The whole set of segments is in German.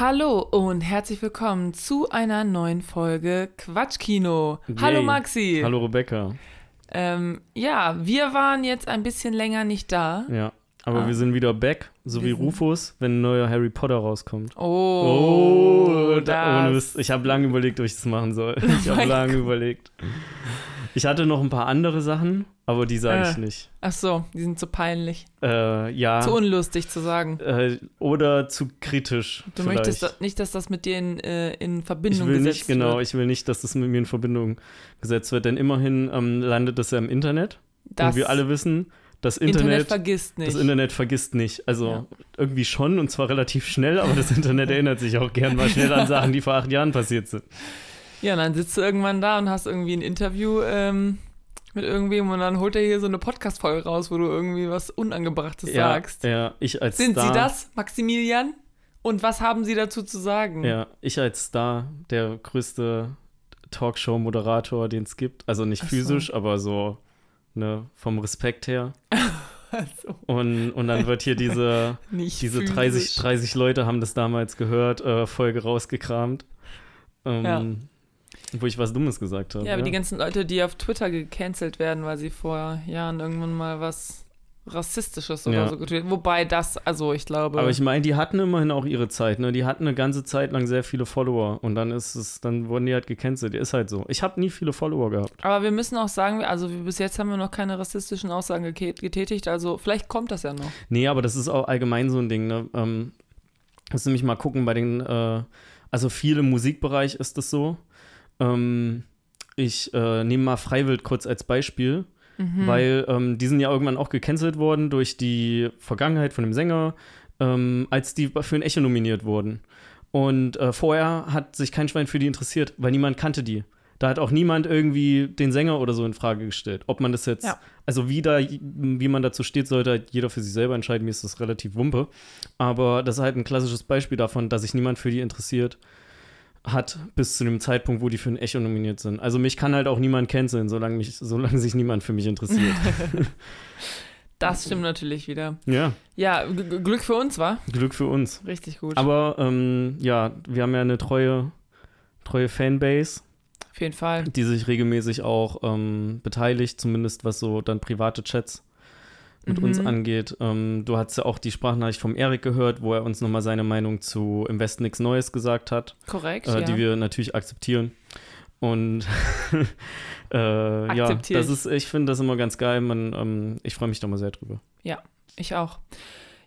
Hallo und herzlich willkommen zu einer neuen Folge Quatschkino. Hallo Yay. Maxi. Hallo Rebecca. Ähm, ja, wir waren jetzt ein bisschen länger nicht da. Ja, aber Ah. wir sind wieder back, so Wir wie Rufus, wenn ein neuer Harry Potter rauskommt. Oh, da, das. Mist. ich habe lange überlegt, ob ich das machen soll. Ich habe Mein lange überlegt. Ich hatte noch ein paar andere Sachen, aber die sage ich Äh. nicht. Ach so, die sind zu peinlich. Äh, ja. Zu unlustig zu sagen. äh, oder zu kritisch. Du vielleicht. möchtest da- nicht, dass das mit dir in, äh, in ich Verbindung will gesetzt nicht, genau, wird. ich will nicht, dass das mit mir in Verbindung gesetzt wird, denn immerhin ähm, landet das ja im Internet. Das und wir alle wissen, das Internet, Internet, vergisst nicht. das Internet vergisst nicht. Also Ja. irgendwie schon und zwar relativ schnell, aber das Internet erinnert sich auch gern mal schnell an Sachen, die vor acht Jahren passiert sind. Ja, und dann sitzt du irgendwann da und hast irgendwie ein Interview ähm, mit irgendwem und dann holt er hier so eine Podcast-Folge raus, wo du irgendwie was Unangebrachtes Ja, sagst. ja, ich als Sind Star, Sie das, Maximilian? Und was haben Sie dazu zu sagen? Ja, ich als Star, der größte Talkshow-Moderator, den es gibt. Also nicht so. physisch, aber so ne, vom Respekt her. Also, Und, und dann wird hier diese, diese physisch. 30, 30 Leute haben das damals gehört, äh, Folge rausgekramt. Ähm, Ja. Wo ich was Dummes gesagt habe. Ja, aber die ganzen Leute, die auf Twitter gecancelt werden, weil sie vor Jahren irgendwann mal was Rassistisches oder Ja. so getweetet Wobei das, also ich glaube. Aber ich meine, die hatten immerhin auch ihre Zeit, ne? Die hatten eine ganze Zeit lang sehr viele Follower und dann ist es, dann wurden die halt gecancelt. Ist halt so. Ich habe nie viele Follower gehabt. aber wir müssen auch sagen, also bis jetzt haben wir noch keine rassistischen Aussagen getätigt, also vielleicht kommt das ja noch. Nee, aber das ist auch allgemein so ein Ding, ne? Ähm, musst nämlich mal gucken bei den, äh, also viel im Musikbereich ist das so. Ähm, ich äh, nehme mal Freiwild kurz als Beispiel, Mhm. weil ähm, die sind ja irgendwann auch gecancelt worden durch die Vergangenheit von dem Sänger, ähm, als die für ein Echo nominiert wurden. Und äh, vorher hat sich kein Schwein für die interessiert, weil niemand kannte die. Da hat auch niemand irgendwie den Sänger oder so in Frage gestellt. Ob man das jetzt, Ja. also wie, da, wie man dazu steht, sollte halt jeder für sich selber entscheiden. Mir ist das relativ wumpe. Aber das ist halt ein klassisches Beispiel davon, dass sich niemand für die interessiert hat, bis zu dem Zeitpunkt, wo die für ein Echo nominiert sind. Also mich kann halt auch niemand canceln, solange, mich, solange sich niemand für mich interessiert. Das stimmt natürlich wieder. ja, Ja, Glück für uns, war? Glück für uns. Richtig gut. Aber ähm, ja, wir haben ja eine treue, treue Fanbase, Auf jeden Fall. die sich regelmäßig auch ähm, beteiligt, zumindest was so dann private Chats mit Mhm. uns angeht. Ähm, du hast ja auch die Sprachnachricht vom Erik gehört, wo er uns nochmal seine Meinung zu Im Westen nichts Neues gesagt hat, Korrekt, äh, ja. die wir natürlich akzeptieren. Und äh, ja, das ich. ist, ich finde das immer ganz geil. Man, ähm, ich freue mich da mal sehr drüber. Ich auch.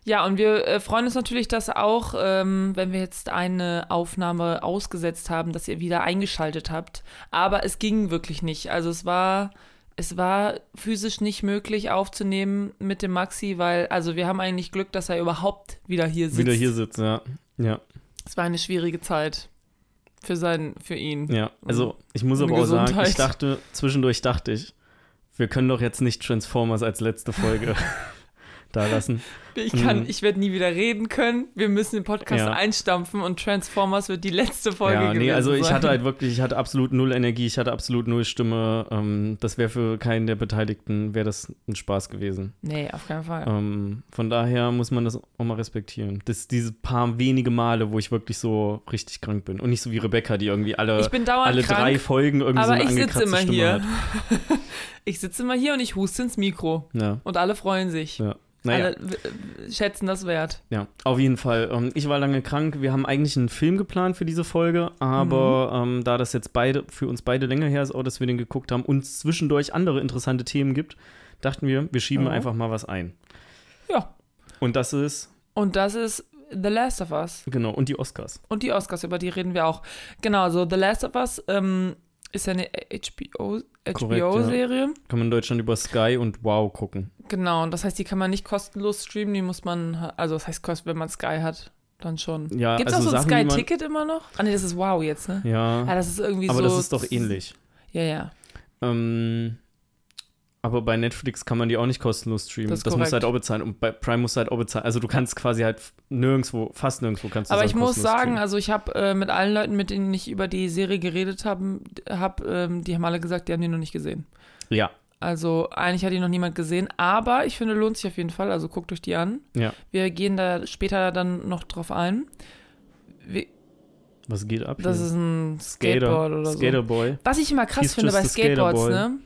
Ja, und wir äh, freuen uns natürlich, dass auch, ähm, wenn wir jetzt eine Aufnahme ausgesetzt haben, dass ihr wieder eingeschaltet habt. Aber es ging wirklich nicht. Also es war, es war physisch nicht möglich aufzunehmen mit dem Maxi, weil, also wir haben eigentlich Glück, dass er überhaupt wieder hier sitzt. Wieder hier sitzt, ja. Ja, Es war eine schwierige Zeit für sein, für ihn. ja. Also ich muss aber auch sagen, ich dachte, zwischendurch dachte ich, wir können doch jetzt nicht Transformers als letzte Folge da lassen. Ich kann, Mhm. ich werde nie wieder reden können. Wir müssen den Podcast Ja. einstampfen und Transformers wird die letzte Folge ja, nee, gewesen also ich sein. hatte halt wirklich, ich hatte absolut null Energie, ich hatte absolut null Stimme. Ähm, das wäre für keinen der Beteiligten, wäre das ein Spaß gewesen. Nee, auf keinen Fall. Ähm, von daher muss man das auch mal respektieren. Das diese paar wenige Male, wo ich wirklich so richtig krank bin. Und nicht so wie Rebecca, die irgendwie alle, alle krank, drei Folgen irgendwie so aber eine ich sitze angekratzte immer Stimme hier. hat. Ich sitze immer hier und ich huste ins Mikro. Ja, Und alle freuen sich. ja. Naja, Alle schätzen das wert. ja, auf jeden Fall. Ähm, ich war lange krank. Wir haben eigentlich einen Film geplant für diese Folge, aber Mhm. ähm, da das jetzt beide für uns beide länger her ist, auch dass wir den geguckt haben und zwischendurch andere interessante Themen gibt, dachten wir, wir schieben Ja. einfach mal was ein. Ja. Und das ist, Und das ist The Last of Us. genau, und die Oscars. Und die Oscars, über die reden wir auch. Genau, so The Last of Us ähm, ist ja eine HBO Korrekt, HBO-Serie. Kann man in Deutschland über Sky und Wow gucken. Genau, und das heißt, die kann man nicht kostenlos streamen, die muss man, also das heißt, wenn man Sky hat, dann schon. Ja, Gibt es also auch so ein Sky-Ticket immer noch? Ah, nee, das ist Wow jetzt, ne? Ja, Ja, das ist irgendwie aber so. das ist doch ähnlich. Ja, ja. Ähm, aber bei Netflix kann man die auch nicht kostenlos streamen. Das Das, musst du halt auch bezahlen. Und bei Prime musst du halt auch bezahlen. Also du kannst quasi halt nirgendwo, fast nirgendwo kannst du Aber ich muss sagen, streamen. also ich habe äh, mit allen Leuten, mit denen ich über die Serie geredet habe, hab, ähm, die haben alle gesagt, die haben die noch nicht gesehen. Ja, Also eigentlich hat die noch niemand gesehen, aber ich finde, lohnt sich auf jeden Fall. Also guckt euch die an. ja. Wir gehen da später dann noch drauf ein. Wie, Was geht ab das hier? ist ein Skateboard oder so. Skaterboy. Was ich immer krass He's finde bei skater Skateboards, ne?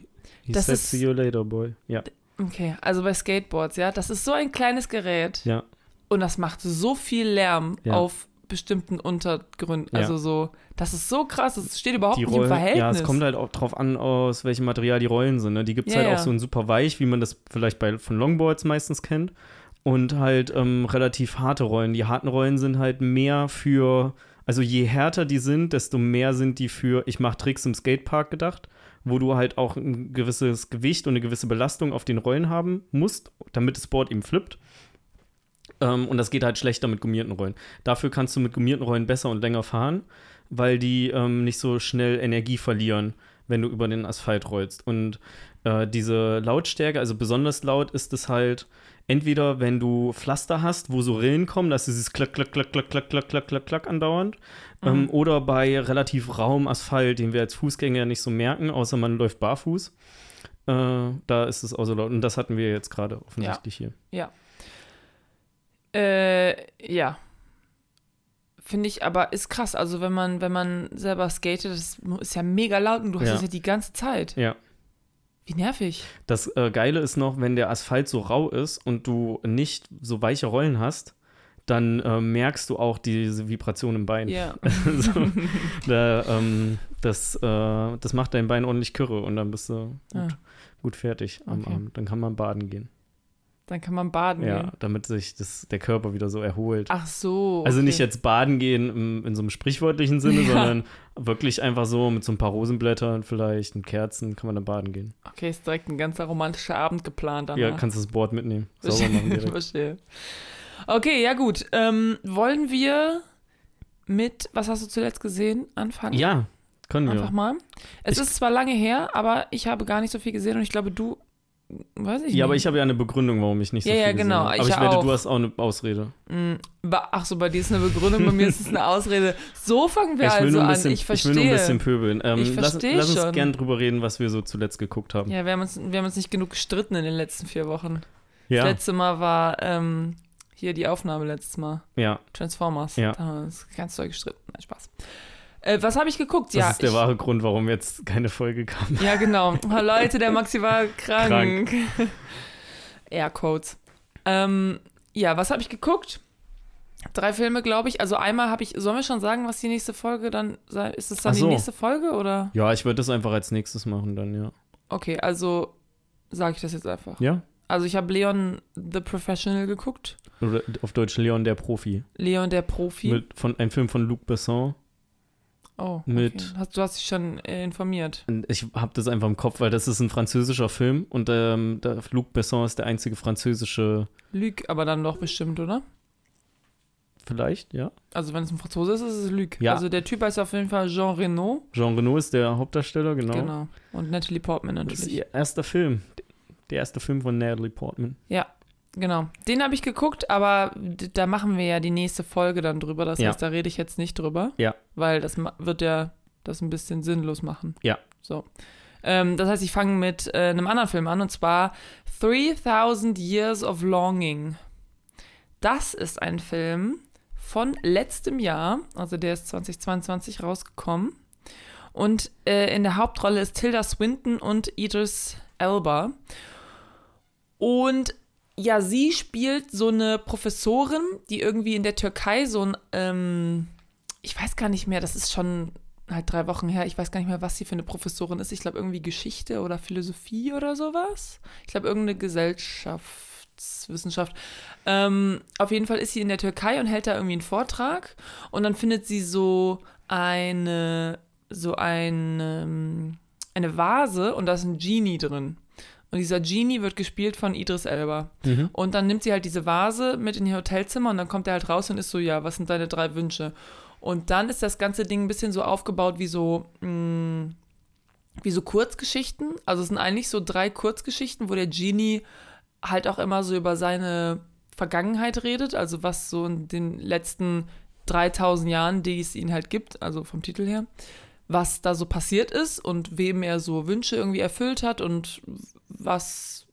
He das said, ist- see you later, boy. Ja, Okay, also bei Skateboards, ja, das ist so ein kleines Gerät ja. und das macht so viel Lärm Ja. auf bestimmten Untergründen. Ja. Also so, das ist so krass, das steht überhaupt Die nicht im Rollen, Verhältnis. ja, es kommt halt auch drauf an, aus welchem Material die Rollen sind. Ne? Die gibt es Ja, halt auch so in super weich, wie man das vielleicht bei, von Longboards meistens kennt. Und halt ähm, relativ harte Rollen. Die harten Rollen sind halt mehr für, also je härter die sind, desto mehr sind die für, ich mache Tricks im Skatepark gedacht, wo du halt auch ein gewisses Gewicht und eine gewisse Belastung auf den Rollen haben musst, damit das Board eben flippt. Ähm, und das geht halt schlechter mit gummierten Rollen. Dafür kannst du mit gummierten Rollen besser und länger fahren, weil die ähm, nicht so schnell Energie verlieren, wenn du über den Asphalt rollst. Und äh, diese Lautstärke, also besonders laut ist es halt entweder, wenn du Pflaster hast, wo so Rillen kommen, dass dieses Klack, Klack, Klack, Klack, Klack, Klack, Klack, Klack, Klack andauernd. Ähm, Mhm. oder bei relativ rauem Asphalt, den wir als Fußgänger nicht so merken, außer man läuft barfuß. Äh, da ist es auch so laut. Und das hatten wir jetzt gerade offensichtlich hier. Äh, ja. Finde ich aber ist krass. Also wenn man, wenn man selber skatet, das ist ja mega laut und du hast Ja. es ja die ganze Zeit. Ja. Wie nervig. Das äh, Geile ist noch, wenn der Asphalt so rau ist und du nicht so weiche Rollen hast, dann äh, merkst du auch diese Vibration im Bein. Ja. so, da, ähm, das, äh, das macht dein Bein ordentlich kürre und dann bist du gut, Ah. gut fertig am Okay. Abend. Dann kann man baden gehen. Dann kann man baden Ja, gehen. damit sich das, der Körper wieder so erholt. Ach so. Also okay. nicht jetzt baden gehen im, in so einem sprichwörtlichen Sinne, Ja. sondern wirklich einfach so mit so ein paar Rosenblättern vielleicht und Kerzen kann man dann baden gehen. Okay, ist direkt ein ganzer romantischer Abend geplant. Ja, danach. kannst das Board mitnehmen. Sauber machen direkt. Verstehe. Okay, ja gut. Ähm, wollen wir mit, was hast du zuletzt gesehen, anfangen? Ja, können Einfach wir. mal. Es Ich- ist zwar lange her, aber ich habe gar nicht so viel gesehen und ich glaube, du, weiß ich Ja, aber nicht. ich habe ja eine Begründung, warum ich nicht so Ja, viel ja, genau. habe. Ich Aber ich wette, auch. du hast auch eine Ausrede. Mm, Ach so, bei dir ist eine Begründung, bei mir ist es eine Ausrede. So fangen wir ich, also an. bisschen, ich verstehe. will nur ein bisschen pöbeln. Ähm, Ich lass, verstehe lass uns schon. gern drüber reden, was wir so zuletzt geguckt haben. ja, wir haben, uns, wir haben uns nicht genug gestritten in den letzten vier Wochen. Ja, Das letzte Mal war ähm, hier die Aufnahme letztes Mal. ja. Transformers. Ja. Da haben wir uns ganz doll gestritten. Nein, Spaß. Äh, was habe ich geguckt? Das ja, ist der ich, wahre Grund, warum jetzt keine Folge kam. Ja, genau. Oh, Leute, der Maxi war krank. Aircodes. Ähm, ja, was habe ich geguckt? Drei Filme, glaube ich. Also einmal habe ich, sollen wir schon sagen, was die nächste Folge dann sei? Ist es dann Ach die so. nächste Folge oder? Ja, ich würde das einfach als nächstes machen dann, ja. Okay, also sage ich das jetzt einfach. Ja? Also ich habe Leon the Professional geguckt. Oder auf Deutsch Leon der Profi. Leon der Profi. Mit, von, ein Film von Luc Besson. Oh, mit- okay. hast, du hast dich schon äh, informiert. Ich habe das einfach im Kopf, weil das ist ein französischer Film und ähm, der Luc Besson ist der einzige französische, Lüg, aber dann doch bestimmt, oder? vielleicht, ja. Also wenn es ein Franzose ist, ist es Lüg. Ja. Also der Typ heißt auf jeden Fall Jean Reno. Jean Reno ist der Hauptdarsteller, genau. Genau. Und Natalie Portman Das ist natürlich. ihr erster Film. Der erste Film von Natalie Portman. Ja, genau. Den habe ich geguckt, aber da machen wir ja die nächste Folge dann drüber. Das Ja. heißt, da rede ich jetzt nicht drüber. Ja. Weil das wird ja das ein bisschen sinnlos machen. Ja. So. Ähm, das heißt, ich fange mit äh, einem anderen Film an und zwar 3000 Years of Longing. Das ist ein Film von letztem Jahr, also der ist 2022 rausgekommen. Und äh, in der Hauptrolle ist Tilda Swinton und Idris Elba. Und ja, sie spielt so eine Professorin, die irgendwie in der Türkei so ein, ähm, ich weiß gar nicht mehr, das ist schon halt drei Wochen her, ich weiß gar nicht mehr, was sie für eine Professorin ist. Ich glaube irgendwie Geschichte oder Philosophie oder sowas. Ich glaube irgendeine Gesellschaftswissenschaft. Ähm, auf jeden Fall ist sie in der Türkei und hält da irgendwie einen Vortrag und dann findet sie so eine, so eine, ähm, eine Vase und da ist ein Genie drin. Und dieser Genie wird gespielt von Idris Elba. Mhm. Und dann nimmt sie halt diese Vase mit in ihr Hotelzimmer und dann kommt er halt raus und ist so, ja, was sind deine drei Wünsche? Und dann ist das ganze Ding ein bisschen so aufgebaut wie so, mh, wie so Kurzgeschichten. Also es sind eigentlich so drei Kurzgeschichten, wo der Genie halt auch immer so über seine Vergangenheit redet, also was so in den letzten 3000 Jahren, die es ihn halt gibt, also vom Titel her, was da so passiert ist und wem er so Wünsche irgendwie erfüllt hat und was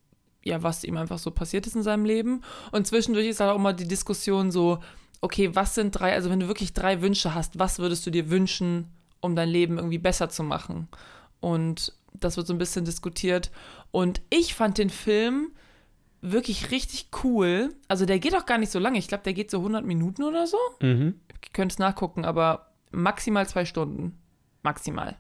ja, was ihm einfach so passiert ist in seinem Leben. Und zwischendurch ist halt auch immer die Diskussion so, okay, was sind drei, also wenn du wirklich drei Wünsche hast, was würdest du dir wünschen, um dein Leben irgendwie besser zu machen? Und das wird so ein bisschen diskutiert. Und ich fand den Film wirklich richtig cool. Also der geht auch gar nicht so lange. Ich glaube, der geht so 100 Minuten oder so. Mhm. Ihr könnt es nachgucken, aber maximal zwei Stunden. Maximal.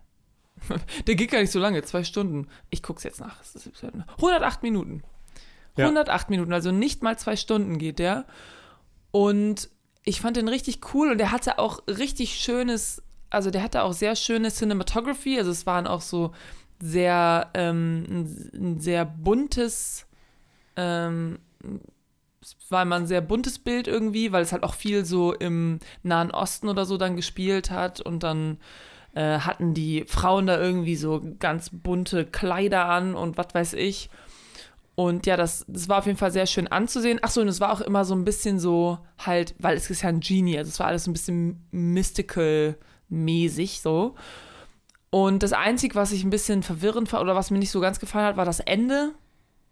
der geht gar nicht so lange, zwei Stunden. Ich gucke es jetzt nach. Es ist 108 Minuten. Ja. 108 Minuten, also nicht mal zwei Stunden geht der. Und ich fand den richtig cool und der hatte auch richtig schönes, also der hatte auch sehr schöne Cinematography. Also es waren auch so sehr, ähm, ein, ein sehr buntes, ähm, es war immer ein sehr buntes Bild irgendwie, weil es halt auch viel so im Nahen Osten oder so dann gespielt hat und dann äh, hatten die Frauen da irgendwie so ganz bunte Kleider an und was weiß ich. Und ja, das, das war auf jeden Fall sehr schön anzusehen. Achso, und es war auch immer so ein bisschen so halt, weil es ist ja ein Genie, also es war alles so ein bisschen mystical-mäßig so. Und das Einzige, was ich ein bisschen verwirrend war oder was mir nicht so ganz gefallen hat, war das Ende.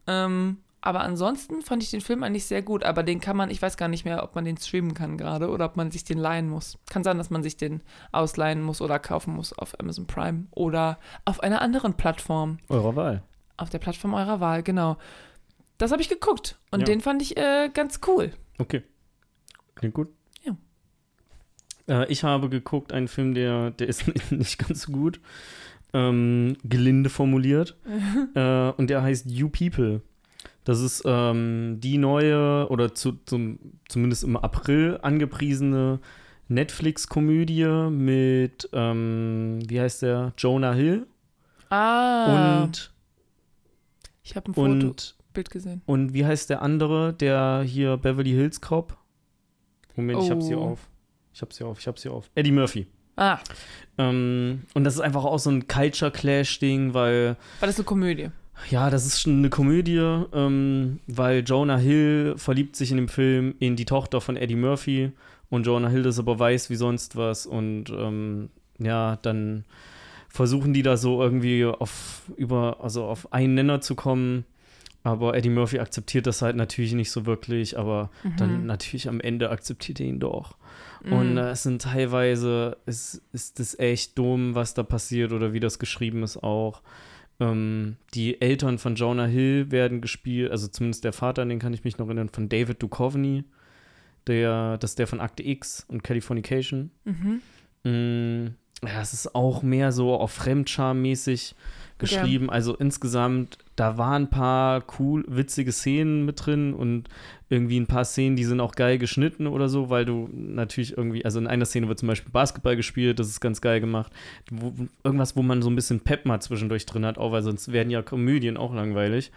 Ähm, aber ansonsten fand ich den Film eigentlich sehr gut. Aber den kann man, ich weiß gar nicht mehr, ob man den streamen kann gerade oder ob man sich den leihen muss. Kann sein, dass man sich den ausleihen muss oder kaufen muss auf Amazon Prime oder auf einer anderen Plattform. Eurer Wahl. Auf der Plattform eurer Wahl, genau. Das habe ich geguckt und Ja. den fand ich äh, ganz cool. Okay. Klingt gut. Ja. Äh, ich habe geguckt, einen Film, der, der ist nicht ganz so gut. Ähm, gelinde formuliert. äh, und der heißt You People. Das ist ähm, die neue oder zu, zum, zumindest im April angepriesene Netflix-Komödie mit, ähm, wie heißt der? Jonah Hill Ah, und, ich habe ein Foto, und, Bild gesehen. und wie heißt der andere, der hier Beverly Hills Cop? Moment, ich hab's hier Oh. auf. Ich hab's hier auf, ich hab's hier auf. Eddie Murphy. Ah, Ähm, und das ist einfach auch so ein Culture Clash-Ding, weil war das eine Komödie? Ja, das ist schon eine Komödie, ähm, weil Jonah Hill verliebt sich in dem Film in die Tochter von Eddie Murphy und Jonah Hill das aber weiß wie sonst was und ähm, ja, dann versuchen die da so irgendwie auf über also auf einen Nenner zu kommen, aber Eddie Murphy akzeptiert das halt natürlich nicht so wirklich, aber dann natürlich am Ende akzeptiert er ihn doch. Und Mhm. äh, es sind teilweise, es ist das echt dumm, was da passiert oder wie das geschrieben ist auch. Ähm, die Eltern von Jonah Hill werden gespielt, also zumindest der Vater, an den kann ich mich noch erinnern, von David Duchovny. Der, das ist der von Akte X und Californication. Mhm. Mm, ja, es ist auch mehr so auf Fremdscham-mäßig geschrieben. Also insgesamt, da waren ein paar cool, witzige Szenen mit drin und irgendwie ein paar Szenen, die sind auch geil geschnitten oder so, weil du natürlich irgendwie, also in einer Szene wird zum Beispiel Basketball gespielt, das ist ganz geil gemacht. Wo, irgendwas, wo man so ein bisschen Pep mal zwischendurch drin hat, auch weil sonst werden ja Komödien auch langweilig.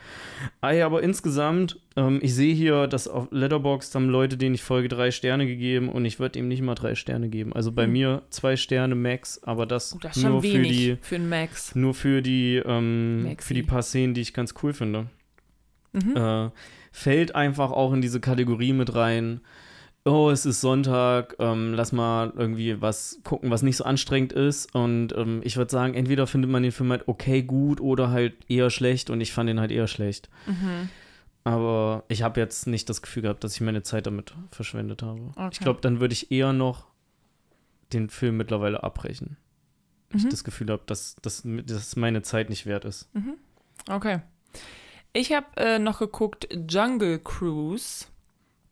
Ah aber insgesamt, ähm, ich sehe hier, dass auf Letterboxd haben Leute, denen ich Folge drei Sterne gegeben und ich würde ihm nicht mal drei Sterne geben. Also bei Hm. mir zwei Sterne Max, aber das, Oh, das nur für die für einen Max. nur für die ähm, für die paar Szenen, die ich ganz cool finde. Mhm. Äh, fällt einfach auch in diese Kategorie mit rein. Oh, es ist Sonntag, ähm, lass mal irgendwie was gucken, was nicht so anstrengend ist. Und ähm, ich würde sagen, entweder findet man den Film halt okay gut oder halt eher schlecht. Und ich fand ihn halt eher schlecht. Mhm. Aber ich habe jetzt nicht das Gefühl gehabt, dass ich meine Zeit damit verschwendet habe. Okay. Ich glaube, dann würde ich eher noch den Film mittlerweile abbrechen. Ich Mhm. das Gefühl habe, dass, dass meine Zeit nicht wert ist. Okay. Ich habe äh, noch geguckt Jungle Cruise.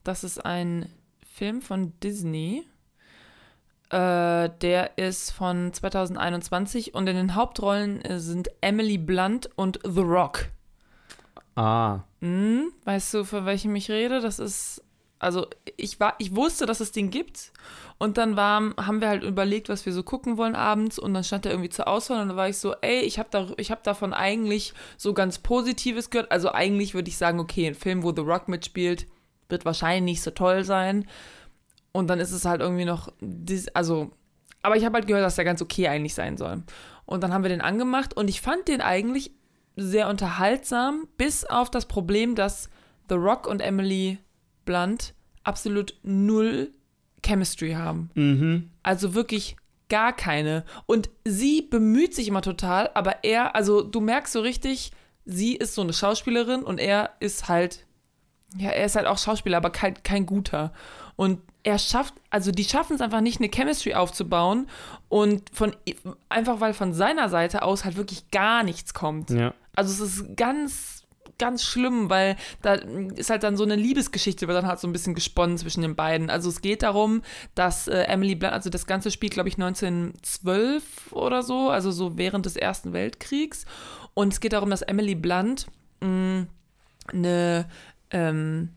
Das ist ein Film von Disney. Äh, der ist von 2021 und in den Hauptrollen äh, sind Emily Blunt und The Rock. Ah, Hm, weißt du, von welchem ich rede? Das ist, also ich war, ich wusste, dass es den gibt. Und dann war, haben wir halt überlegt, was wir so gucken wollen abends. Und dann stand er irgendwie zur Auswahl. Und dann war ich so, ey, ich habe da, ich habe davon eigentlich so ganz Positives gehört. Also eigentlich würde ich sagen, okay, ein Film, wo The Rock mitspielt, wird wahrscheinlich nicht so toll sein. Und dann ist es halt irgendwie noch, also, aber ich habe halt gehört, dass der ganz okay eigentlich sein soll. Und dann haben wir den angemacht. Und ich fand den eigentlich sehr unterhaltsam, bis auf das Problem, dass The Rock und Emily Blunt absolut null Chemistry haben. mhm. Also wirklich gar keine. Und sie bemüht sich immer total, aber er, also du merkst so richtig, sie ist so eine Schauspielerin und er ist halt, ja, er ist halt auch Schauspieler, aber kein, kein guter. Und er schafft, also die schaffen es einfach nicht, eine Chemistry aufzubauen und von einfach weil von seiner Seite aus halt wirklich gar nichts kommt. Ja. Also es ist ganz, ganz schlimm, weil da ist halt dann so eine Liebesgeschichte, wird dann halt so ein bisschen gesponnen zwischen den beiden. Also es geht darum, dass äh, Emily Blunt, also das Ganze spielt, glaube ich, 1912 oder so, also so während des Ersten Weltkriegs. Und es geht darum, dass Emily Blunt eine ähm,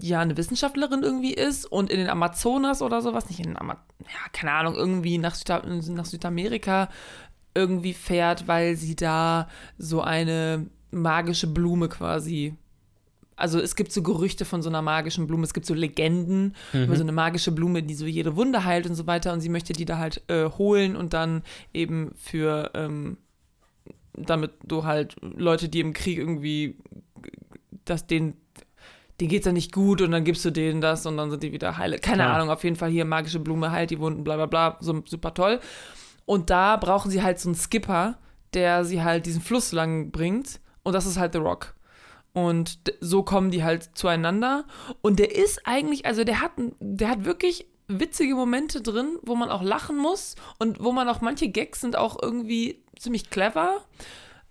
ja, eine Wissenschaftlerin irgendwie ist und in den Amazonas oder sowas, nicht in den Ama ja, keine Ahnung, irgendwie nach, Süda nach Südamerika irgendwie fährt, weil sie da so eine magische Blume quasi. Also es gibt so Gerüchte von so einer magischen Blume, es gibt so Legenden mhm. über so eine magische Blume, die so jede Wunde heilt und so weiter. Und sie möchte die da halt äh, holen und dann eben für, ähm, damit du halt Leute, die im Krieg irgendwie, dass denen denen geht's ja nicht gut und dann gibst du denen das und dann sind die wieder heile. Keine Klar. Ahnung, auf jeden Fall hier magische Blume heilt die Wunden, bla bla bla, so super toll. Und da brauchen sie halt so einen Skipper, der sie halt diesen Fluss lang bringt und das ist halt The Rock. Und so kommen die halt zueinander. Und der ist eigentlich, also der hat, der hat wirklich witzige Momente drin, wo man auch lachen muss und wo man auch manche Gags sind auch irgendwie ziemlich clever.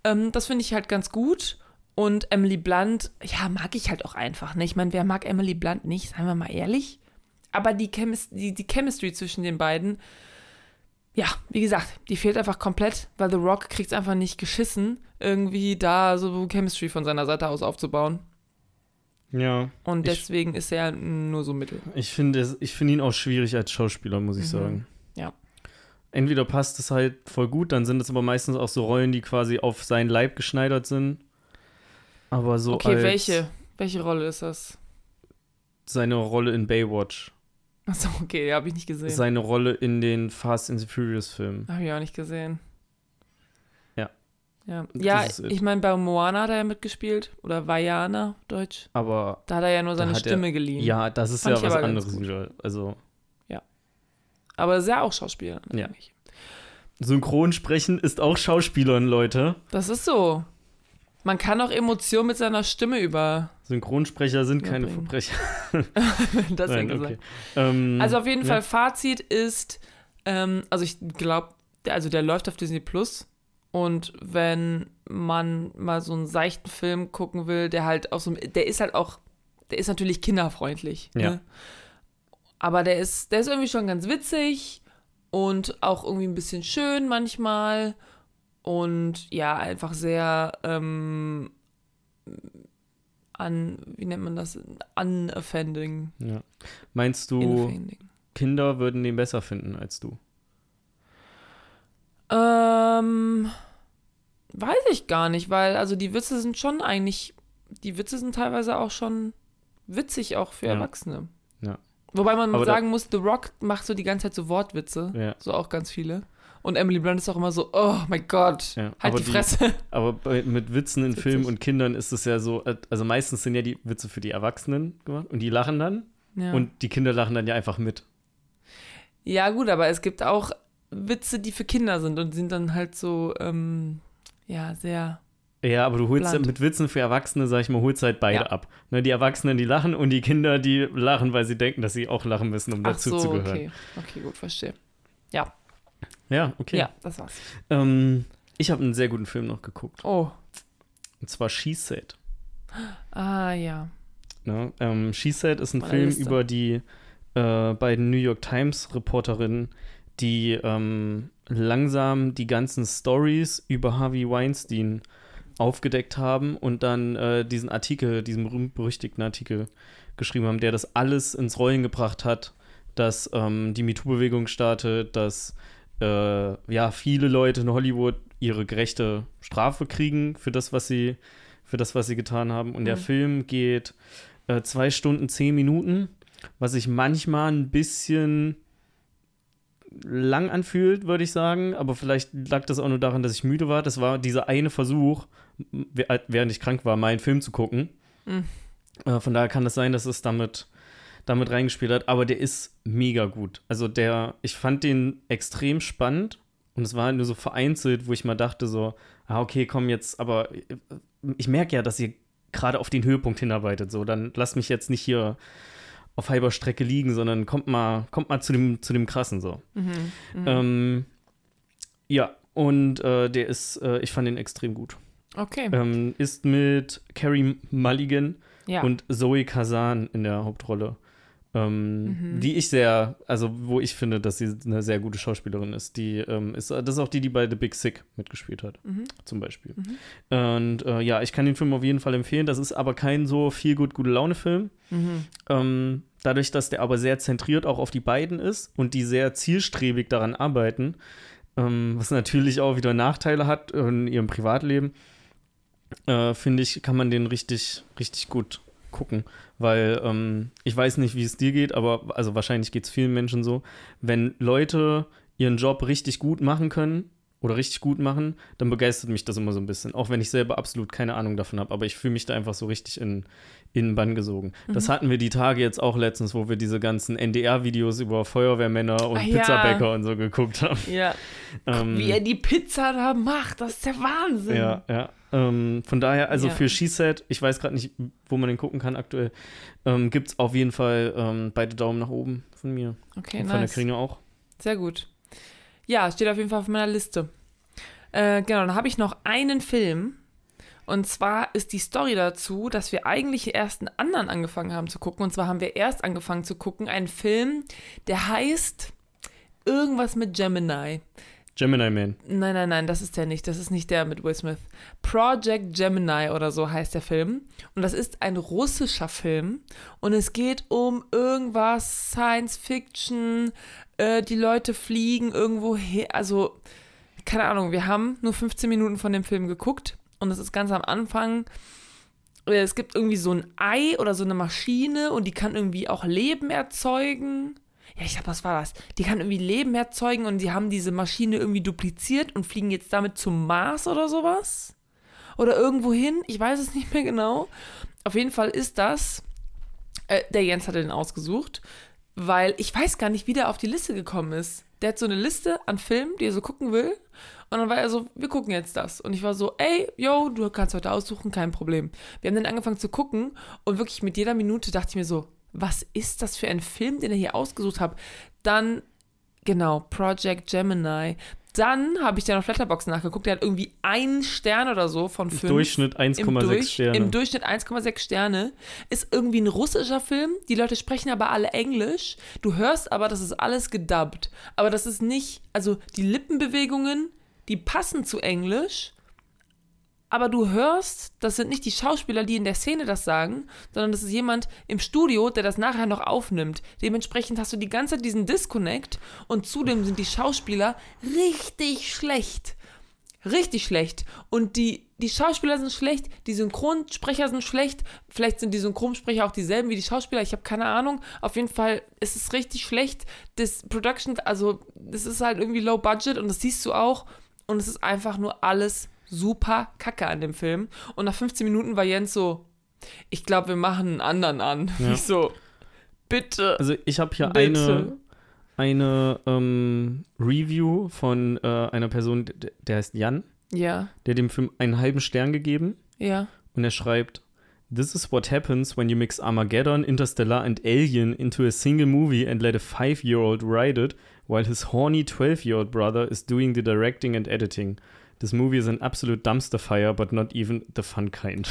Ähm, das finde ich halt ganz gut. Und Emily Blunt, ja, mag ich halt auch einfach. Ne? Ich meine, wer mag Emily Blunt nicht, seien wir mal ehrlich. Aber die, Chemis die, die Chemistry zwischen den beiden, ja, wie gesagt, die fehlt einfach komplett, weil The Rock kriegt es einfach nicht geschissen, irgendwie da so Chemistry von seiner Seite aus aufzubauen. Ja. Und deswegen ich, ist er nur so mittel. Ich finde ich find ihn auch schwierig als Schauspieler, muss ich mhm. sagen. Ja. Entweder passt es halt voll gut, dann sind es aber meistens auch so Rollen, die quasi auf seinen Leib geschneidert sind. Aber so. Okay, welche? Welche Rolle ist das? Seine Rolle in Baywatch. Achso, okay, habe ich nicht gesehen. Seine Rolle in den Fast and the Furious Filmen. Habe ich auch nicht gesehen. Ja. Ja, ja ich meine, bei Moana hat er ja mitgespielt. Oder Vajana, Deutsch. Aber. Da hat er ja nur seine Stimme er, geliehen. Ja, das ist Fand ja was anderes wieder. Also. Ja. Aber ist ja auch Schauspieler. Ja. Synchronsprechen ist auch Schauspielern, Leute. Das ist so. Man kann auch Emotionen mit seiner Stimme über. Synchronsprecher sind keine Verbrecher. das Nein, okay. ähm, also auf jeden ja. Fall Fazit ist, ähm, also ich glaube, also der läuft auf Disney Plus. Und wenn man mal so einen seichten Film gucken will, der halt auch so, der ist halt auch, der ist natürlich kinderfreundlich. Ja. Ne? Aber der ist, der ist irgendwie schon ganz witzig und auch irgendwie ein bisschen schön manchmal und ja, einfach sehr ähm, an, wie nennt man das? Unoffending. Ja. Meinst du, Kinder würden den besser finden als du? Ähm, weiß ich gar nicht, weil also die Witze sind schon eigentlich, die Witze sind teilweise auch schon witzig auch für ja. Erwachsene. Ja. Wobei man Aber sagen muss, The Rock macht so die ganze Zeit so Wortwitze, ja. so auch ganz viele. Und Emily Blunt ist auch immer so, oh mein Gott, ja, halt die Fresse. Die, aber bei, mit Witzen in Filmen und Kindern ist es ja so, also meistens sind ja die Witze für die Erwachsenen gemacht und die lachen dann ja. und die Kinder lachen dann ja einfach mit. Ja gut, aber es gibt auch Witze, die für Kinder sind und sind dann halt so, ähm, ja, sehr ja, aber du holst Bland. mit Witzen für Erwachsene, sag ich mal, holst halt beide ja. ab. Ne, die Erwachsenen, die lachen und die Kinder, die lachen, weil sie denken, dass sie auch lachen müssen, um Ach dazu so, zu gehören. Okay. okay, gut, verstehe. Ja. Ja, okay. Ja, das war's. Ähm, ich habe einen sehr guten Film noch geguckt. Oh. Und zwar She Said. Ah, ja. Ne, ähm, She Said ist ein Meine Film Liste. über die äh, beiden New York Times Reporterinnen, die ähm, langsam die ganzen Stories über Harvey Weinstein aufgedeckt haben und dann äh, diesen Artikel, diesen berühmt-berüchtigten Artikel geschrieben haben, der das alles ins Rollen gebracht hat, dass ähm, die MeToo-Bewegung startet, dass äh, ja viele Leute in Hollywood ihre gerechte Strafe kriegen für das, was sie, für das, was sie getan haben. Und mhm. der Film geht äh, zwei Stunden, zehn Minuten, was sich manchmal ein bisschen lang anfühlt, würde ich sagen. Aber vielleicht lag das auch nur daran, dass ich müde war. Das war dieser eine Versuch, während ich krank war, meinen Film zu gucken. Mhm. Äh, von daher kann es sein, dass es damit, damit reingespielt hat. Aber der ist mega gut. Also der, ich fand den extrem spannend. Und es war nur so vereinzelt, wo ich mal dachte so, ah, okay, komm jetzt, aber äh, ich merke ja, dass ihr gerade auf den Höhepunkt hinarbeitet. So, dann lass mich jetzt nicht hier auf halber Strecke liegen, sondern kommt mal, kommt mal zu dem, zu dem Krassen so. Mhm. Mhm. Ähm, ja, und äh, der ist, äh, ich fand ihn extrem gut. okay. Ähm, ist mit Carrie Mulligan ja. und Zoe Kazan in der Hauptrolle. Ähm, Mhm. Die ich sehr, also wo ich finde, dass sie eine sehr gute Schauspielerin ist. Die ähm, ist, das ist auch die, die bei The Big Sick mitgespielt hat, Mhm. zum Beispiel. Mhm. Und äh, ja, ich kann den Film auf jeden Fall empfehlen. Das ist aber kein so viel gut gute Laune-Film. Mhm. Ähm, dadurch, dass der aber sehr zentriert auch auf die beiden ist und die sehr zielstrebig daran arbeiten, ähm, was natürlich auch wieder Nachteile hat in ihrem Privatleben, äh, finde ich, kann man den richtig, richtig gut gucken. Weil ähm, ich weiß nicht, wie es dir geht, aber also wahrscheinlich geht es vielen Menschen so, wenn Leute ihren Job richtig gut machen können oder richtig gut machen, dann begeistert mich das immer so ein bisschen. Auch wenn ich selber absolut keine Ahnung davon habe. Aber ich fühle mich da einfach so richtig in, in den Bann gesogen. Das Mhm. hatten wir die Tage jetzt auch letztens, wo wir diese ganzen NDR-Videos über Feuerwehrmänner und Ah, ja. Pizzabäcker und so geguckt haben. Ja. Ähm, Wie er die Pizza da macht, das ist der Wahnsinn. ja, ja. Ähm, von daher, also Ja. für She-Set, ich weiß gerade nicht, wo man den gucken kann aktuell, ähm, gibt es auf jeden Fall ähm, beide Daumen nach oben von mir. Okay, und von der. Karina auch. Sehr gut. Ja, steht auf jeden Fall auf meiner Liste. Äh, genau, dann habe ich noch einen Film. Und zwar ist die Story dazu, dass wir eigentlich erst einen anderen angefangen haben zu gucken. Und zwar haben wir erst angefangen zu gucken einen Film, der heißt irgendwas mit Gemini. Gemini Man. Nein, nein, nein, das ist der nicht. Das ist nicht der mit Will Smith. Project Gemini oder so heißt der Film. Und das ist ein russischer Film. Und es geht um irgendwas Science Fiction. Äh, die Leute fliegen irgendwo her. Also, keine Ahnung, wir haben nur 15 Minuten von dem Film geguckt. Und es ist ganz am Anfang. äh, Es gibt irgendwie so ein Ei oder so eine Maschine und die kann irgendwie auch Leben erzeugen. Ja, ich glaube, was war das? Die kann irgendwie Leben erzeugen und die haben diese Maschine irgendwie dupliziert und fliegen jetzt damit zum Mars oder sowas. Oder irgendwo hin. Ich weiß es nicht mehr genau. Auf jeden Fall ist das. Äh, der Jens hatte den ausgesucht, weil ich weiß gar nicht, wie der auf die Liste gekommen ist. Der hat so eine Liste an Filmen, die er so gucken will. Und dann war er so, wir gucken jetzt das. Und ich war so, ey, yo, du kannst heute aussuchen, kein Problem. Wir haben dann angefangen zu gucken und wirklich mit jeder Minute dachte ich mir so, was ist das für ein Film, den er hier ausgesucht hat? Dann, genau, Project Gemini. Dann habe ich dann auf Letterboxd nachgeguckt, der hat irgendwie einen Stern oder so von fünf. Durchschnitt Im, 1,6 Durch, Sterne. Im Durchschnitt 1,6 Sterne. Ist irgendwie ein russischer Film. Die Leute sprechen aber alle Englisch. Du hörst aber, das ist alles gedubbt. Aber das ist nicht, also die Lippenbewegungen, die passen zu Englisch. Aber du hörst, das sind nicht die Schauspieler, die in der Szene das sagen, sondern das ist jemand im Studio, der das nachher noch aufnimmt. Dementsprechend hast du die ganze Zeit diesen Disconnect und zudem sind die Schauspieler richtig schlecht. Richtig schlecht. Und die, die Schauspieler sind schlecht, die Synchronsprecher sind schlecht. Vielleicht sind die Synchronsprecher auch dieselben wie die Schauspieler, ich habe keine Ahnung. Auf jeden Fall ist es richtig schlecht. Das Production, also das ist halt irgendwie low budget und das siehst du auch. Und es ist einfach nur alles super kacke an dem Film. Und nach 15 Minuten war Jens so, ich glaube, wir machen einen anderen an. Ja. Ich so, bitte. Also ich habe hier bitte. eine, eine ähm, Review von äh, einer Person, der, heißt Jan, Ja, der dem Film einen halben Stern gegeben ja. und er schreibt This is what happens when you mix Armageddon, Interstellar and Alien into a single movie and let a five-year-old write it while his horny 12-year-old brother is doing the directing and editing. This movie is an absolute dumpster fire, but not even the fun kind.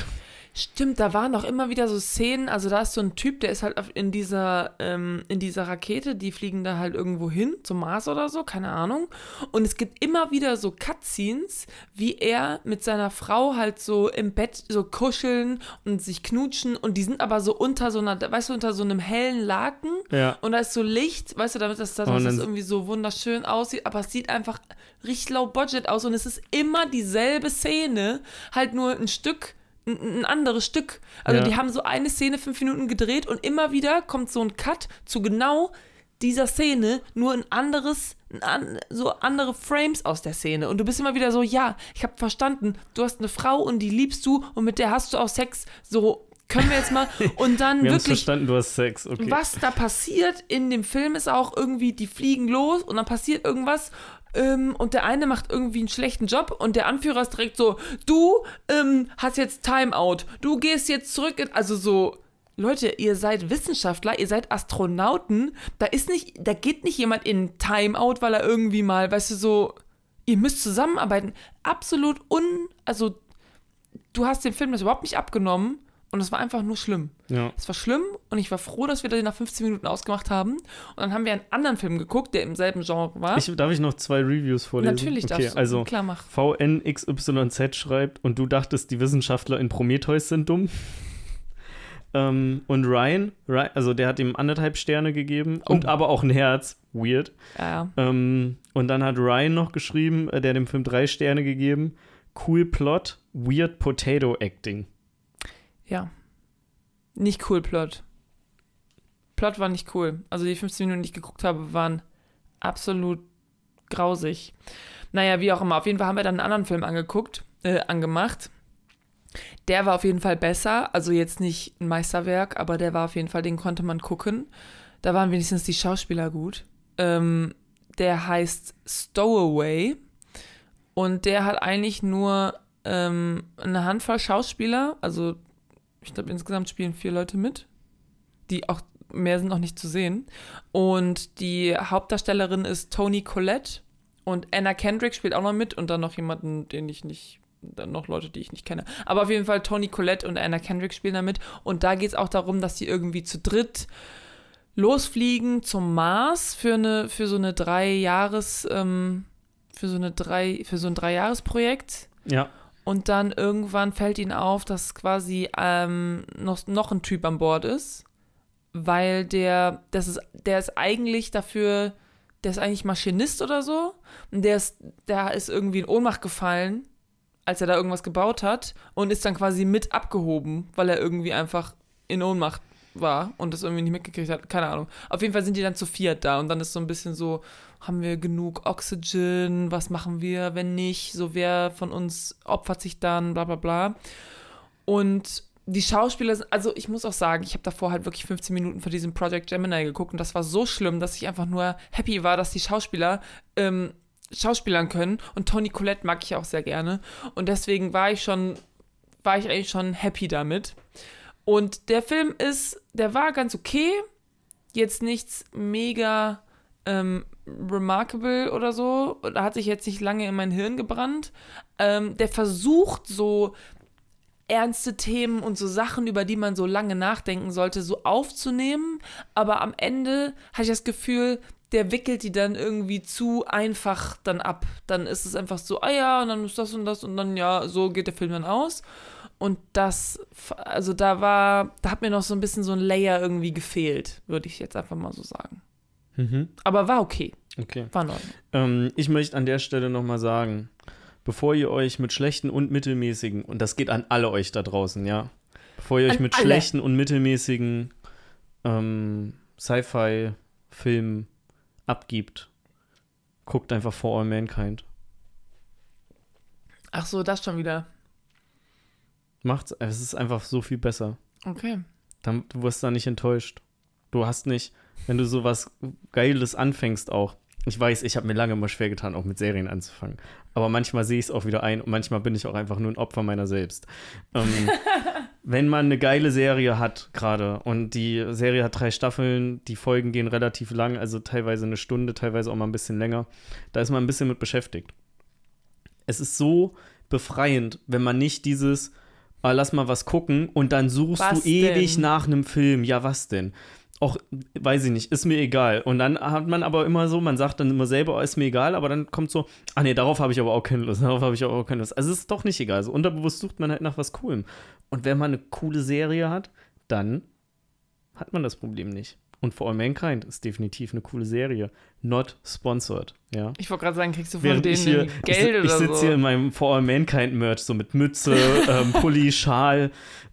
Stimmt, da waren auch immer wieder so Szenen, also da ist so ein Typ, der ist halt in dieser, ähm, in dieser Rakete, die fliegen da halt irgendwo hin, zum Mars oder so, keine Ahnung. Und es gibt immer wieder so Cutscenes, wie er mit seiner Frau halt so im Bett so kuscheln und sich knutschen und die sind aber so unter so einer, weißt du, unter so einem hellen Laken Ja. und da ist so Licht, weißt du, damit das, Und das dann- irgendwie so wunderschön aussieht, aber es sieht einfach richtig low budget aus und es ist immer dieselbe Szene, halt nur ein Stück, ein, anderes Stück. Also Ja. die haben so eine Szene fünf Minuten gedreht und immer wieder kommt so ein Cut zu genau dieser Szene, nur ein anderes, an, so andere Frames aus der Szene. Und du bist immer wieder so, ja, ich habe verstanden, du hast eine Frau und die liebst du und mit der hast du auch Sex. So, können wir jetzt mal. Und dann Wir wirklich verstanden, du hast Sex. Okay. was da passiert in dem Film ist auch irgendwie, die fliegen los und dann passiert irgendwas ähm, und der eine macht irgendwie einen schlechten Job und der Anführer ist direkt so, du ähm, hast jetzt Timeout, du gehst jetzt zurück, in, also so, Leute, ihr seid Wissenschaftler, ihr seid Astronauten. Da ist nicht, da geht nicht jemand in Timeout, weil er irgendwie mal, weißt du, so, ihr müsst zusammenarbeiten. Absolut un, also du hast dem Film das überhaupt nicht abgenommen und es war einfach nur schlimm. Ja. Es war schlimm und ich war froh, dass wir den nach 15 Minuten ausgemacht haben. Und dann haben wir einen anderen Film geguckt, der im selben Genre war. Ich, darf ich noch zwei Reviews vorlesen? Natürlich okay, darfst du. Also Klar, mach. VNXYZ schreibt, und du dachtest, die Wissenschaftler in Prometheus sind dumm? ähm, und Ryan, Ry- also der hat ihm anderthalb Sterne gegeben und Oh. aber auch ein Herz. Weird. Ja, ja. Ähm, und dann hat Ryan noch geschrieben, äh, der hat dem Film drei Sterne gegeben. Cool Plot, weird Potato Acting. Ja. Nicht cool, Plot. Plot war nicht cool. Also die 15 Minuten, die ich geguckt habe, waren absolut grausig. Naja, wie auch immer. Auf jeden Fall haben wir dann einen anderen Film angeguckt, äh, angemacht. Der war auf jeden Fall besser. Also jetzt nicht ein Meisterwerk, aber der war auf jeden Fall, den konnte man gucken. Da waren wenigstens die Schauspieler gut. Ähm, der heißt Stowaway. Und der hat eigentlich nur ähm, eine Handvoll Schauspieler. Also ich glaube, insgesamt spielen vier Leute mit. Die auch, mehr sind noch nicht zu sehen. Und die Hauptdarstellerin ist Toni Collette. Und Anna Kendrick spielt auch noch mit. Und dann noch jemanden, den ich nicht, dann noch Leute, die ich nicht kenne. Aber auf jeden Fall Toni Collette und Anna Kendrick spielen da mit. Und da geht es auch darum, dass die irgendwie zu dritt losfliegen zum Mars für eine, für so eine drei Jahres, ähm, für so eine drei, für so ein Dreijahresprojekt. Ja, Und dann irgendwann fällt ihnen auf, dass quasi ähm, noch, noch ein Typ an Bord ist, weil der, das ist, der ist eigentlich dafür, der ist eigentlich Maschinist oder so. Und der ist, der ist irgendwie in Ohnmacht gefallen, als er da irgendwas gebaut hat und ist dann quasi mit abgehoben, weil er irgendwie einfach in Ohnmacht war und das irgendwie nicht mitgekriegt hat. Keine Ahnung. Auf jeden Fall sind die dann zu viert da und dann ist so ein bisschen so, haben wir genug Oxygen? Was machen wir, wenn nicht? So, wer von uns opfert sich dann? Bla bla bla. Und die Schauspieler, also ich muss auch sagen, ich habe davor halt wirklich 15 Minuten für diesen Project Gemini geguckt und das war so schlimm, dass ich einfach nur happy war, dass die Schauspieler ähm, Schauspielern können und Toni Collette mag ich auch sehr gerne und deswegen war ich schon, war ich eigentlich schon happy damit. Und der Film ist, der war ganz okay, jetzt nichts mega ähm, remarkable oder so, da hat sich jetzt nicht lange in mein Hirn gebrannt. Ähm, der versucht so ernste Themen und so Sachen, über die man so lange nachdenken sollte, so aufzunehmen. Aber am Ende habe ich das Gefühl, der wickelt die dann irgendwie zu einfach dann ab. Dann ist es einfach so, ah ja, und dann ist das und das und dann ja, so geht der Film dann aus. Und das, also da war, da hat mir noch so ein bisschen so ein Layer irgendwie gefehlt, würde ich jetzt einfach mal so sagen. Mhm. Aber war okay, okay. war Ordnung. Ähm, ich möchte an der Stelle nochmal sagen, bevor ihr euch mit schlechten und mittelmäßigen, und das geht an alle euch da draußen, ja, bevor ihr euch An mit alle. schlechten und mittelmäßigen ähm, Sci-Fi-Filmen abgibt, guckt einfach For All Mankind. Ach so, das schon wieder. Macht's, es ist einfach so viel besser. Okay. Dann, du wirst da nicht enttäuscht. Du hast nicht, wenn du sowas Geiles anfängst auch. Ich weiß, ich habe mir lange immer schwer getan, auch mit Serien anzufangen. Aber manchmal sehe ich es auch wieder ein und manchmal bin ich auch einfach nur ein Opfer meiner selbst. Ähm, wenn man eine geile Serie hat gerade und die Serie hat drei Staffeln, die Folgen gehen relativ lang, also teilweise eine Stunde, teilweise auch mal ein bisschen länger, da ist man ein bisschen mit beschäftigt. Es ist so befreiend, wenn man nicht dieses, ah, lass mal was gucken und dann suchst Was du ewig denn? nach einem Film. Ja, was denn? Auch, weiß ich nicht, ist mir egal. Und dann hat man aber immer so, man sagt dann immer selber, oh, ist mir egal, aber dann kommt so, ah nee, darauf habe ich aber auch keine Lust, darauf habe ich aber auch keine Lust. Also es ist doch nicht egal. So unterbewusst sucht man halt nach was Coolem. Und wenn man eine coole Serie hat, dann hat man das Problem nicht. Und For All Mankind ist definitiv eine coole Serie. Not sponsored, ja. Ich wollte gerade sagen, kriegst du von Während denen ich hier, Geld ich, ich oder sitze so? hier in meinem For All Mankind Merch, so mit Mütze, ähm, Pulli, Schal.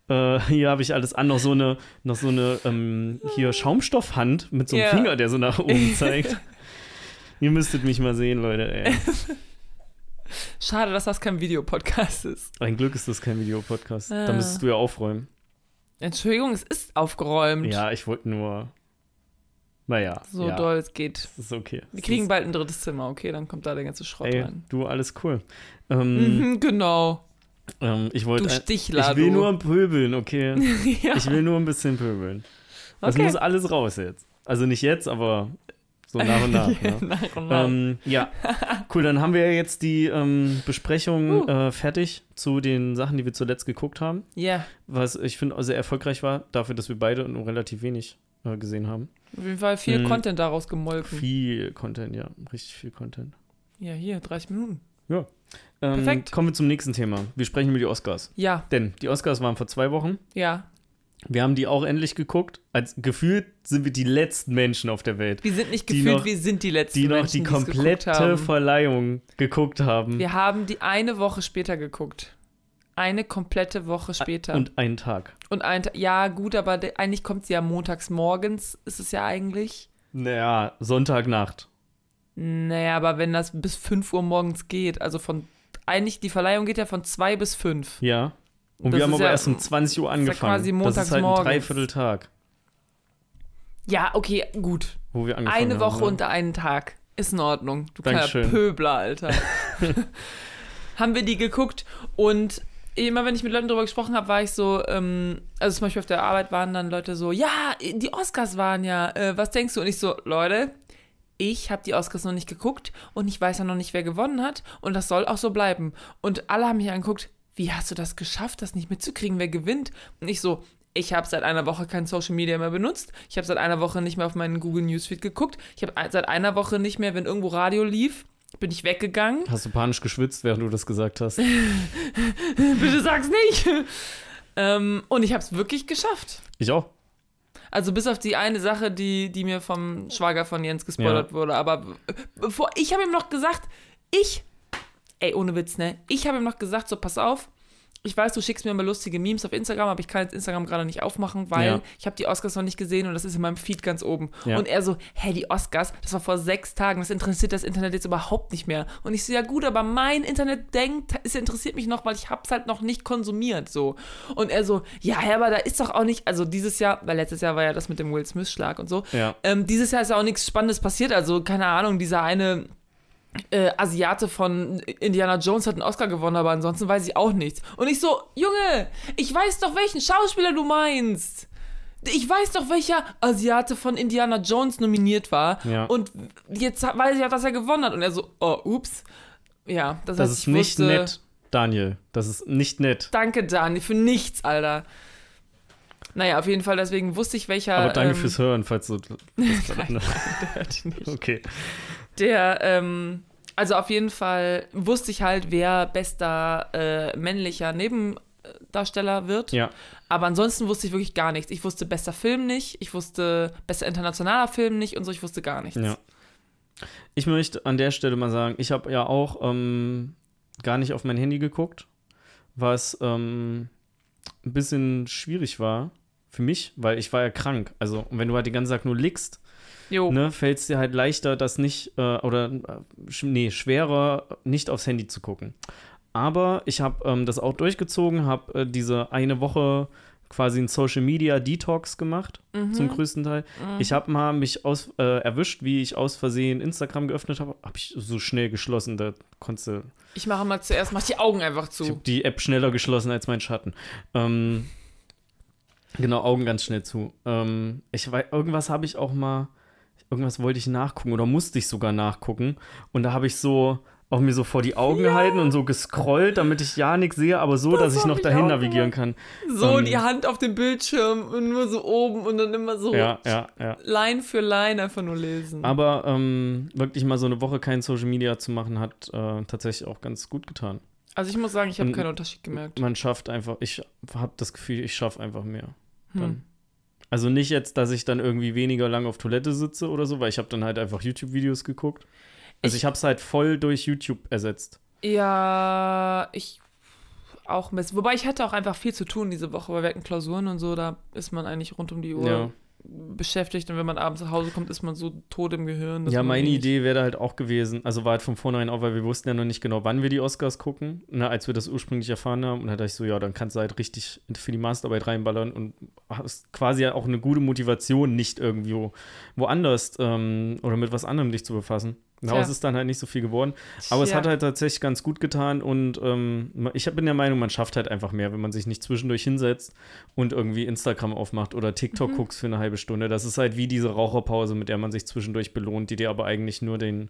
Äh, hier habe ich alles an, noch so eine, noch so eine ähm, hier Schaumstoffhand mit so einem Ja. Finger, der so nach oben zeigt. Ihr müsstet mich mal sehen, Leute, ey. Schade, dass das kein Videopodcast ist. Ein Glück ist das kein Videopodcast. Da Ah. müsstest du ja aufräumen. Entschuldigung, es ist aufgeräumt. Ja, ich wollte nur. Naja. So ja, doll es geht. Das ist okay. Wir kriegen bald ein drittes Zimmer, okay? Dann kommt da der ganze Schrott Ey, rein. du, alles cool. Ähm, Mhm, genau. Ähm, ich wollte. Du ein- Stichler, Ich will du. nur pöbeln, okay. ja. Ich will nur ein bisschen pöbeln. Das Okay. muss alles raus jetzt. Also nicht jetzt, aber so nach und nach. ne? Nach und nach. Ähm, ja, cool. Dann haben wir ja jetzt die ähm, Besprechung äh, fertig zu den Sachen, die wir zuletzt geguckt haben. Ja, Was ich finde sehr erfolgreich war, dafür, dass wir beide nur relativ wenig äh, gesehen haben. auf jeden Fall viel Mhm. Content daraus gemolken. Viel Content, ja. Richtig viel Content. Ja, hier, 30 Minuten. Ähm, Perfekt. Kommen wir zum nächsten Thema. Wir sprechen über die Oscars. Ja, Denn die Oscars waren vor zwei Wochen. ja. Wir haben die auch endlich geguckt. Als gefühlt sind wir die letzten Menschen auf der Welt, Wir sind nicht Die gefühlt, noch- wir sind die letzten die noch Menschen, die die's geguckt komplette haben. Verleihung geguckt haben. Wir haben die eine Woche später geguckt. Eine komplette Woche später. Und einen Tag. Und ein ja, gut, aber eigentlich kommt sie ja montags morgens, ist es ja eigentlich. Naja, Sonntagnacht. Naja, aber wenn das bis 5 Uhr morgens geht, also von, eigentlich, die Verleihung geht ja von 2 bis 5. Ja. Und Das wir haben ist aber ja- erst um 20 Uhr ist ja angefangen. quasi das ist halt ein. Dreivierteltag, Ja, okay, gut. wo wir angefangen Eine haben. Woche ne? und einen Tag. Ist in Ordnung. Du kleiner. Pöbler, Alter. haben wir die geguckt und immer wenn ich mit Leuten darüber gesprochen habe, war ich so, ähm, also zum Beispiel auf der Arbeit waren dann Leute so, ja, die Oscars waren ja, äh, was denkst du? Und ich so, Leute, ich habe die Oscars noch nicht geguckt und ich weiß ja noch nicht, wer gewonnen hat und das soll auch so bleiben. Und alle haben mich angeguckt, wie hast du das geschafft, das nicht mitzukriegen, wer gewinnt? Und ich so, ich habe seit einer Woche kein Social Media mehr benutzt. Ich habe seit einer Woche nicht mehr auf meinen Google Newsfeed geguckt. Ich habe seit einer Woche nicht mehr, wenn irgendwo Radio lief, bin ich weggegangen. Hast du panisch geschwitzt, während du das gesagt hast? Bitte sag's nicht. ähm, und ich habe es wirklich geschafft. Ich auch. Also bis auf die eine Sache, die, die mir vom Schwager von Jens gespoilert Ja. wurde. Aber b- bevor, ich habe ihm noch gesagt, ich, ey, ohne Witz, ne? Ich habe ihm noch gesagt, so, pass auf. Ich weiß, du schickst mir immer lustige Memes auf Instagram, aber ich kann jetzt Instagram gerade nicht aufmachen, weil Ja. ich habe die Oscars noch nicht gesehen und das ist in meinem Feed ganz oben. Ja. Und er so, hä, die Oscars, das war vor sechs Tagen, das interessiert das Internet jetzt überhaupt nicht mehr. Und ich so, ja gut, aber mein Internet denkt, es interessiert mich noch, weil ich hab's halt noch nicht konsumiert, so. Und er so, ja, ja, aber da ist doch auch nicht, also dieses Jahr, weil letztes Jahr war ja das mit dem Will Smith-Schlag und so, Ja. ähm, dieses Jahr ist ja auch nichts Spannendes passiert. Also, keine Ahnung, dieser eine äh, Asiate von Indiana Jones hat einen Oscar gewonnen, aber ansonsten weiß ich auch nichts. Und ich so, Junge, ich weiß doch, welchen Schauspieler du meinst. Ich weiß doch, welcher Asiate von Indiana Jones nominiert war. Ja. Und jetzt weiß ich auch, dass er gewonnen hat. Und er so, oh, ups. Ja, das, Das heißt, ist ich nicht wusste, nett, Daniel. Das ist nicht nett. Danke, Dani, für nichts, Alter. Naja, auf jeden Fall, deswegen wusste ich, welcher. Aber danke ähm, fürs Hören, falls du. Nein, der hört nicht. okay. Der, ähm, also auf jeden Fall wusste ich halt, wer bester äh, männlicher Nebendarsteller wird. Ja. Aber ansonsten wusste ich wirklich gar nichts. Ich wusste bester Film nicht, ich wusste bester internationaler Film nicht und so, ich wusste gar nichts. Ja. Ich möchte an der Stelle mal sagen, ich habe ja auch ähm, gar nicht auf mein Handy geguckt, was ähm, ein bisschen schwierig war für mich, weil ich war ja krank. Also, und wenn du halt den ganzen Tag nur liegst. Ne, fällt es dir halt leichter, das nicht, äh, oder, äh, sch nee, schwerer, nicht aufs Handy zu gucken. Aber ich habe ähm, das auch durchgezogen, habe äh, diese eine Woche quasi einen Social Media Detox gemacht, Mhm. zum größten Teil. Ich habe mal mich aus, äh, erwischt, wie ich aus Versehen Instagram geöffnet habe, habe ich so schnell geschlossen, da konntest du, Ich mache mal zuerst, mach die Augen einfach ich zu. habe die App schneller geschlossen als mein Schatten. Ähm, genau, Augen ganz schnell zu. Ähm, ich weiß, irgendwas habe ich auch mal, irgendwas wollte ich nachgucken oder musste ich sogar nachgucken und da habe ich so auch mir so vor die Augen gehalten und so gescrollt, damit ich ja nichts sehe, aber so, dass ich noch ich dahin navigieren kann. So ähm, die Hand auf dem Bildschirm und nur so oben und dann immer so Ja, ja, ja. Line für Line einfach nur lesen. Aber ähm, wirklich mal so eine Woche kein Social Media zu machen, hat äh, tatsächlich auch ganz gut getan. also ich muss sagen, ich habe keinen Unterschied gemerkt. Man schafft einfach, ich habe das Gefühl, ich schaffe einfach mehr. Hm. Dann. Also nicht jetzt, dass ich dann irgendwie weniger lang auf Toilette sitze oder so, weil ich habe dann halt einfach YouTube-Videos geguckt. Also Ich- ich habe es halt voll durch YouTube ersetzt. Ja, ich auch Mist. Wobei ich hatte auch einfach viel zu tun diese Woche, weil wir hatten Klausuren und so, da ist man eigentlich rund um die Uhr Ja. Beschäftigt und wenn man abends nach Hause kommt, ist man so tot im Gehirn. Ja, meine Idee wäre halt auch gewesen, also war halt von vornherein auch, weil wir wussten ja noch nicht genau, wann wir die Oscars gucken, ne, als wir das ursprünglich erfahren haben. Und da dachte ich so, ja, dann kannst du halt richtig für die Masterarbeit reinballern und hast quasi auch eine gute Motivation, nicht irgendwo woanders ähm, oder mit was anderem dich zu befassen. Daraus Tja. ist dann halt nicht so viel geworden. Aber es Tja. hat halt tatsächlich ganz gut getan und ähm, ich bin der Meinung, man schafft halt einfach mehr, wenn man sich nicht zwischendurch hinsetzt und irgendwie Instagram aufmacht oder TikTok Mhm. guckst für eine halbe Stunde. Das ist halt wie diese Raucherpause, mit der man sich zwischendurch belohnt, die dir aber eigentlich nur den,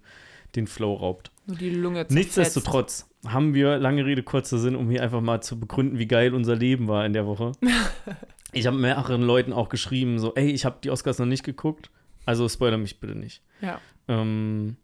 den Flow raubt. Nur die Lunge zerfetzt. Nichtsdestotrotz haben wir, lange Rede, kurzer Sinn, um hier einfach mal zu begründen, wie geil unser Leben war in der Woche. ich habe mehreren Leuten auch geschrieben, so, ey, ich habe die Oscars noch nicht geguckt, also spoiler mich bitte nicht. Ja. Ähm,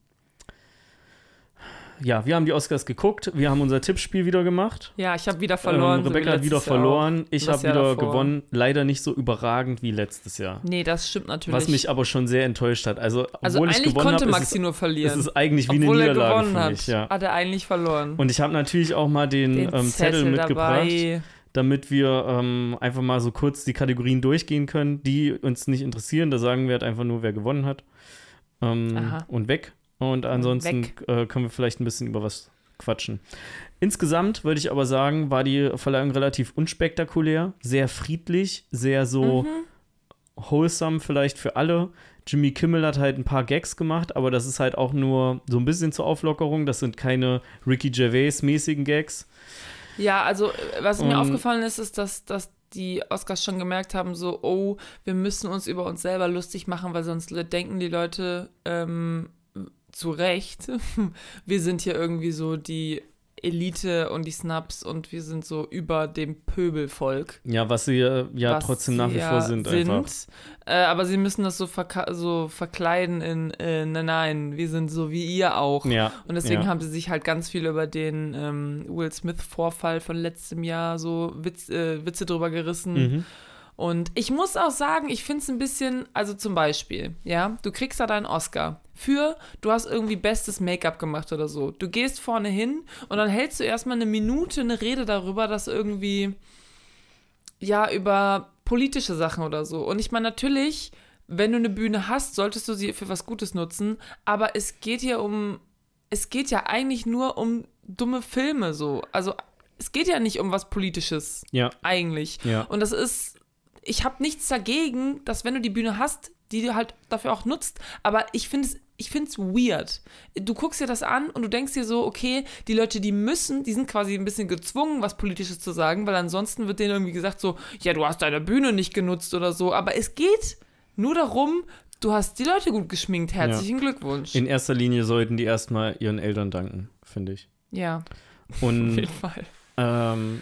ja, wir haben die Oscars geguckt, wir haben unser Tippspiel wieder gemacht. Ja, ich habe wieder verloren. Ähm, so Rebecca hat wieder verloren, ich habe wieder davor. gewonnen. Leider nicht so überragend wie letztes Jahr. Nee, das stimmt natürlich. Was mich aber schon sehr enttäuscht hat. Also, obwohl also ich eigentlich gewonnen konnte habe, ist, Maxi es- nur ist verlieren. es eigentlich wie Obwohl eine er Niederlage gewonnen für hat, mich. Ja. hat er eigentlich verloren. Und ich habe natürlich auch mal den, Den ähm, Zettel, mitgebracht, dabei. damit wir ähm, einfach mal so kurz die Kategorien durchgehen können, die uns nicht interessieren. Da sagen wir halt einfach nur, wer gewonnen hat. Ähm, und weg. Und ansonsten. Äh, können wir vielleicht ein bisschen über was quatschen. Insgesamt würde ich aber sagen, war die Verleihung relativ unspektakulär, sehr friedlich, sehr so Mhm. wholesome vielleicht für alle. Jimmy Kimmel hat halt ein paar Gags gemacht, aber das ist halt auch nur so ein bisschen zur Auflockerung. Das sind keine Ricky Gervais-mäßigen Gags. Ja, also äh, was mir Und- aufgefallen ist, ist, dass, dass die Oscars schon gemerkt haben, so, oh, wir müssen uns über uns selber lustig machen, weil sonst denken die Leute ähm, zu Recht, wir sind hier irgendwie so die Elite und die Snubs und wir sind so über dem Pöbelvolk. Ja, was sie ja was trotzdem nach wie vor sind, einfach. Äh, aber sie müssen das so, verka- so verkleiden in, äh, nein, nein, wir sind so wie ihr auch. Ja, Und deswegen ja. haben sie sich halt ganz viel über den ähm, Will Smith-Vorfall von letztem Jahr so Witz, äh, Witze drüber gerissen. Mhm. Und ich muss auch sagen, ich finde es ein bisschen, also zum Beispiel, ja, du kriegst da deinen Oscar für, du hast irgendwie bestes Make-up gemacht oder so. Du gehst vorne hin und dann hältst du erstmal eine Minute eine Rede darüber, dass irgendwie, ja, über politische Sachen oder so. Und ich meine, natürlich, wenn du eine Bühne hast, solltest du sie für was Gutes nutzen, aber es geht hier um, es geht ja eigentlich nur um dumme Filme so. Also es geht ja nicht um was Politisches Ja, eigentlich. ja. Und das ist, ich habe nichts dagegen, dass wenn du die Bühne hast, die du halt dafür auch nutzt, aber ich finde es ich finde es weird. Du guckst dir das an und du denkst dir so, okay, die Leute, die müssen, die sind quasi ein bisschen gezwungen, was Politisches zu sagen, weil ansonsten wird denen irgendwie gesagt so, ja, du hast deine Bühne nicht genutzt oder so. Aber es geht nur darum, du hast die Leute gut geschminkt. Herzlichen Glückwunsch. In erster Linie sollten die erstmal ihren Eltern danken, finde ich. ja, auf Und jeden Fall. ähm,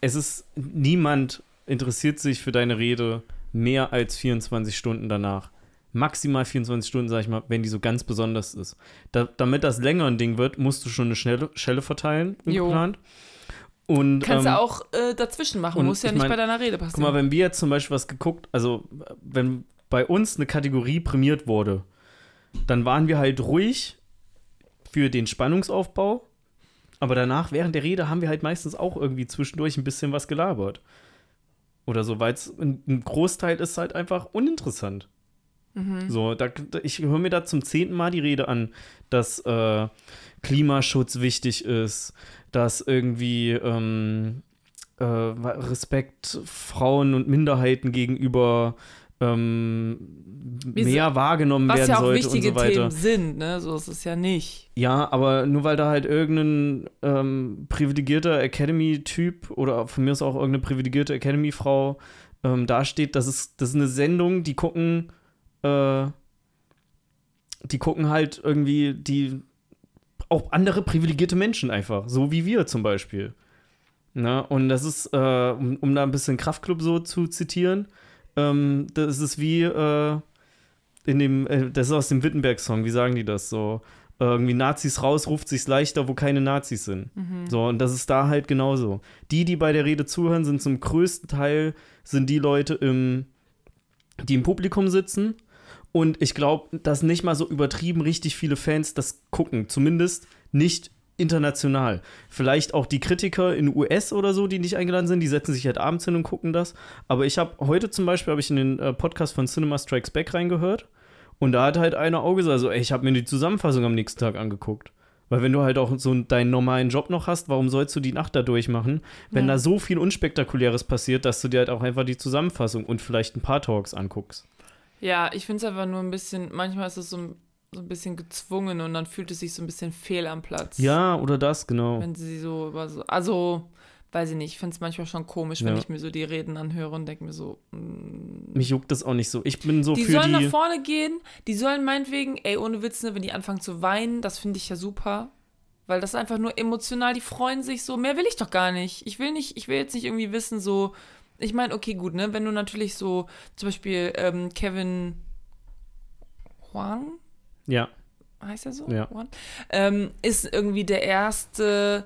es ist, niemand interessiert sich für deine Rede mehr als 24 Stunden danach. Maximal 24 Stunden, sag ich mal, wenn die so ganz besonders ist. Da, damit das länger ein Ding wird, musst du schon eine Schnelle, Schelle verteilen, geplant. Und, Kannst ähm, du auch äh, dazwischen machen, muss ja ich nicht mein, bei deiner Rede Guck passieren. mal, wenn wir jetzt zum Beispiel was geguckt, also wenn bei uns eine Kategorie prämiert wurde, dann waren wir halt ruhig für den Spannungsaufbau, aber danach, während der Rede, haben wir halt meistens auch irgendwie zwischendurch ein bisschen was gelabert. Oder so, weil es ein, Großteil ist halt einfach uninteressant. Mhm. So, da, da- ich höre mir da zum zehnten Mal die Rede an, dass äh, Klimaschutz wichtig ist, dass irgendwie ähm, äh, Respekt Frauen und Minderheiten gegenüber ähm, mehr wahrgenommen werden ja auch sollte und so weiter. Themen sind, ne? So ist es ja nicht. Ja, aber nur weil da halt irgendein ähm, privilegierter Academy-Typ oder von mir ist auch irgendeine privilegierte Academy-Frau ähm, dasteht, das ist, das ist eine Sendung, die gucken, äh, die gucken halt irgendwie die auch andere privilegierte Menschen einfach, so wie wir zum Beispiel. Na, und das ist, äh, um, um da ein bisschen Kraftclub so zu zitieren, ähm, das ist wie äh, in dem, äh, das ist aus dem Wittenberg-Song, wie sagen die das so? Irgendwie Nazis raus, ruft sich's leichter, wo keine Nazis sind. So, und das ist da halt genauso. Die, die bei der Rede zuhören, sind zum größten Teil, sind die Leute im, die im Publikum sitzen. Und ich glaube, dass nicht mal so übertrieben richtig viele Fans das gucken. Zumindest nicht international. Vielleicht auch die Kritiker in US oder so, die nicht eingeladen sind, die setzen sich halt abends hin und gucken das. Aber ich habe heute zum Beispiel habe ich in den äh, Podcast von Cinema Strikes Back reingehört und da hat halt einer auch gesagt, so, ey, ich habe mir die Zusammenfassung am nächsten Tag angeguckt. Weil wenn du halt auch so deinen normalen Job noch hast, warum sollst du die Nacht da durchmachen, wenn Ja. da so viel Unspektakuläres passiert, dass du dir halt auch einfach die Zusammenfassung und vielleicht ein paar Talks anguckst. Ja, ich finde es einfach nur ein bisschen, manchmal ist es so, so ein bisschen gezwungen und dann fühlt es sich so ein bisschen fehl am Platz. Ja, oder das, genau. Wenn sie so über so, also, weiß ich nicht, ich finde es manchmal schon komisch, wenn Ja. ich mir so die Reden anhöre und denke mir so, mm, Mich juckt das auch nicht so. Ich bin so die für sollen die. nach vorne gehen, die sollen meinetwegen, ey, ohne Witz, ne, wenn die anfangen zu weinen, das finde ich ja super. Weil das ist einfach nur emotional, die freuen sich so. Mehr will ich doch gar nicht. Ich will nicht, ich will jetzt nicht irgendwie wissen, so. Ich meine, okay, gut, ne? Wenn du natürlich so, zum Beispiel ähm, Kevin Huang, Ja, heißt er so? Ja. Ähm, ist irgendwie der erste.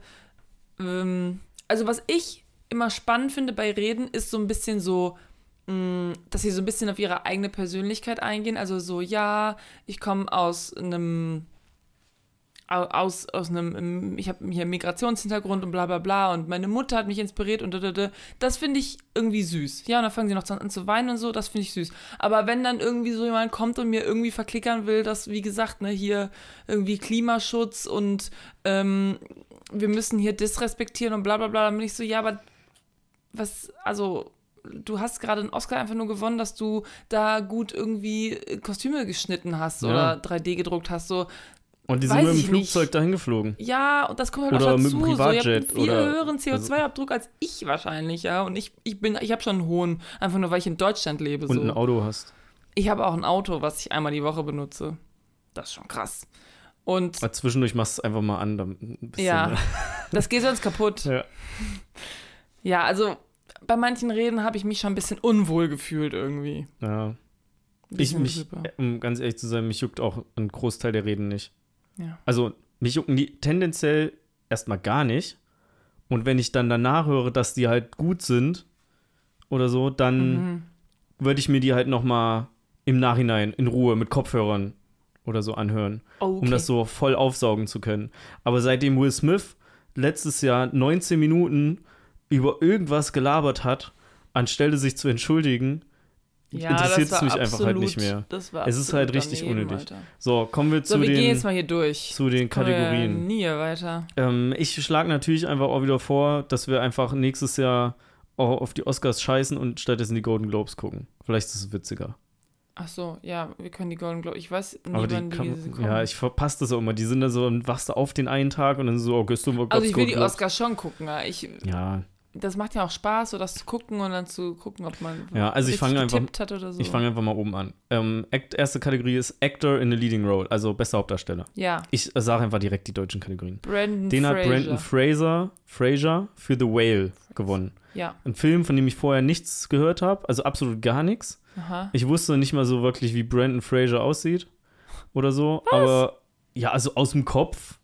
Ähm, also, was ich immer spannend finde bei Reden, ist so ein bisschen so, mh, dass sie so ein bisschen auf ihre eigene Persönlichkeit eingehen. Also, so, ja, ich komme aus einem. Au- Aus, aus einem, ähm, ich habe hier Migrationshintergrund und bla bla bla und meine Mutter hat mich inspiriert und da, da, da. das finde ich irgendwie süß. Ja, und dann fangen sie noch an zu weinen und so, das finde ich süß. Aber wenn dann irgendwie so jemand kommt und mir irgendwie verklickern will, dass, wie gesagt, ne, hier irgendwie Klimaschutz und ähm, wir müssen hier disrespektieren und bla bla bla, dann bin ich so, ja, aber was, also, du hast gerade einen Oscar einfach nur gewonnen, dass du da gut irgendwie Kostüme geschnitten hast Ja. oder 3D gedruckt hast, so. Und die sind mit dem Flugzeug nicht. dahin geflogen. Ja, und das kommt halt Oder auch mit dazu. dem so, ihr habt einen Privatjet viel höheren CO2-Abdruck als ich wahrscheinlich, ja. Und ich, ich bin, ich habe schon einen hohen, einfach nur weil ich in Deutschland lebe. Und so. ein Auto hast. Ich habe auch ein Auto, was ich einmal die Woche benutze. Das ist schon krass. Und Aber zwischendurch machst du es einfach mal an. Ein bisschen, Ja. ne? das geht sonst kaputt. ja. Ja, also bei manchen Reden habe ich mich schon ein bisschen unwohl gefühlt irgendwie. ja. Ich, mich, um ganz ehrlich zu sein, mich juckt auch ein Großteil der Reden nicht. Ja. Also, mich jucken die tendenziell erstmal gar nicht. Und wenn ich dann danach höre, dass die halt gut sind oder so, dann Mhm. würde ich mir die halt noch mal im Nachhinein in Ruhe mit Kopfhörern oder so anhören, Oh, okay. um das so voll aufsaugen zu können. Aber seitdem Will Smith letztes Jahr 19 Minuten über irgendwas gelabert hat, anstelle sich zu entschuldigen, ja, interessiert es mich einfach halt nicht absolut- mehr. Es ist halt absolut richtig daneben, unnötig. Alter. So, kommen wir So, zu wir gehen den, jetzt mal hier durch. zu den wir Kategorien. Nie weiter. Ähm, ich schlage natürlich einfach auch wieder vor, dass wir einfach nächstes Jahr auch auf die Oscars scheißen und stattdessen die Golden Globes gucken. Vielleicht ist es witziger. Ach so, ja, wir können die Golden Globe. Ich weiß nie, Aber die wann die kann, kommen. ja, ich verpasse das auch immer. Die sind da so, und wachst du auf den einen Tag und dann so, oh, gestern war also ich will die Globes. Oscars schon gucken. Ich, Ja, das macht ja auch Spaß, so das zu gucken und dann zu gucken, ob man Ja, also ich fange einfach- hat oder so. ich fange einfach mal oben an. Ähm, Act, erste Kategorie ist Actor in a Leading Role, also bester Hauptdarsteller. ja, Ich sage einfach direkt die deutschen Kategorien. Brandon Den hat Fraser. Brandon Fraser, Fraser für The Whale gewonnen. Ja, Ein Film, von dem ich vorher nichts gehört habe, also absolut gar nichts. aha. Ich wusste nicht mal so wirklich, wie Brandon Fraser aussieht oder so. Aber ja, also aus dem Kopf,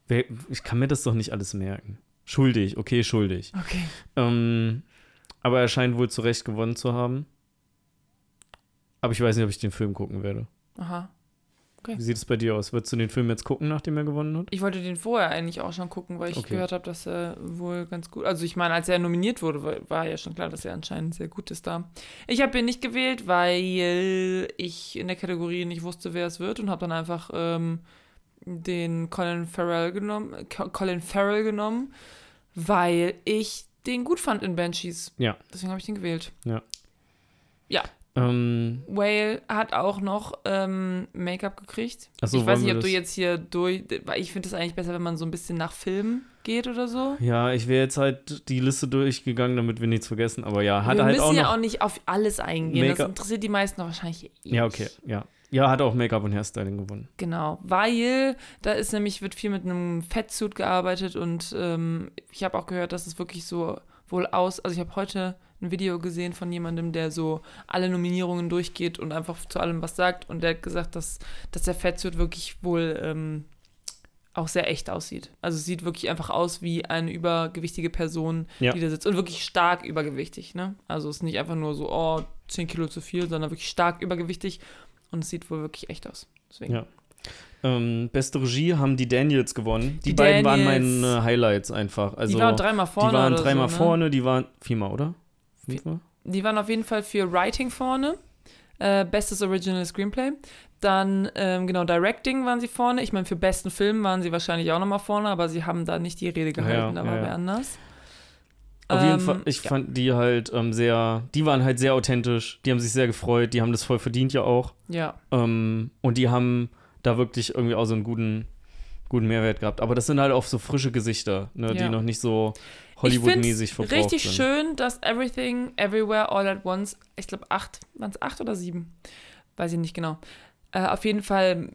ich kann mir das doch nicht alles merken. Schuldig, okay, schuldig. Okay. Ähm, aber er scheint wohl zu Recht gewonnen zu haben. Aber ich weiß nicht, ob ich den Film gucken werde. Aha. Wie sieht es bei dir aus? Würdest du den Film jetzt gucken, nachdem er gewonnen hat? Ich wollte den vorher eigentlich auch schon gucken, weil ich Okay. gehört habe, dass er wohl ganz gut. Also ich meine, als er nominiert wurde, war, war ja schon klar, dass er anscheinend sehr gut ist da. Ich habe ihn nicht gewählt, weil ich in der Kategorie nicht wusste, wer es wird und habe dann einfach ähm, den Colin Farrell genommen, Co- Colin Farrell genommen, weil ich den gut fand in Banshees. Ja. Deswegen habe ich den gewählt. Ähm, Whale hat auch noch ähm, Make-up gekriegt. Achso, ich weiß nicht, wir ob du jetzt hier durch, weil ich finde es eigentlich besser, wenn man so ein bisschen nach Film geht oder so. ja, ich wäre jetzt halt die Liste durchgegangen, damit wir nichts vergessen. Aber ja, hat wir halt müssen auch noch. ja auch nicht auf alles eingehen. Das interessiert die meisten wahrscheinlich eh ja, okay, ja. Ja, hat auch Make-up und Hairstyling gewonnen. Genau, weil da ist nämlich, wird viel mit einem Fettsuit gearbeitet und ähm, ich habe auch gehört, dass es wirklich so wohl aus, also ich habe heute ein Video gesehen von jemandem, der so alle Nominierungen durchgeht und einfach zu allem was sagt und der hat gesagt, dass, dass der Fettsuit wirklich wohl ähm, auch sehr echt aussieht. Also es sieht wirklich einfach aus wie eine übergewichtige Person, Ja. die da sitzt und wirklich stark übergewichtig, ne? Also es ist nicht einfach nur so, oh, 10 Kilo zu viel, sondern wirklich stark übergewichtig und es sieht wohl wirklich echt aus. Deswegen. Ja. Ähm, beste Regie haben die Daniels gewonnen. Die, Die beiden Daniels. waren meine Highlights einfach. Also, die waren dreimal vorne. die waren dreimal so, ne? vorne, die waren viermal, oder? Fünfmal? Die waren auf jeden Fall für Writing vorne. Äh, bestes Original Screenplay. Dann, ähm, genau, Directing waren sie vorne. Ich meine, für besten Film waren sie wahrscheinlich auch nochmal vorne, aber sie haben da nicht die Rede gehalten, Ja, da war ja, ja. wer anders. Auf jeden Ähm, Fall, ich ja. fand die halt ähm, sehr, die waren halt sehr authentisch, die haben sich sehr gefreut, die haben das voll verdient ja auch. Ja, Ähm, und die haben da wirklich irgendwie auch so einen guten, guten Mehrwert gehabt. Aber das sind halt auch so frische Gesichter, ne, die Ja. noch nicht so Hollywood-mäßig verbraucht richtig sind. schön, dass Everything, Everywhere, All at Once, ich glaube acht, waren es acht oder sieben? Weiß ich nicht genau. Äh, auf jeden Fall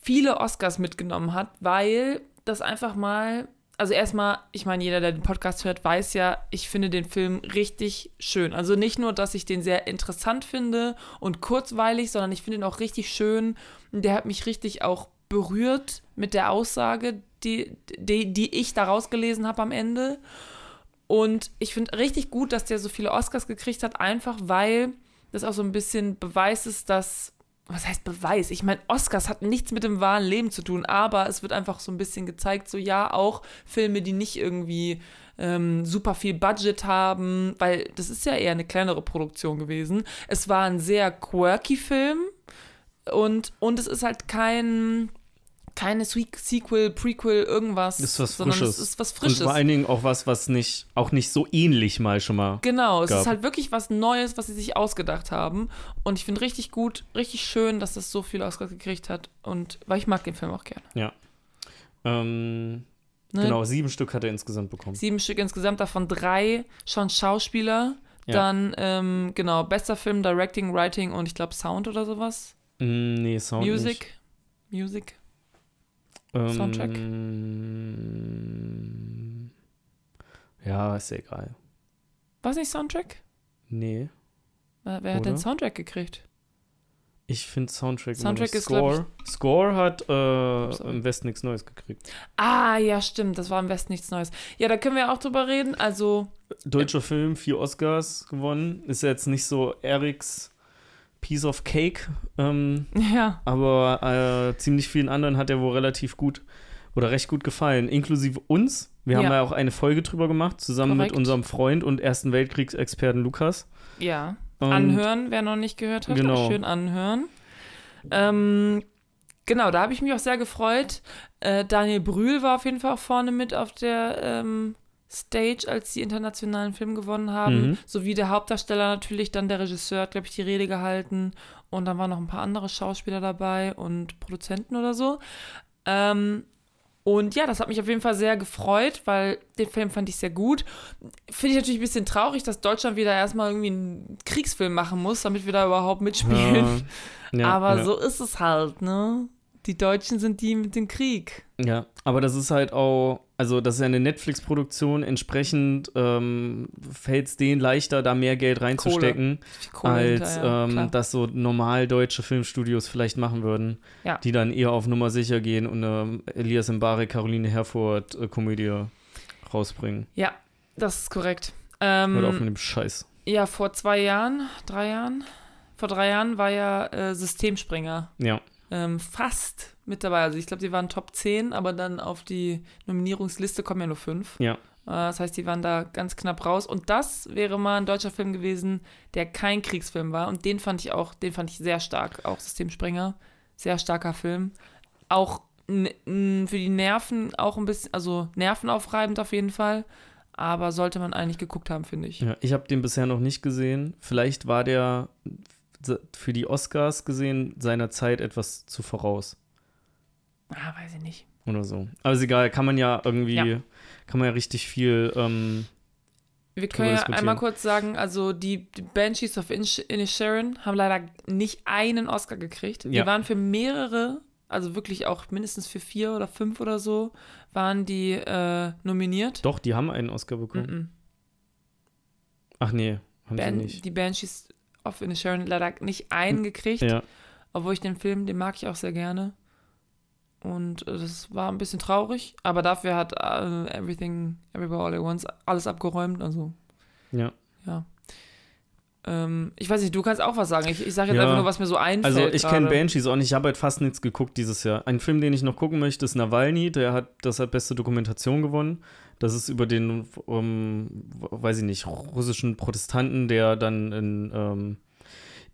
viele Oscars mitgenommen hat, weil das einfach mal, also erstmal, ich meine, jeder, der den Podcast hört, weiß ja, ich finde den Film richtig schön. Also nicht nur, dass ich den sehr interessant finde und kurzweilig, sondern ich finde ihn auch richtig schön. Und der hat mich richtig auch berührt mit der Aussage, die, die, die ich daraus gelesen habe am Ende. Und ich finde richtig gut, dass der so viele Oscars gekriegt hat, einfach weil das auch so ein bisschen Beweis ist, dass. Was heißt Beweis? Ich meine, Oscars hat nichts mit dem wahren Leben zu tun, aber es wird einfach so ein bisschen gezeigt, so ja, auch Filme, die nicht irgendwie ähm, super viel Budget haben, weil das ist ja eher eine kleinere Produktion gewesen. Es war ein sehr quirky Film und, und es ist halt kein keine Se- Sequel, Prequel, irgendwas. Ist was sondern Frisches. es ist was Und Frisches. vor allen Dingen auch was, was nicht, auch nicht so ähnlich mal schon mal. Genau, es gab. ist halt wirklich was Neues, was sie sich ausgedacht haben. Und ich finde richtig gut, richtig schön, dass das so viele Oscars gekriegt hat. Und weil ich mag den Film auch gerne. Ähm, Ne? Genau, sieben Stück hat er insgesamt bekommen. Sieben Stück insgesamt, davon drei schon Schauspieler. Ja. Dann, ähm, genau, bester Film, Directing, Writing und ich glaube Sound oder sowas. Mm, nee, Sound Music. Music. Nicht. Ähm, Soundtrack. Ja, ist egal. War es nicht Soundtrack? Nee, Wer wer hat den Oder? Soundtrack gekriegt? ich finde Soundtrack, Soundtrack ist, noch glaub Score. Score hat äh, im Westen nichts Neues gekriegt. Ah, ja, stimmt. Das war im Westen nichts Neues. Ja, da können wir auch drüber reden. Also, Deutscher Film, vier Oscars gewonnen. Ist ja jetzt nicht so Erics Piece of Cake, ähm, ja. aber äh, ziemlich vielen anderen hat er wohl relativ gut oder recht gut gefallen, inklusive uns. Wir haben Ja. ja auch eine Folge drüber gemacht, zusammen Korrekt. mit unserem Freund und Ersten Weltkriegsexperten Lukas. Ja. Und anhören, wer noch nicht gehört hat. Genau. Schön anhören. Ähm, genau, da habe ich mich auch sehr gefreut. Äh, Daniel Brühl war auf jeden Fall auch vorne mit auf der ähm, Stage, als die internationalen Film gewonnen haben. Mhm. Sowie der Hauptdarsteller natürlich, dann der Regisseur hat, glaube ich, die Rede gehalten. Und dann waren noch ein paar andere Schauspieler dabei und Produzenten oder so. Ähm, und ja, das hat mich auf jeden Fall sehr gefreut, weil den Film fand ich sehr gut. Finde ich natürlich ein bisschen traurig, dass Deutschland wieder erstmal irgendwie einen Kriegsfilm machen muss, damit wir da überhaupt mitspielen. Ja, ja, Aber ja. so ist es halt, ne? Die Deutschen sind die mit dem Krieg. Ja, aber das ist halt auch, also das ist ja eine Netflix-Produktion, entsprechend ähm, fällt es denen leichter, da mehr Geld reinzustecken, als ähm, das so normal deutsche Filmstudios vielleicht machen würden, Ja. die dann eher auf Nummer sicher gehen und eine Elias Mbarek, Caroline Herford äh, Komödie rausbringen. Ja, das ist korrekt. Hört auf Ähm, mit dem Scheiß. ja, vor zwei Jahren, drei Jahren, vor drei Jahren war ja äh, Systemspringer Ja, ähm, fast mit dabei. Also ich glaube, die waren Top 10, aber dann auf die Nominierungsliste kommen ja nur fünf. ja, Äh, Das heißt, die waren da ganz knapp raus. Und das wäre mal ein deutscher Film gewesen, der kein Kriegsfilm war. Und den fand ich auch, den fand ich sehr stark. Auch Systemspringer. Sehr starker Film. Auch für die Nerven auch ein bisschen, also nervenaufreibend auf jeden Fall. Aber sollte man eigentlich geguckt haben, finde ich. ja. Ich habe den bisher noch nicht gesehen. Vielleicht war der für die Oscars gesehen seiner Zeit etwas zu voraus. Ah, weiß ich nicht. oder so. Aber ist egal, kann man ja irgendwie, Ja. kann man ja richtig viel, ähm, Wir können ja einmal kurz sagen, also die, die Banshees of Inisherin haben leider nicht einen Oscar gekriegt. Die Ja. waren für mehrere, also wirklich auch mindestens für vier oder fünf oder so, waren die äh, nominiert. doch, die haben einen Oscar bekommen. Mhm. Ach nee, haben Ban sie nicht. die Banshees of Inisherin leider nicht einen gekriegt, Ja, obwohl ich den Film, den mag ich auch sehr gerne. Und äh, das war ein bisschen traurig, aber dafür hat äh, Everything, Everywhere All at Once alles abgeräumt, also ja. Ja. Ähm, ich weiß nicht, du kannst auch was sagen. Ich, ich sage jetzt Ja. einfach nur, was mir so einfällt. Also ich kenne. Banshees auch nicht, ich habe halt fast nichts geguckt dieses Jahr. Ein Film, den ich noch gucken möchte, ist Nawalny, der hat das hat beste Dokumentation gewonnen. Das ist über den, ähm, weiß ich nicht, russischen Protestanten, der dann in, ähm,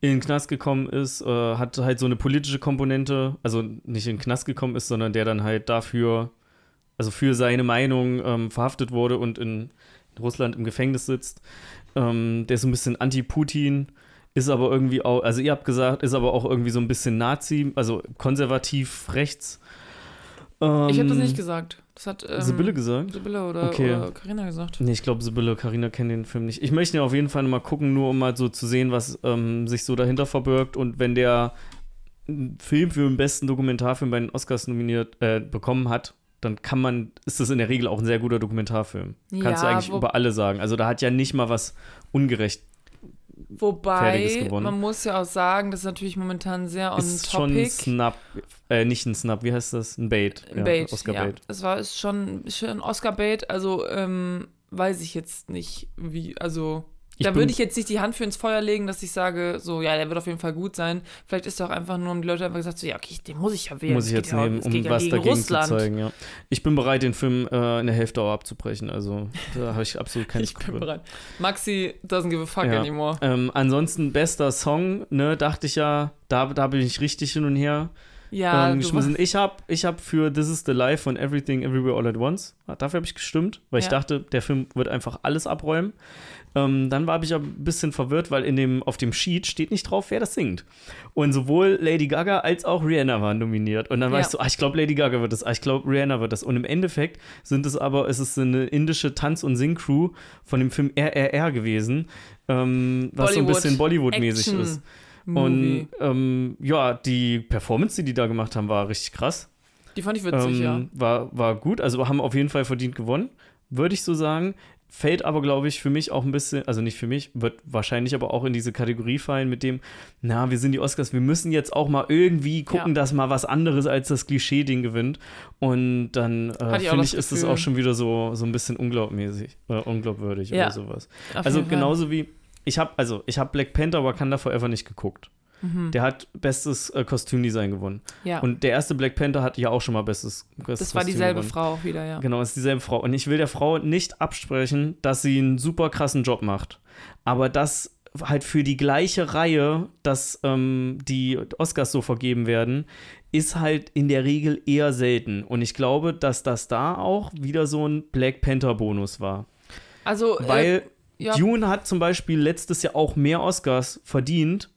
in den Knast gekommen ist, äh, hat halt so eine politische Komponente, also nicht in den Knast gekommen ist, sondern der dann halt dafür, also für seine Meinung ähm, verhaftet wurde und in Russland im Gefängnis sitzt. Ähm, der ist so ein bisschen anti-Putin, ist aber irgendwie auch, also ihr habt gesagt, ist aber auch irgendwie so ein bisschen Nazi, also konservativ rechts. Ähm, ich habe das nicht gesagt. Das hat ähm, Sibylle gesagt? Sibylle oder, Okay. oder Carina gesagt. Nee, ich glaube, Sibylle, Carina kennen den Film nicht. Ich möchte ihn auf jeden Fall mal gucken, nur um mal so zu sehen, was ähm, sich so dahinter verbirgt. Und wenn der einen Film für den besten Dokumentarfilm bei den Oscars nominiert äh, bekommen hat, dann kann man, ist das in der Regel auch ein sehr guter Dokumentarfilm. Kannst du Ja, eigentlich wo- über alle sagen. Also da hat ja nicht mal was ungerecht. Wobei, man muss ja auch sagen, das ist natürlich momentan sehr on ist schon ein topic. Snap, äh, nicht ein Snap, wie heißt das? Ein Bait. Ja, Bait, Oscar ja. Bait. Es war ist schon, schon ein Oscar-Bait, also ähm, weiß ich jetzt nicht, wie, also Ich da bin- würde ich jetzt nicht die Hand für ins Feuer legen, dass ich sage, so, ja, der wird auf jeden Fall gut sein. Vielleicht ist es auch einfach nur, um die Leute einfach gesagt, so, ja, okay, den muss ich ja wählen. Muss ich jetzt ja, nehmen, es um ja was gegen dagegen Russland. zu zeigen, ja. Ich bin bereit, den Film äh, in der Hälfte auch abzubrechen. Also da habe ich absolut keinen Ich bin Skrupel. bereit. Maxi doesn't give a fuck Ja. anymore. Ähm, ansonsten bester Song, ne, dachte ich ja, da, da bin ich richtig hin und her Ja, ähm, geschmissen. Ich habe ich hab für This is the Life von Everything Everywhere All at Once, dafür habe ich gestimmt, weil ich Ja. dachte, der Film wird einfach alles abräumen. Ähm, dann war ich aber ein bisschen verwirrt, weil in dem, auf dem Sheet steht nicht drauf, wer das singt. Und sowohl Lady Gaga als auch Rihanna waren nominiert. Und dann war Ja. ich so, ah, ich glaube, Lady Gaga wird das, ah, ich glaube, Rihanna wird das. Und im Endeffekt sind es aber, es ist eine indische Tanz- und Sing-Crew von dem Film RRR gewesen, ähm, was so ein bisschen Bollywood-mäßig ist. Movie. Und ähm, ja, die Performance, die die da gemacht haben, war richtig krass. die fand ich witzig, ähm, ja. war, war gut, also haben auf jeden Fall verdient gewonnen, würde ich so sagen. Fällt aber, glaube ich, für mich auch ein bisschen, also nicht für mich, wird wahrscheinlich aber auch in diese Kategorie fallen mit dem, na, wir sind die Oscars, wir müssen jetzt auch mal irgendwie gucken, Ja. dass mal was anderes als das Klischee-Ding gewinnt. Und dann äh, finde ich, ist es auch schon wieder so, so ein bisschen unglaubmäßig, äh, unglaubwürdig Ja. oder sowas. Auf Also genauso wie, ich habe also ich habe Black Panther Wakanda Forever nicht geguckt. Mhm. Der hat bestes äh, Kostümdesign gewonnen. Ja, Und der erste Black Panther hat ja auch schon mal bestes, bestes das war Kostüm dieselbe gewonnen. Frau auch wieder, ja. Genau, es ist dieselbe Frau. Und ich will der Frau nicht absprechen, dass sie einen super krassen Job macht. Aber dass halt für die gleiche Reihe, dass ähm, die Oscars so vergeben werden, ist halt in der Regel eher selten. Und ich glaube, dass das da auch wieder so ein Black Panther-Bonus war. Also, äh, Weil ja, Dune hat zum Beispiel letztes Jahr auch mehr Oscars verdient,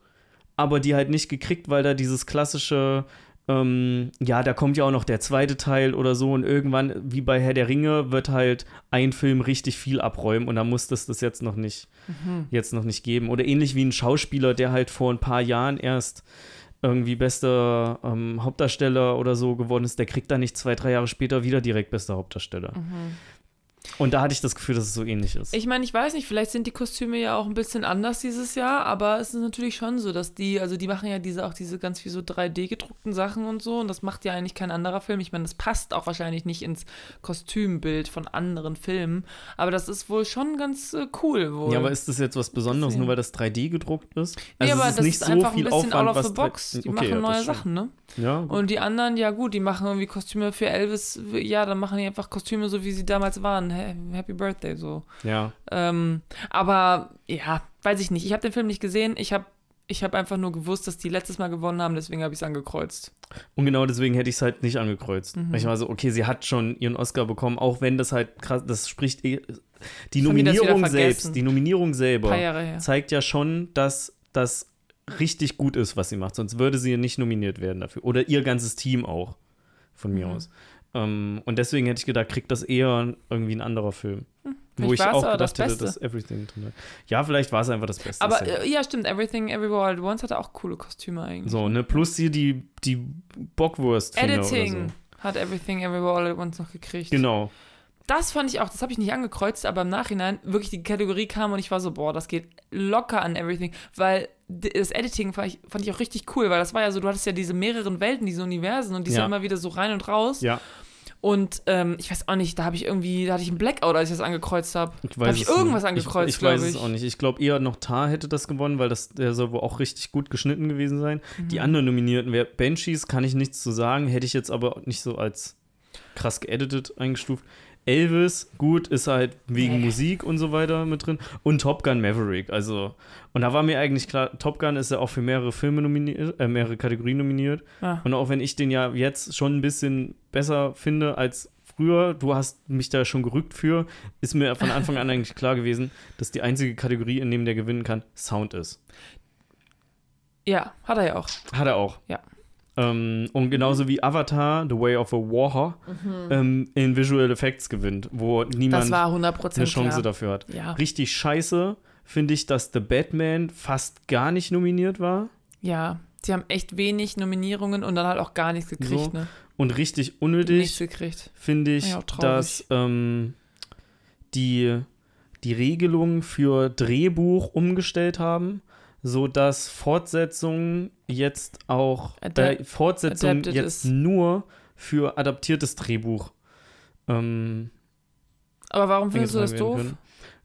aber die halt nicht gekriegt, weil da dieses klassische, ähm, ja, da kommt ja auch noch der zweite Teil oder so und irgendwann, wie bei Herr der Ringe, wird halt ein Film richtig viel abräumen und da muss das das jetzt noch nicht, Mhm. jetzt noch nicht geben. Oder ähnlich wie ein Schauspieler, der halt vor ein paar Jahren erst irgendwie bester ähm, Hauptdarsteller oder so geworden ist, der kriegt dann nicht zwei, drei Jahre später wieder direkt bester Hauptdarsteller. Und da hatte ich das Gefühl, dass es so ähnlich ist. Ich meine, ich weiß nicht, vielleicht sind die Kostüme ja auch ein bisschen anders dieses Jahr, aber es ist natürlich schon so, dass die, also die machen ja diese auch diese ganz wie so 3D gedruckten Sachen und so und das macht ja eigentlich kein anderer Film. Ich meine, das passt auch wahrscheinlich nicht ins Kostümbild von anderen Filmen, aber das ist wohl schon ganz äh, cool wohl. Ja, aber ist das jetzt was Besonderes, Gesehen. nur weil das 3D gedruckt ist? nee, Also aber es ist das nicht ist so einfach viel ein bisschen Aufwand, out of the box. Die Okay, machen ja, neue. Sachen, ne? Ja, gut. Und die anderen, ja gut, die machen irgendwie Kostüme für Elvis, ja, dann machen die einfach Kostüme so, wie sie damals waren. Ha- Happy Birthday, so. ja. Ähm, aber ja, weiß ich nicht. Ich habe den Film nicht gesehen. Ich habe ich hab einfach nur gewusst, dass die letztes Mal gewonnen haben, deswegen habe ich es angekreuzt. Und genau deswegen hätte ich es halt nicht angekreuzt. Mhm. Weil ich war so, okay, sie hat schon ihren Oscar bekommen, auch wenn das halt krass, das spricht eh, die wieder Nominierung selbst, die Nominierung selber zeigt ja schon, dass das richtig gut ist, was sie macht. Sonst würde sie ja nicht nominiert werden dafür. Oder ihr ganzes Team auch, von mir Mhm. aus. Ähm, und deswegen hätte ich gedacht, kriegt das eher irgendwie ein anderer Film. Wo Vielleicht ich auch aber das gedacht hätte, Beste. dass Everything drin hat. Ja, vielleicht war es einfach das Beste. Aber Ist ja- stimmt. Everything Everywhere at Once hatte auch coole Kostüme eigentlich. so, ne? Plus hier die, die bockwurst Editing so. hat Everything Everywhere All at Once noch gekriegt. Genau. Das fand ich auch, das habe ich nicht angekreuzt, aber im Nachhinein wirklich die Kategorie kam und ich war so, boah, das geht locker an Everything, weil das Editing fand ich, fand ich auch richtig cool, weil das war ja so, du hattest ja diese mehreren Welten, diese Universen und die sind Ja. immer wieder so rein und raus. Ja, Und ähm, ich weiß auch nicht, da habe ich irgendwie, da hatte ich einen Blackout, als ich das angekreuzt habe. ich Da weiß habe ich es irgendwas nicht. angekreuzt, Ich, ich weiß glaube es ich. auch nicht. Ich glaube eher noch Tar hätte das gewonnen, weil das, der soll wohl auch richtig gut geschnitten gewesen sein. Mhm. Die anderen Nominierten, wer Banshees, kann ich nichts zu sagen, hätte ich jetzt aber nicht so als krass geeditet eingestuft. Elvis, gut, ist halt wegen Nee. Musik und so weiter mit drin. Und Top Gun Maverick, also. Und da war mir eigentlich klar, Top Gun ist ja auch für mehrere Filme nominiert, äh, mehrere Kategorien nominiert. Ja. Und auch wenn ich den ja jetzt schon ein bisschen besser finde als früher, du hast mich da schon gerückt für, ist mir von Anfang an eigentlich klar gewesen, dass die einzige Kategorie, in dem der gewinnen kann, Sound ist. Ja, hat er ja auch. Hat er auch. Ja. Ähm, und genauso wie Avatar, The Way of a Warhor, ähm, in Visual Effects gewinnt, wo Mhm. Niemand war 100% eine Chance klar. dafür hat. Ja. Richtig scheiße finde ich, dass The Batman fast gar nicht nominiert war. Ja, sie haben echt wenig Nominierungen und dann halt auch gar nichts gekriegt, So. ne? Und richtig unnötig finde ich, Ja, dass ähm, die, die Regelung für Drehbuch umgestellt haben, sodass Fortsetzungen jetzt auch Adap- äh, Fortsetzungen jetzt ist. nur für adaptiertes Drehbuch ähm, Aber warum findest du das doof? können.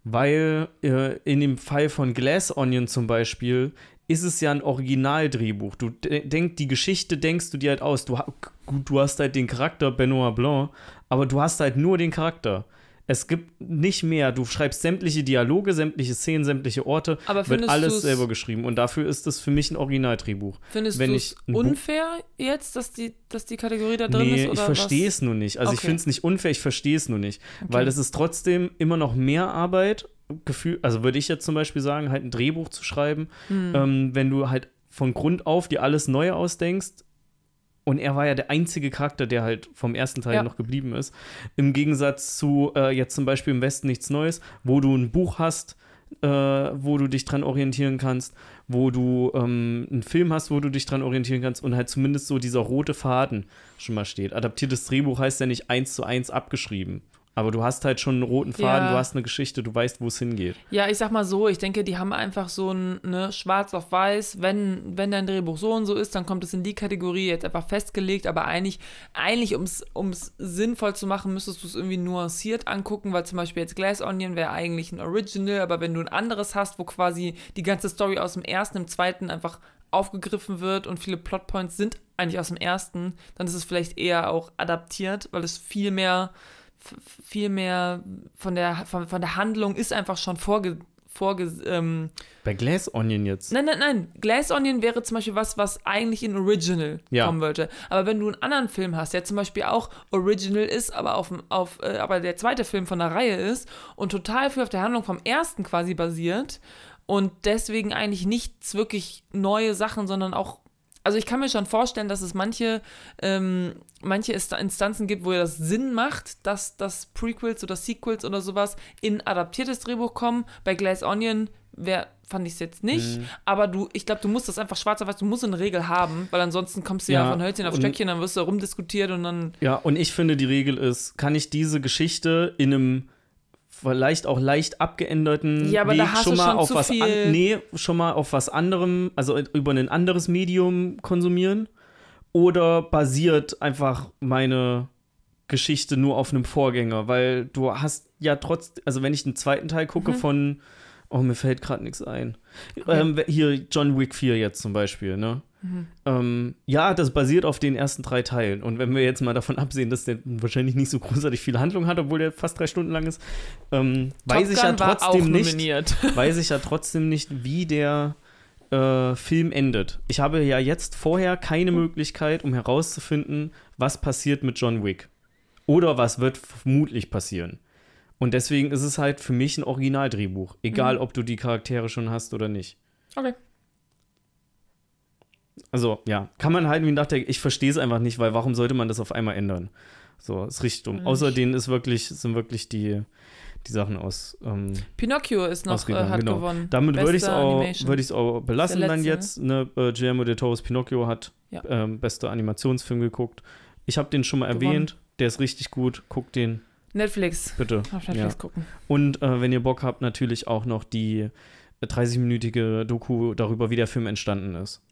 Weil äh, in dem Fall von Glass Onion zum Beispiel ist es ja ein Originaldrehbuch. Du de denk, die Geschichte denkst du dir halt aus. Du, ha- gut, du hast halt den Charakter Benoit Blanc, aber du hast halt nur den Charakter. Es gibt nicht mehr. Du schreibst sämtliche Dialoge, sämtliche Szenen, sämtliche Orte, Aber wird alles selber geschrieben. Und dafür ist es für mich ein Originaldrehbuch. Findest du ich es unfair jetzt, dass die, dass die Kategorie da drin Nee, ist? Oder ich verstehe es nur nicht. Also ich Okay. finde es nicht unfair, ich verstehe es nur nicht. Weil es ist trotzdem immer noch mehr Arbeit, Gefühl, also würde ich jetzt zum Beispiel sagen, halt ein Drehbuch zu schreiben, Hm. ähm, wenn du halt von Grund auf dir alles neu ausdenkst. Und er war ja der einzige Charakter, der halt vom ersten Teil Ja. noch geblieben ist. Im Gegensatz zu äh, jetzt zum Beispiel im Westen nichts Neues, wo du ein Buch hast, äh, wo du dich dran orientieren kannst, wo du ähm, einen Film hast, wo du dich dran orientieren kannst und halt zumindest so dieser rote Faden schon mal steht. Adaptiertes Drehbuch heißt ja nicht eins zu eins abgeschrieben. Aber du hast halt schon einen roten Faden, Ja. du hast eine Geschichte, du weißt, wo es hingeht. Ja, ich sag mal so, ich denke, die haben einfach so ein ne, schwarz auf weiß, wenn, wenn dein Drehbuch so und so ist, dann kommt es in die Kategorie jetzt einfach festgelegt, aber eigentlich, eigentlich um es sinnvoll zu machen, müsstest du es irgendwie nuanciert angucken, weil zum Beispiel jetzt Glass Onion wäre eigentlich ein Original, aber wenn du ein anderes hast, wo quasi die ganze Story aus dem ersten, im zweiten einfach aufgegriffen wird und viele Plotpoints sind eigentlich aus dem ersten, dann ist es vielleicht eher auch adaptiert, weil es viel mehr viel mehr von der, von, von der Handlung ist einfach schon vorge, vorge ähm, Bei Glass Onion jetzt. Nein, nein, nein. Glass Onion wäre zum Beispiel was, was eigentlich in Original Ja. kommen wollte. Aber wenn du einen anderen Film hast, der zum Beispiel auch Original ist, aber auf, dem- auf äh, aber der zweite Film von der Reihe ist und total viel auf der Handlung vom ersten quasi basiert und deswegen eigentlich nichts wirklich neue Sachen, sondern auch also ich kann mir schon vorstellen, dass es manche, ähm, manche Insta- Instanzen gibt, wo das Sinn macht, dass, dass Prequels oder Sequels oder sowas in adaptiertes Drehbuch kommen. Bei Glass Onion wär, fand ich es jetzt nicht. Mhm. Aber du, ich glaube, du musst das einfach schwarz auf weiß, du musst eine Regel haben, weil ansonsten kommst du ja, Ja, von Hölzchen auf Stöckchen, dann wirst du rumdiskutiert und dann. Ja, und ich finde, die Regel ist, kann ich diese Geschichte in einem vielleicht auch leicht abgeänderten Ja, aber Weg da hast schon du mal schon auf was an, nee, schon mal auf was anderem, also über ein anderes Medium konsumieren oder basiert einfach meine Geschichte nur auf einem Vorgänger, weil du hast ja trotz, also wenn ich den zweiten Teil gucke Mhm. von, oh, mir fällt gerade nichts ein. Ähm, hier John Wick 4 jetzt zum Beispiel, ne? Mhm. Ähm, ja, das basiert auf den ersten drei Teilen. Und wenn wir jetzt mal davon absehen, dass der wahrscheinlich nicht so großartig viel Handlung hat, obwohl der fast drei Stunden lang ist, ähm, weiß ich ja trotzdem nicht, weiß ich ja trotzdem nicht, wie der äh, Film endet. Ich habe ja jetzt vorher keine Möglichkeit, um herauszufinden, was passiert mit John Wick. Oder was wird vermutlich passieren. Und deswegen ist es halt für mich ein Originaldrehbuch. Egal, Mhm. ob du die Charaktere schon hast oder nicht. Okay. Also, ja, kann man halt wie nachdenken, ich verstehe es einfach nicht, weil warum sollte man das auf einmal ändern? So, ist richtig dumm. Nicht. Außer denen ist wirklich, sind wirklich die, die Sachen aus. Ähm, Pinocchio ist noch, äh, hat genau. gewonnen. damit würde ich es auch, würd auch belassen Der dann letzte, jetzt. Ne? Äh, Guillermo del Toro's Pinocchio hat Ja. ähm, beste Animationsfilm geguckt. Ich habe den schon mal Gewonnen. erwähnt. Der ist richtig gut. Guckt den Netflix. bitte. Auf Netflix gucken. Und äh, wenn ihr Bock habt, natürlich auch noch die äh, 30-minütige Doku darüber, wie der Film entstanden ist.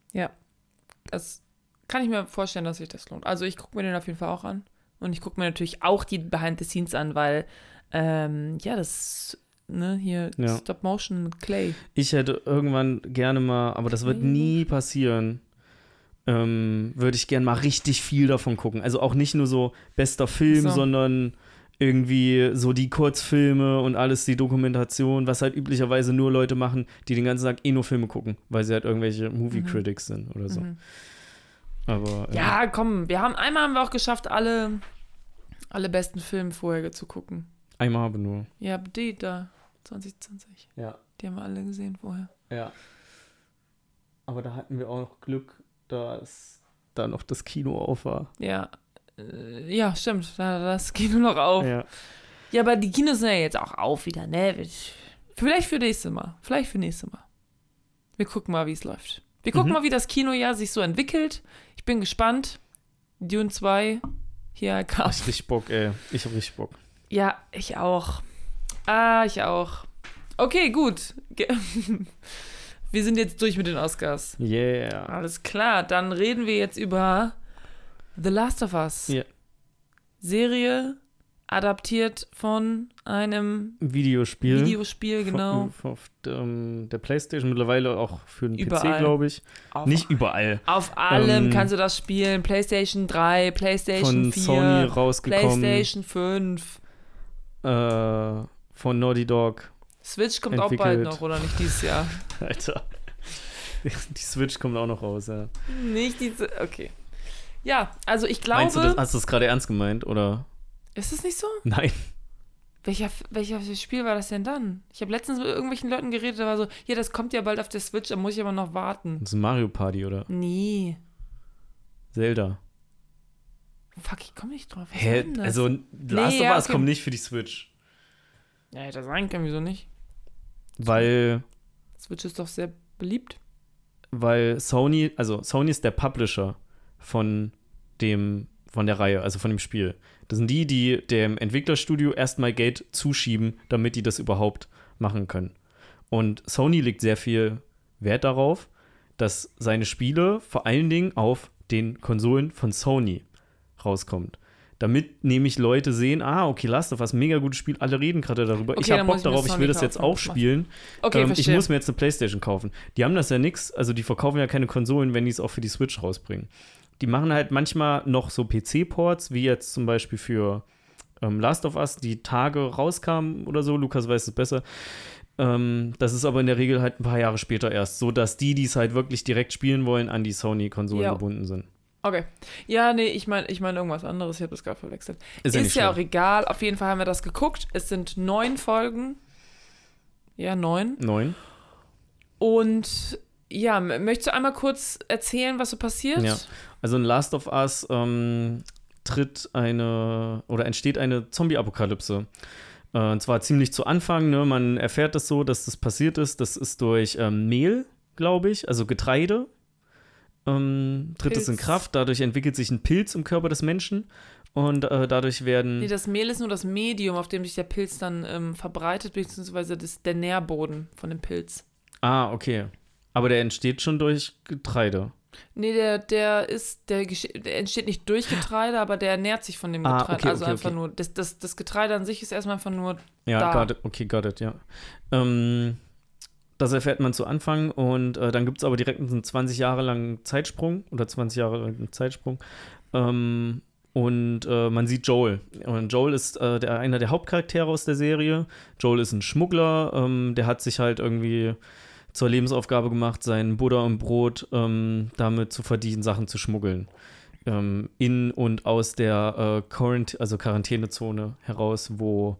Das kann ich mir vorstellen, dass sich das lohnt. Also ich gucke mir den auf jeden Fall auch an. Und ich gucke mir natürlich auch die Behind the Scenes an, weil, ähm, ja, das, ne, hier Ja. Stop Motion mit Clay. Ich hätte irgendwann gerne mal, aber das wird Nee. nie passieren, ähm, würde ich gerne mal richtig viel davon gucken. Also auch nicht nur so bester Film, So. sondern irgendwie so die Kurzfilme und alles, die Dokumentation, was halt üblicherweise nur Leute machen, die den ganzen Tag eh nur Filme gucken, weil sie halt irgendwelche Movie Mhm. Critics sind oder so. Mhm. Aber äh, Ja, komm, wir haben einmal haben wir auch geschafft, alle, alle besten Filme vorher zu gucken. einmal habe nur. Ja, die da, 2020. Ja, Die haben wir alle gesehen vorher. ja. Aber da hatten wir auch noch Glück, dass da noch das Kino auf war. Ja. Äh, ja, stimmt. Das Kino noch auf. Ja. Ja, aber die Kinos sind ja jetzt auch auf wieder, ne? Vielleicht für nächstes Mal. Vielleicht für nächstes Mal. Wir gucken mal, wie es läuft. Wir gucken mhm. mal, wie das Kinojahr sich so entwickelt. Ich bin gespannt. Dune 2, hier kam. Ich hab richtig Bock, ey. Ich hab richtig Bock. Ja, ich auch. Ah, ich auch. Okay, gut. Wir sind jetzt durch mit den Oscars. Yeah. Alles klar, dann reden wir jetzt über The Last of Us. Yeah. Serie adaptiert von einem Videospiel. Videospiel, genau. Auf, auf ähm, der Playstation, mittlerweile auch für den überall. PC, glaube ich. Auf, Nicht überall. Auf allem ähm, kannst du das spielen. Playstation 3, Playstation von 4, Sony rausgekommen. Playstation 5. Äh, von Naughty Dog. Switch kommt entwickelt. auch bald noch, oder nicht dieses Jahr? Alter. Die Switch kommt auch noch raus, ja. Nicht diese. Okay. Ja, also ich glaube. Meinst du, das, hast du das gerade ernst gemeint, oder? Ist das nicht so? Nein. Welcher, welches Spiel war das denn dann? Ich habe letztens mit irgendwelchen Leuten geredet, da war so, ja, das kommt ja bald auf der Switch, da muss ich aber noch warten. Das ist Mario Party, oder? Nee. Zelda. Fuck, ich komme nicht drauf. Was Hä? Also, Last nee, of Us okay. kommt nicht für die Switch. Ja, hätte sein können, wieso nicht? Weil. Switch ist doch sehr beliebt. Weil Sony, also Sony ist der Publisher von dem, von der Reihe, also von dem Spiel. Das sind die, die dem Entwicklerstudio erstmal Geld zuschieben, damit die das überhaupt machen können. Und Sony legt sehr viel Wert darauf, dass seine Spiele vor allen Dingen auf den Konsolen von Sony rauskommt damit nämlich Leute sehen, ah, okay, Last of Us, mega gutes Spiel, alle reden gerade darüber. Okay, ich habe Bock ich darauf, ich will das jetzt auch spielen. Okay, ähm, ich muss mir jetzt eine Playstation kaufen. Die haben das ja nix, also die verkaufen ja keine Konsolen, wenn die es auch für die Switch rausbringen. Die machen halt manchmal noch so PC-Ports, wie jetzt zum Beispiel für ähm, Last of Us, die Tage rauskamen oder so. Lukas weiß es besser. Ähm, das ist aber in der Regel halt ein paar Jahre später erst, so dass die, die es halt wirklich direkt spielen wollen, an die Sony-Konsolen gebunden sind. Okay. Ja, nee, ich meine ich mein irgendwas anderes. Ich habe das gerade verwechselt. Ist, ist ja, ja auch egal. Auf jeden Fall haben wir das geguckt. Es sind neun Folgen. Ja, neun. Neun. Und ja, möchtest du einmal kurz erzählen, was so passiert? Ja. Also in Last of Us ähm, tritt eine oder entsteht eine Zombie-Apokalypse. Äh, und zwar ziemlich zu Anfang. Ne? Man erfährt das so, dass das passiert ist. Das ist durch ähm, Mehl, glaube ich, also Getreide ähm, tritt Pilz. es in Kraft. Dadurch entwickelt sich ein Pilz im Körper des Menschen und äh, dadurch werden. Nee, das Mehl ist nur das Medium, auf dem sich der Pilz dann ähm, verbreitet, beziehungsweise das, der Nährboden von dem Pilz. Ah, okay. Aber der entsteht schon durch Getreide. Nee, der, der ist, der, der, entsteht nicht durch Getreide, aber der ernährt sich von dem ah, Getreide. Okay, also okay, einfach okay. nur, das, das, das Getreide an sich ist erstmal einfach nur. Ja, da. got it. okay, got it, ja. Ähm, das erfährt man zu Anfang und äh, dann gibt es aber direkt einen 20 Jahre langen Zeitsprung oder 20 Jahre langen Zeitsprung. Ähm, und äh, man sieht Joel. Und Joel ist äh, der, einer der Hauptcharaktere aus der Serie. Joel ist ein Schmuggler, ähm, der hat sich halt irgendwie zur Lebensaufgabe gemacht, sein Butter und Brot ähm, damit zu verdienen, Sachen zu schmuggeln. Ähm, in und aus der äh, Quarant also Quarantänezone heraus, wo,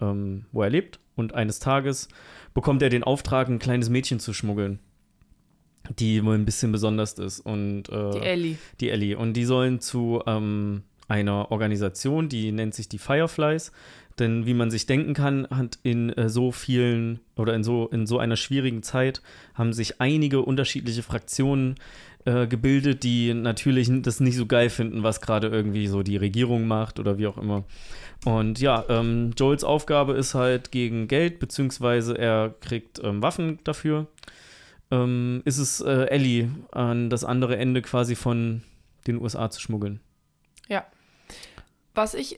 ähm, wo er lebt. Und eines Tages bekommt er den Auftrag, ein kleines Mädchen zu schmuggeln, die wohl ein bisschen besonders ist. Und, äh, die Ellie. Die Ellie. Und die sollen zu ähm, einer Organisation, die nennt sich die Fireflies. Denn wie man sich denken kann, hat in äh, so vielen oder in so, in so einer schwierigen Zeit haben sich einige unterschiedliche Fraktionen äh, gebildet, die natürlich das nicht so geil finden, was gerade irgendwie so die Regierung macht oder wie auch immer. Und ja, ähm, Joels Aufgabe ist halt gegen Geld, beziehungsweise er kriegt ähm, Waffen dafür. Ähm, ist es äh, Ellie an das andere Ende quasi von den USA zu schmuggeln. Ja. Was ich,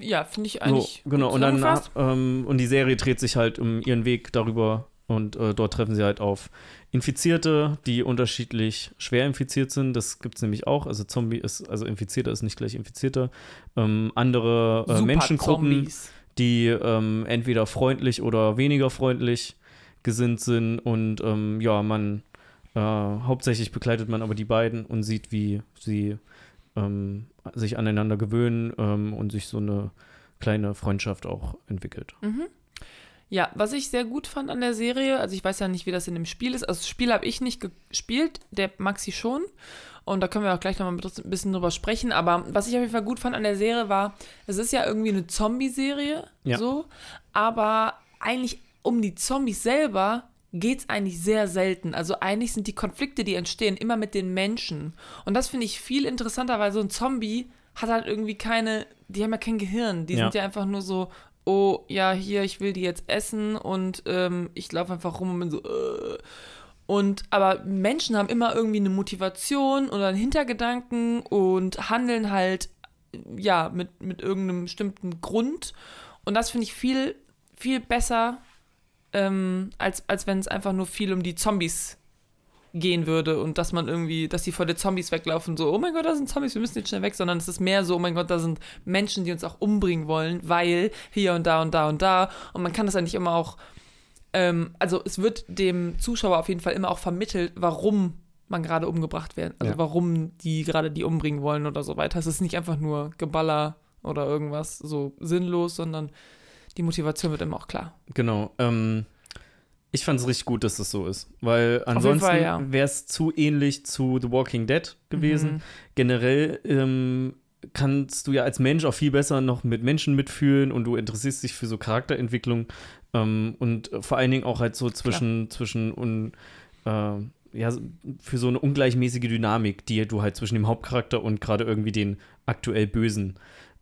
ja, finde ich eigentlich. So, genau, und dann ähm, und die Serie dreht sich halt um ihren Weg darüber und äh, dort treffen sie halt auf Infizierte, die unterschiedlich schwer infiziert sind. Das gibt es nämlich auch. Also Zombie ist, also Infizierter ist nicht gleich Infizierter. Ähm, andere äh, Menschengruppen, die ähm, entweder freundlich oder weniger freundlich gesinnt sind. Und ähm, ja, man äh, hauptsächlich begleitet man aber die beiden und sieht, wie sie ähm, sich aneinander gewöhnen ähm, und sich so eine kleine Freundschaft auch entwickelt. Mhm. Ja, was ich sehr gut fand an der Serie, also ich weiß ja nicht, wie das in dem Spiel ist. Also das Spiel habe ich nicht gespielt, der Maxi schon. Und da können wir auch gleich noch mal ein bisschen drüber sprechen. Aber was ich auf jeden Fall gut fand an der Serie war, es ist ja irgendwie eine Zombie-Serie, Ja. so. Aber eigentlich um die Zombies selber geht es eigentlich sehr selten. Also eigentlich sind die Konflikte, die entstehen, immer mit den Menschen. Und das finde ich viel interessanter, weil so ein Zombie hat halt irgendwie keine, die haben ja kein Gehirn. Die Ja. sind ja einfach nur so, oh, ja, hier, ich will die jetzt essen und ähm, ich laufe einfach rum und bin so, äh. Und aber Menschen haben immer irgendwie eine Motivation oder einen Hintergedanken und handeln halt ja mit, mit irgendeinem bestimmten Grund. Und das finde ich viel, viel besser, ähm, als, als wenn es einfach nur viel um die Zombies gehen würde und dass man irgendwie, dass die vor den Zombies weglaufen, so, oh mein Gott, da sind Zombies, wir müssen jetzt schnell weg, sondern es ist mehr so, oh mein Gott, da sind Menschen, die uns auch umbringen wollen, weil hier und da und da und da. Und man kann das eigentlich immer auch, ähm, also es wird dem Zuschauer auf jeden Fall immer auch vermittelt, warum man gerade umgebracht wird. Also Ja. warum die gerade die umbringen wollen oder so weiter. Es ist nicht einfach nur Geballer oder irgendwas so sinnlos, sondern die Motivation wird immer auch klar. Genau. Ähm, ich fand es richtig gut, dass das so ist, weil ansonsten ja. wäre es zu ähnlich zu The Walking Dead gewesen. Mhm. Generell ähm, kannst du ja als Mensch auch viel besser noch mit Menschen mitfühlen und du interessierst dich für so Charakterentwicklung ähm, und vor allen Dingen auch halt so zwischen, zwischen und äh, ja, für so eine ungleichmäßige Dynamik, die du halt zwischen dem Hauptcharakter und gerade irgendwie den aktuell Bösen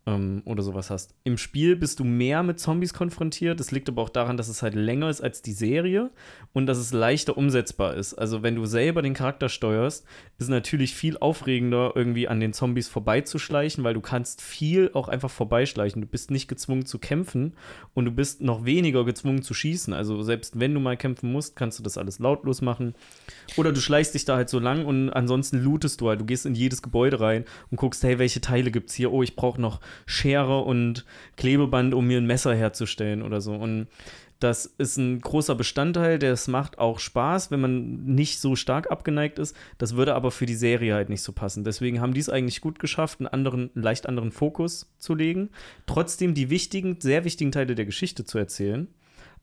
ähm, oder sowas hast. Im Spiel bist du mehr mit Zombies konfrontiert. Das liegt aber auch daran, dass es halt länger ist als die Serie und dass es leichter umsetzbar ist. Also wenn du selber den Charakter steuerst, ist es natürlich viel aufregender, irgendwie an den Zombies vorbeizuschleichen, weil du kannst viel auch einfach vorbeischleichen. Du bist nicht gezwungen zu kämpfen und du bist noch weniger gezwungen zu schießen. Also selbst wenn du mal kämpfen musst, kannst du das alles lautlos machen. Oder du schleichst dich da halt so lang und ansonsten lootest du halt. Du gehst in jedes Gebäude rein und guckst, hey, welche Teile gibt's hier? Oh, ich brauche noch Schere und Klebeband, um mir ein Messer herzustellen oder so. Und das ist ein großer Bestandteil, das macht auch Spaß, wenn man nicht so stark abgeneigt ist. Das würde aber für die Serie halt nicht so passen. Deswegen haben die es eigentlich gut geschafft, einen anderen, einen leicht anderen Fokus zu legen. Trotzdem die wichtigen, sehr wichtigen Teile der Geschichte zu erzählen,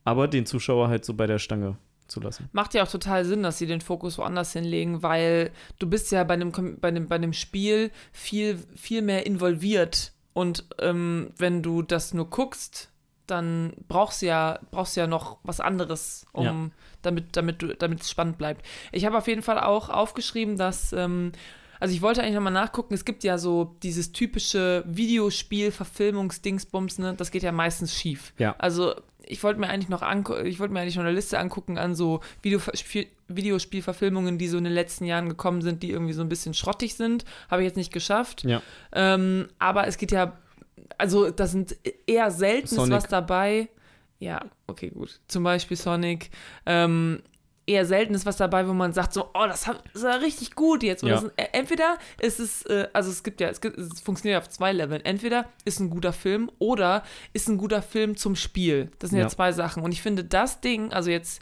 aber den Zuschauer halt so bei der Stange zu lassen. Macht ja auch total Sinn, dass sie den Fokus woanders hinlegen, weil du bist ja bei einem, bei einem, bei einem Spiel viel, viel mehr involviert. Und ähm, wenn du das nur guckst, dann brauchst du ja, brauchst ja noch was anderes, um, Ja. damit, damit, du, damit es spannend bleibt. Ich habe auf jeden Fall auch aufgeschrieben, dass, ähm, also ich wollte eigentlich nochmal nachgucken, es gibt ja so dieses typische Videospiel-Verfilmungs-Dingsbums, ne? Das geht ja meistens schief. Ja. Also ich wollte mir eigentlich noch ich wollte mir eigentlich noch eine Liste angucken an so Videospiel Videospielverfilmungen, die so in den letzten Jahren gekommen sind, die irgendwie so ein bisschen schrottig sind. Habe ich jetzt nicht geschafft. Ja. Ähm, aber es geht ja, also da sind eher selten ist Sonic. was dabei. Ja, okay, gut. Zum Beispiel Sonic. Ähm, eher selten ist was dabei, wo man sagt so, oh, das, das war richtig gut jetzt. Ja. ist, äh, entweder ist es, äh, also es gibt ja, es, gibt, es funktioniert auf zwei Leveln. Entweder ist ein guter Film oder ist ein guter Film zum Spiel. Das sind ja, Ja. zwei Sachen. Und ich finde, das Ding, also jetzt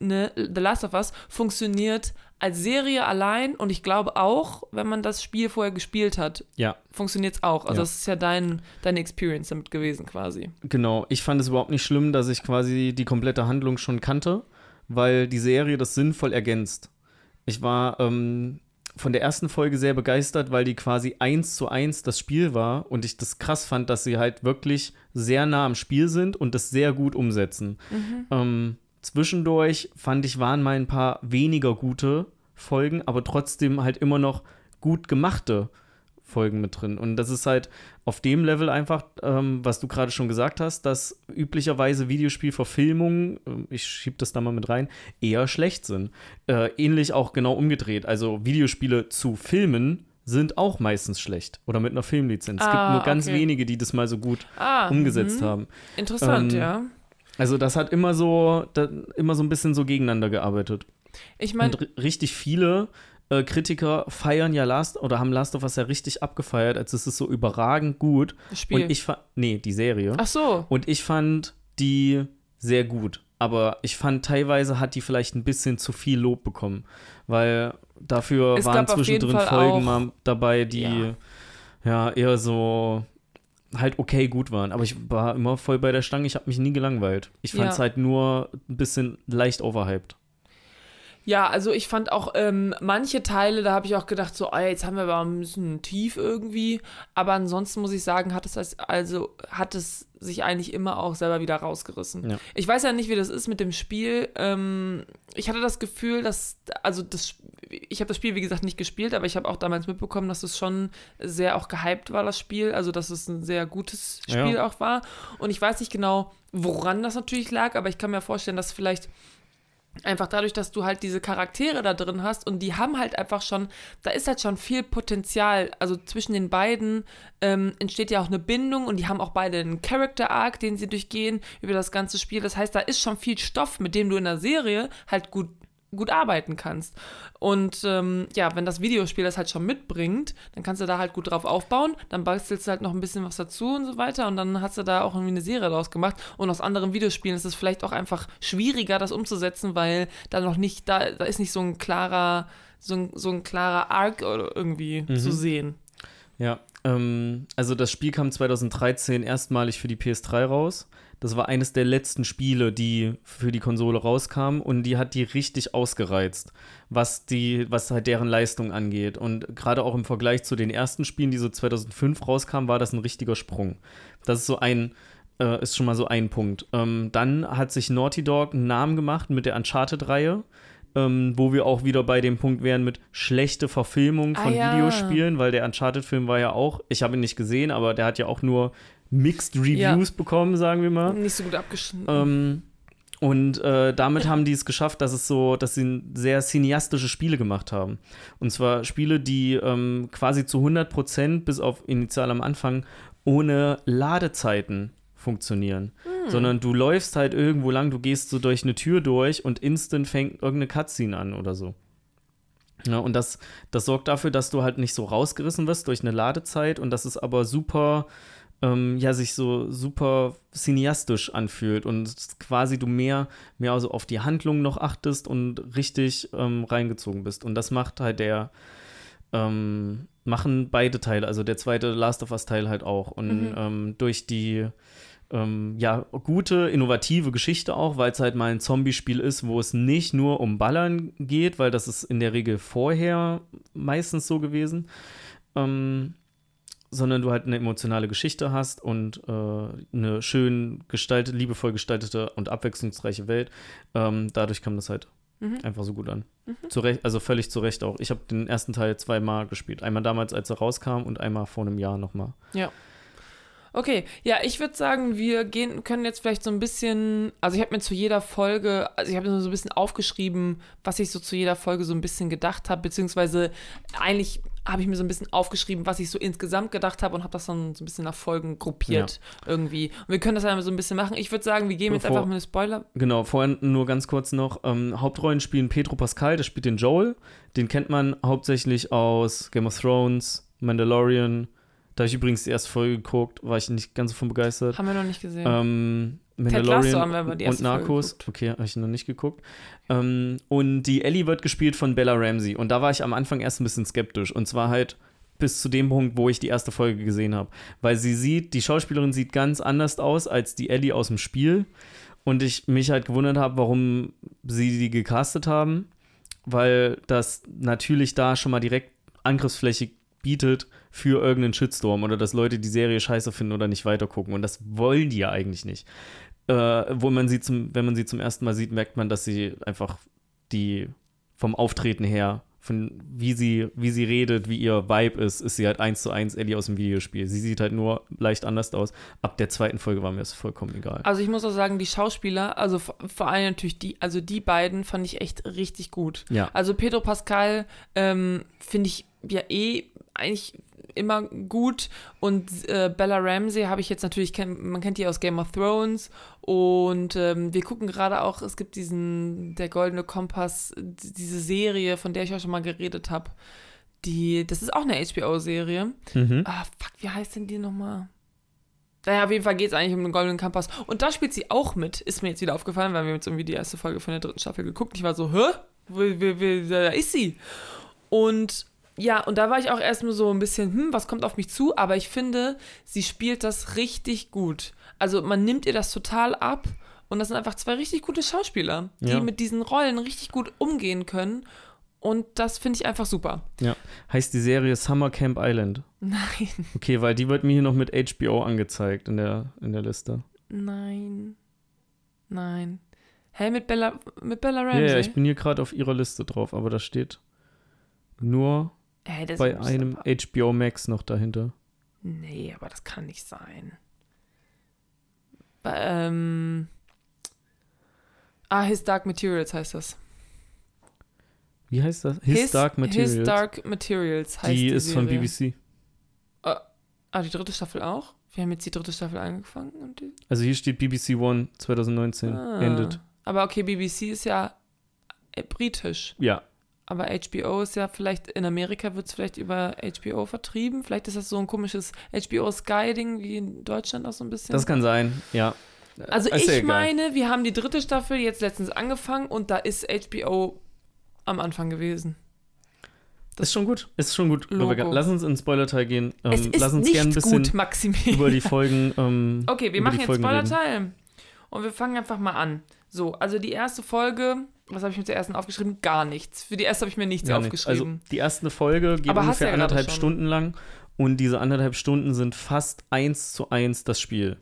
ne, The Last of Us, funktioniert als Serie allein und ich glaube auch, wenn man das Spiel vorher gespielt hat, Ja, funktioniert es auch. Also Ja. das ist ja dein, deine Experience damit gewesen quasi. Genau, ich fand es überhaupt nicht schlimm, dass ich quasi die komplette Handlung schon kannte, weil die Serie das sinnvoll ergänzt. Ich war ähm, von der ersten Folge sehr begeistert, weil die quasi eins zu eins das Spiel war und ich das krass fand, dass sie halt wirklich sehr nah am Spiel sind und das sehr gut umsetzen. Ähm, zwischendurch fand ich, waren mal ein paar weniger gute Folgen, aber trotzdem halt immer noch gut gemachte Folgen mit drin. Und das ist halt auf dem Level einfach, ähm, was du gerade schon gesagt hast, dass üblicherweise Videospielverfilmungen, ähm, ich schieb das da mal mit rein, eher schlecht sind. Äh, ähnlich auch genau umgedreht. Also Videospiele zu Filmen sind auch meistens schlecht oder mit einer Filmlizenz. es gibt Ah, nur ganz okay. wenige, die das mal so gut Ah, umgesetzt mhm. haben. Interessant, Ähm, ja. Also das hat immer so, da, immer so ein bisschen so gegeneinander gearbeitet. Ich meine, richtig viele äh, Kritiker feiern ja Last oder haben Last of Us ja richtig abgefeiert, als es ist so überragend gut. das Spiel. Und ich fand, nee, die Serie. Ach so. Und ich fand die sehr gut. Aber ich fand, teilweise hat die vielleicht ein bisschen zu viel Lob bekommen. Weil dafür Es waren zwischendrin Folgen mal dabei, die Ja. ja. eher so halt okay gut waren. Aber ich war immer voll bei der Stange, ich habe mich nie gelangweilt. Ich fand es Ja. halt nur ein bisschen leicht overhyped. Ja, also ich fand auch ähm, manche Teile, da habe ich auch gedacht, so, ah, jetzt haben wir aber ein bisschen tief irgendwie. Aber ansonsten muss ich sagen, hat es als, also hat es sich eigentlich immer auch selber wieder rausgerissen. Ja. Ich weiß ja nicht, wie das ist mit dem Spiel. Ähm, ich hatte das Gefühl, dass, also das, ich habe das Spiel, wie gesagt, nicht gespielt, aber ich habe auch damals mitbekommen, dass es schon sehr auch gehypt war, das Spiel. Also, dass es ein sehr gutes Ja. Spiel auch war. Und ich weiß nicht genau, woran das natürlich lag, aber ich kann mir vorstellen, dass vielleicht einfach dadurch, dass du halt diese Charaktere da drin hast und die haben halt einfach schon, da ist halt schon viel Potenzial. Also zwischen den beiden ähm, entsteht ja auch eine Bindung und die haben auch beide einen Character Arc, den sie durchgehen über das ganze Spiel. Das heißt, da ist schon viel Stoff, mit dem du in der Serie halt gut gut arbeiten kannst. Und ähm, ja, wenn das Videospiel das halt schon mitbringt, dann kannst du da halt gut drauf aufbauen, dann bastelst du halt noch ein bisschen was dazu und so weiter und dann hast du da auch irgendwie eine Serie draus gemacht. Und aus anderen Videospielen ist es vielleicht auch einfach schwieriger, das umzusetzen, weil da noch nicht, da, da ist nicht so ein klarer, so ein, so ein klarer Arc oder irgendwie zu sehen. Ja, ähm, also das Spiel kam 2013 erstmalig für die PS3 raus. Das war eines der letzten Spiele, die für die Konsole rauskamen und die hat die richtig ausgereizt, was die, was halt deren Leistung angeht. Und gerade auch im Vergleich zu den ersten Spielen, die so 2005 rauskamen, war das ein richtiger Sprung. Das ist so ein, äh, ist schon mal so ein Punkt. Ähm, dann hat sich Naughty Dog einen Namen gemacht mit der Uncharted-Reihe. Ähm, wo wir auch wieder bei dem Punkt wären mit schlechte Verfilmung Ah, von ja. Videospielen, weil der Uncharted-Film war ja auch, ich habe ihn nicht gesehen, aber der hat ja auch nur Mixed Reviews bekommen, sagen wir mal. Nicht so gut abgeschnitten. Ähm, und äh, damit haben die es geschafft, dass es so, dass sie sehr cineastische Spiele gemacht haben. Und zwar Spiele, die ähm, quasi zu 100% bis auf initial am Anfang ohne Ladezeiten funktionieren. Sondern du läufst halt irgendwo lang, du gehst so durch eine Tür durch und instant fängt irgendeine Cutscene an oder so. Ja, und das, das sorgt dafür, dass du halt nicht so rausgerissen wirst durch eine Ladezeit und dass es aber super, ähm, ja, sich so super cineastisch anfühlt und quasi du mehr, mehr also auf die Handlung noch achtest und richtig ähm, reingezogen bist. Und das macht halt der, ähm, machen beide Teile, also der zweite Last of Us Teil halt auch. Und ähm, durch die ähm, ja, gute, innovative Geschichte auch, weil es halt mal ein Zombie-Spiel ist, wo es nicht nur um Ballern geht, weil das ist in der Regel vorher meistens so gewesen, ähm, sondern du halt eine emotionale Geschichte hast und äh, eine schön gestaltete, liebevoll gestaltete und abwechslungsreiche Welt. Ähm, dadurch kam das halt einfach so gut an. Zu Recht, also völlig zu Recht auch. Ich habe den ersten Teil zweimal gespielt. Einmal damals, als er rauskam und einmal vor einem Jahr nochmal. Ja. Okay, ja, ich würde sagen, wir gehen, können jetzt vielleicht so ein bisschen, also ich habe mir zu jeder Folge, also ich habe mir so ein bisschen aufgeschrieben, was ich so zu jeder Folge so ein bisschen gedacht habe, beziehungsweise eigentlich habe ich mir so ein bisschen aufgeschrieben, was ich so insgesamt gedacht habe und habe das dann so ein bisschen nach Folgen gruppiert irgendwie. Und wir können das einmal so ein bisschen machen. Ich würde sagen, wir gehen jetzt Bevor- einfach mit einem Spoiler. Genau, vorhin nur ganz kurz noch. Ähm, Hauptrollen spielen Pedro Pascal, der spielt den Joel. Den kennt man hauptsächlich aus Game of Thrones, Mandalorian. Da habe ich übrigens die erste Folge geguckt, war ich nicht ganz so von begeistert. Haben wir noch nicht gesehen. Ähm, Mandalorian und Narcos. Okay, habe ich noch nicht geguckt. Ähm, und die Ellie wird gespielt von Bella Ramsey. Und da war ich am Anfang erst ein bisschen skeptisch. Und zwar halt bis zu dem Punkt, wo ich die erste Folge gesehen habe. Weil sie sieht, die Schauspielerin sieht ganz anders aus als die Ellie aus dem Spiel. Und ich mich halt gewundert habe, warum sie die gecastet haben. Weil das natürlich da schon mal direkt Angriffsfläche bietet für irgendeinen Shitstorm oder dass Leute die Serie scheiße finden oder nicht weitergucken. Und das wollen die ja eigentlich nicht. Äh, wo man sie zum, wenn man sie zum ersten Mal sieht, merkt man, dass sie einfach die vom Auftreten her, von wie sie, wie sie redet, wie ihr Vibe ist, ist sie halt eins zu eins Ellie aus dem Videospiel. Sie sieht halt nur leicht anders aus. Ab der zweiten Folge war mir das vollkommen egal. Also ich muss auch sagen, die Schauspieler, also vor allem natürlich die, also die beiden fand ich echt richtig gut. Ja. Also Pedro Pascal ähm, finde ich ja eh eigentlich immer gut und äh, Bella Ramsey habe ich jetzt natürlich, kenn, man kennt die aus Game of Thrones und ähm, wir gucken gerade auch, es gibt diesen, der Goldene Kompass, diese Serie, von der ich auch schon mal geredet habe. Die, das ist auch eine HBO-Serie. Mhm. Ah, fuck, wie heißt denn die nochmal? Naja, auf jeden Fall geht es eigentlich um den Goldenen Kompass. Und da spielt sie auch mit. Ist mir jetzt wieder aufgefallen, weil wir jetzt irgendwie die erste Folge von der dritten Staffel geguckt. Ich war so, hä? Wie, wie, wie, da ist sie. Und ja, und da war ich auch erstmal so ein bisschen, hm, was kommt auf mich zu? Aber ich finde, sie spielt das richtig gut. Also man nimmt ihr das total ab und das sind einfach zwei richtig gute Schauspieler, die Ja. mit diesen Rollen richtig gut umgehen können. Und das finde ich einfach super. Ja. Heißt die Serie Summer Camp Island. Nein, Okay, weil die wird mir hier noch mit HBO angezeigt in der, in der Liste. nein, nein. Hä, mit Bella, mit Bella Ja, Ramsey? ja, ich bin hier gerade auf ihrer Liste drauf, aber da steht nur Das bei einem aber- HBO Max noch dahinter. Nee, aber das kann nicht sein. Bei, ähm. Ah, His Dark Materials heißt das. Wie heißt das? His, Dark Materials. His Dark Materials heißt die die ist von Serie. BBC. Ah, die dritte Staffel auch? Wir haben jetzt die dritte Staffel angefangen. Und die, Also hier steht BBC One 2019 ah. endet. Aber okay, BBC ist ja äh, britisch. Ja, Aber HBO ist ja vielleicht, in Amerika wird es vielleicht über HBO vertrieben. Vielleicht ist das so ein komisches HBO Sky-Ding wie in Deutschland auch so ein bisschen. das kann sein, ja. Also Ist ich meine, wir haben die dritte Staffel jetzt letztens angefangen und da ist HBO am Anfang gewesen. Das ist schon gut. Ist schon gut. Logo. Lass uns in den Spoiler-Teil gehen. Ähm, es ist lass uns gerne ein bisschen gut, Maximilian. über die Folgen. Ähm, Okay, wir machen jetzt. Spoiler-Teil. Und wir fangen einfach mal an. So, also die erste Folge, was habe ich mir zur ersten aufgeschrieben? Gar nichts. Für die erste habe ich mir nichts Gar nichts. Also aufgeschrieben. die erste Folge geht Aber ungefähr ja anderthalb. Stunden lang und diese anderthalb Stunden sind fast eins zu eins das Spiel.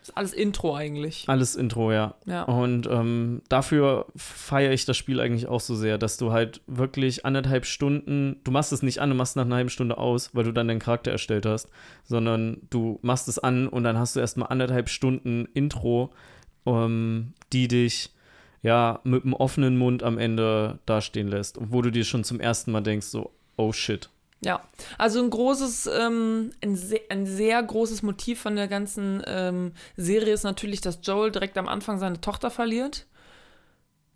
das ist alles Intro eigentlich. Alles Intro, ja. Ja. Und ähm, dafür feiere ich das Spiel eigentlich auch so sehr, dass du halt wirklich anderthalb Stunden, du machst es nicht an, du machst nach einer halben Stunde aus, weil du dann deinen Charakter erstellt hast, sondern du machst es an und dann hast du erstmal anderthalb Stunden Intro, ähm, die dich ja mit einem offenen Mund am Ende dastehen lässt, wo du dir schon zum ersten Mal denkst, so, oh shit. Ja, also ein großes, ähm, ein, sehr, ein sehr großes Motiv von der ganzen ähm, Serie ist natürlich, dass Joel direkt am Anfang seine Tochter verliert.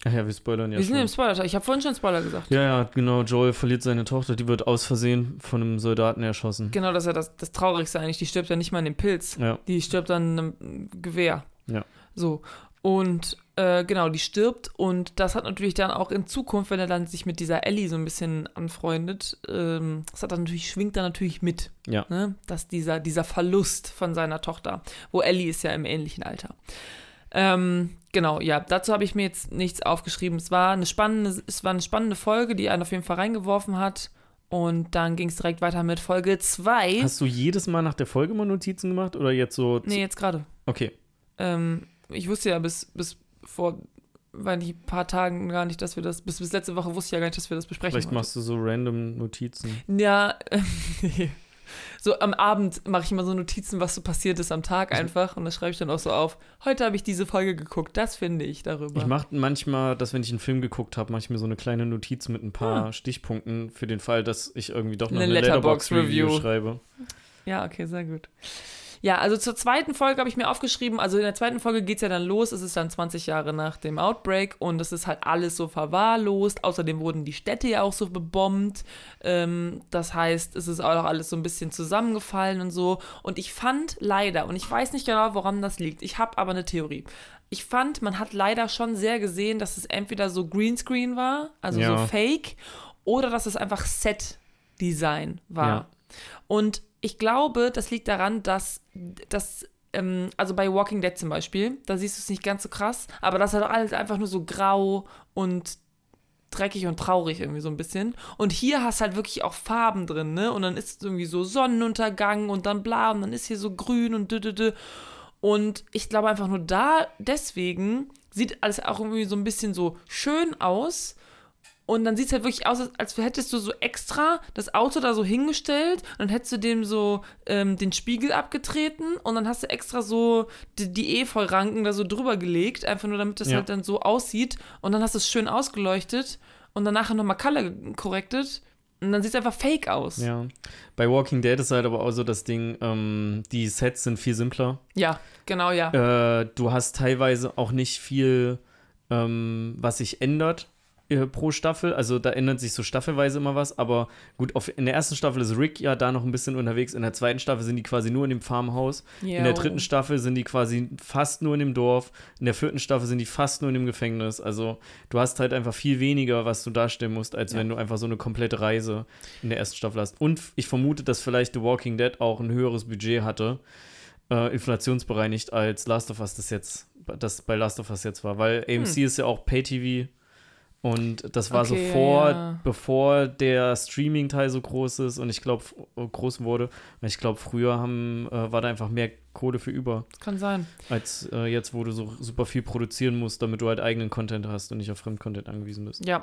Ach ja, wir spoilern ja Wir sind schon. im Spoiler. Ich habe vorhin schon Spoiler gesagt. Ja, ja, genau. Joel verliert seine Tochter, die wird aus Versehen von einem Soldaten erschossen. Genau, das ist ja das, das Traurigste eigentlich. Die stirbt ja nicht mal in dem Pilz. Ja, Die stirbt an einem Gewehr. Ja. So. Und äh, genau, die stirbt. Und das hat natürlich dann auch in Zukunft, wenn er dann sich mit dieser Ellie so ein bisschen anfreundet, ähm, das hat dann natürlich, schwingt dann natürlich mit. Ja. Ne? Dass dieser, dieser Verlust von seiner Tochter, wo Ellie ist ja im ähnlichen Alter. Ähm, genau, ja, dazu habe ich mir jetzt nichts aufgeschrieben. Es war eine spannende, es war eine spannende Folge, die einen auf jeden Fall reingeworfen hat. Und dann ging es direkt weiter mit Folge 2. Hast du jedes Mal nach der Folge mal Notizen gemacht oder jetzt so? Nee, jetzt gerade. Okay. Ähm, ich wusste ja bis, bis vor, weil die paar Tagen gar nicht, dass wir das, bis, bis letzte Woche wusste ich ja gar nicht, dass wir das besprechen. Vielleicht heute. machst du so random Notizen. Ja, nee. so am Abend mache ich immer so Notizen, was so passiert ist am Tag einfach und das schreibe ich dann auch so auf. Heute habe ich diese Folge geguckt, das finde ich darüber. Ich mache manchmal, dass wenn ich einen Film geguckt habe, mache ich mir so eine kleine Notiz mit ein paar Ah. Stichpunkten für den Fall, dass ich irgendwie doch noch Eine eine. Letterbox-Review schreibe. Ja, okay, sehr gut. Ja, also zur zweiten Folge habe ich mir aufgeschrieben, also in der zweiten Folge geht es ja dann los, es ist dann 20 Jahre nach dem Outbreak und es ist halt alles so verwahrlost. Außerdem wurden die Städte ja auch so bebombt. Ähm, das heißt, es ist auch alles so ein bisschen zusammengefallen und so. Und ich fand leider, und ich weiß nicht genau, woran das liegt, ich habe aber eine Theorie. Ich fand, man hat leider schon sehr gesehen, dass es entweder so Greenscreen war, also Ja. so fake, oder dass es einfach Set-Design war. Ja. Und ich glaube, das liegt daran, dass, dass ähm, also bei Walking Dead zum Beispiel, da siehst du es nicht ganz so krass, aber das ist halt alles einfach nur so grau und dreckig und traurig irgendwie so ein bisschen. Und hier hast halt wirklich auch Farben drin, ne? Und dann ist irgendwie so Sonnenuntergang und dann bla und dann ist hier so grün und dü. Und ich glaube einfach nur da, deswegen sieht alles auch irgendwie so ein bisschen so schön aus. Und dann sieht es halt wirklich aus, als, hättest du so extra das Auto da so hingestellt und dann hättest du dem so ähm, den Spiegel abgetreten und dann hast du extra so die, die Efeu-Ranken da so drüber gelegt, einfach nur damit das Ja. halt dann so aussieht und dann hast du es schön ausgeleuchtet und dann nachher nochmal Color korrektet und dann sieht es einfach fake aus. Ja. Bei Walking Dead ist halt aber auch so das Ding, ähm, die Sets sind viel simpler. Ja, genau, ja. Äh, du hast teilweise auch nicht viel, ähm, was sich ändert. Äh, pro Staffel. Also da ändert sich so staffelweise immer was. Aber gut, auf, in der ersten Staffel ist Rick ja da noch ein bisschen unterwegs. In der zweiten Staffel sind die quasi nur in dem Farmhaus. In der dritten Staffel sind die quasi fast nur in dem Dorf. In der vierten Staffel sind die fast nur in dem Gefängnis. Also du hast halt einfach viel weniger, was du darstellen musst, als ja. wenn du einfach so eine komplette Reise in der ersten Staffel hast. Und ich vermute, dass vielleicht The Walking Dead auch ein höheres Budget hatte. Äh, inflationsbereinigt als Last of Us das jetzt, das bei Last of Us jetzt war, weil AMC hm. ist ja auch Pay-TV und das war okay, so vor, ja. bevor der Streaming-Teil so groß ist und ich glaube, groß wurde. Ich glaube, früher haben, äh, war da einfach mehr Kohle für über. Das kann sein. Als äh, jetzt, wo du so super viel produzieren musst, damit du halt eigenen Content hast und nicht auf Fremdcontent angewiesen bist. Ja.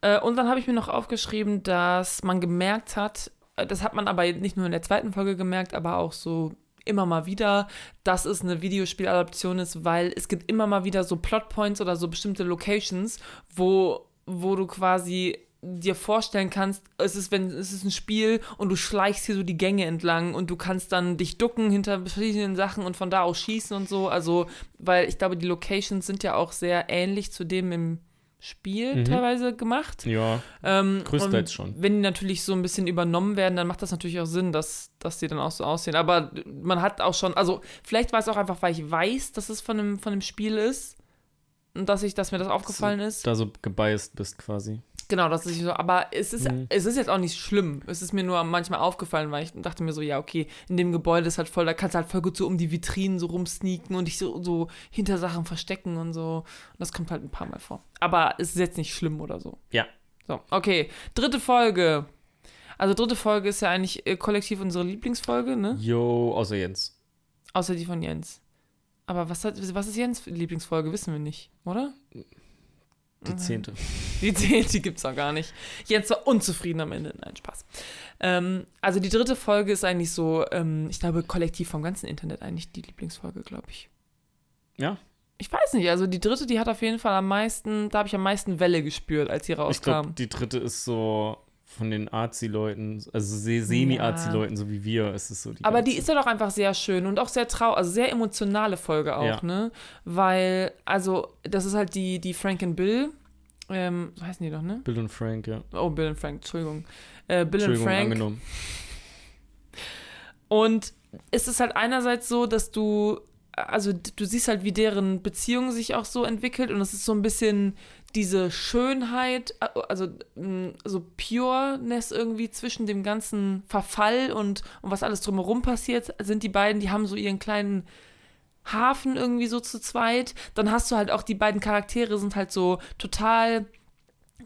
Äh, und dann habe ich mir noch aufgeschrieben, dass man gemerkt hat, äh, das hat man aber nicht nur in der zweiten Folge gemerkt, aber auch so immer mal wieder, dass es eine Videospieladaption ist, weil es gibt immer mal wieder so Plotpoints oder so bestimmte Locations, wo, wo du quasi dir vorstellen kannst, es ist, wenn es ist ein Spiel und du schleichst hier so die Gänge entlang und du kannst dann dich ducken hinter verschiedenen Sachen und von da aus schießen und so. Also, weil ich glaube, die Locations sind ja auch sehr ähnlich zu dem im Spiel mhm. teilweise gemacht. Ja, ähm, größtenteils schon. Wenn die natürlich so ein bisschen übernommen werden, dann macht das natürlich auch Sinn, dass, dass die dann auch so aussehen. Aber man hat auch schon, also vielleicht war es auch einfach, weil ich weiß, dass es von einem, von einem Spiel ist und dass ich, dass mir das aufgefallen ist. Da so gebeißt bist quasi. Genau, das ist so, aber es ist, mhm. es ist jetzt auch nicht schlimm. Es ist mir nur manchmal aufgefallen, weil ich dachte mir so, ja, okay, in dem Gebäude ist halt voll, da kannst du halt voll gut so um die Vitrinen so rumsneaken und dich so, so hinter Sachen verstecken und so. Und das kommt halt ein paar Mal vor. Aber es ist jetzt nicht schlimm oder so. Ja. So, okay. Dritte Folge. Also dritte Folge ist ja eigentlich äh, kollektiv unsere Lieblingsfolge, ne? Jo, außer Jens. Außer die von Jens. Aber was, hat, was ist Jens Lieblingsfolge, wissen wir nicht, oder? Die zehnte. Die zehnte gibt es auch gar nicht. Jens war unzufrieden am Ende. Nein, Spaß. Ähm, also die dritte Folge ist eigentlich so, ähm, ich glaube, kollektiv vom ganzen Internet eigentlich die Lieblingsfolge, glaube ich. Ja. Ich weiß nicht, also die dritte, die hat auf jeden Fall am meisten, da habe ich am meisten Welle gespürt, als sie rauskam. Ich glaube, die dritte ist so von den Arzi-Leuten, also semi-Arzi-Leuten, so wie wir, ist es so. Die Aber die ist ja doch einfach sehr schön und auch sehr traurig, also sehr emotionale Folge auch, ja. ne? Weil, also, das ist halt die, die Frank und Bill, ähm, so heißen die doch, ne? Bill und Frank, ja. Oh, Bill und Frank, Entschuldigung. Äh, Bill und Frank. Angenommen. Und es ist halt einerseits so, dass du also du siehst halt, wie deren Beziehung sich auch so entwickelt und es ist so ein bisschen diese Schönheit, also so Pureness irgendwie zwischen dem ganzen Verfall und, und was alles drumherum passiert, sind die beiden, die haben so ihren kleinen Hafen irgendwie so zu zweit. Dann hast du halt auch die beiden Charaktere sind halt so total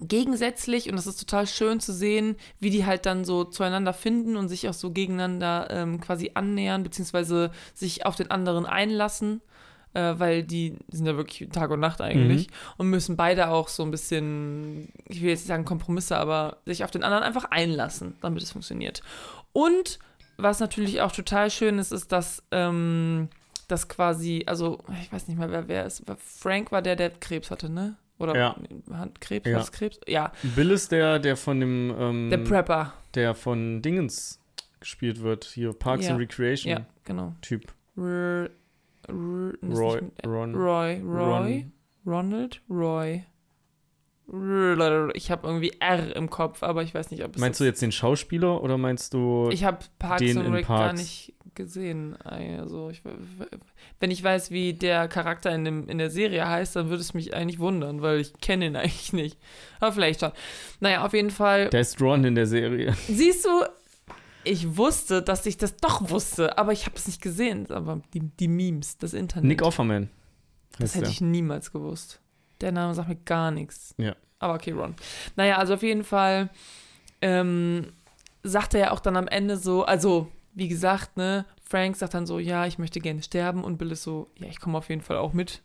gegensätzlich und es ist total schön zu sehen, wie die halt dann so zueinander finden und sich auch so gegeneinander ähm, quasi annähern, beziehungsweise sich auf den anderen einlassen, äh, weil die sind ja wirklich Tag und Nacht eigentlich mhm. und müssen beide auch so ein bisschen, ich will jetzt nicht sagen Kompromisse, aber sich auf den anderen einfach einlassen, damit es funktioniert. Und was natürlich auch total schön ist, ist, dass ähm, das quasi, also ich weiß nicht mal, wer wer ist, Frank war der, der Krebs hatte, ne? Oder ja. Handkrebs, ja. Krebs? Ja. Bill ist der, der von dem ähm, Der Prepper. Der von Dingens gespielt wird. Hier, Parks ja. and Recreation. Ja, genau. Typ. R R Roy, Ron, Roy. Roy. Ron. Ronald? Roy. Ich habe irgendwie R im Kopf, aber ich weiß nicht, ob es. Meinst du jetzt den Schauspieler oder meinst du. Ich habe Parks and Rec gar nicht gesehen. Also, ich, wenn ich weiß, wie der Charakter in, dem, in der Serie heißt, dann würde es mich eigentlich wundern, weil ich kenne ihn eigentlich nicht. Aber vielleicht schon. Naja, auf jeden Fall. Der ist Ron in der Serie. Siehst du, ich wusste, dass ich das doch wusste, aber ich habe es nicht gesehen. Aber die, die Memes, das Internet. Nick Offerman. Das hätte der. ich niemals gewusst. Der Name sagt mir gar nichts. Ja. Aber okay, Ron. Naja, also auf jeden Fall ähm, sagt er ja auch dann am Ende so, also wie gesagt, ne, Frank sagt dann so, ja, ich möchte gerne sterben und Bill ist so, ja, ich komme auf jeden Fall auch mit.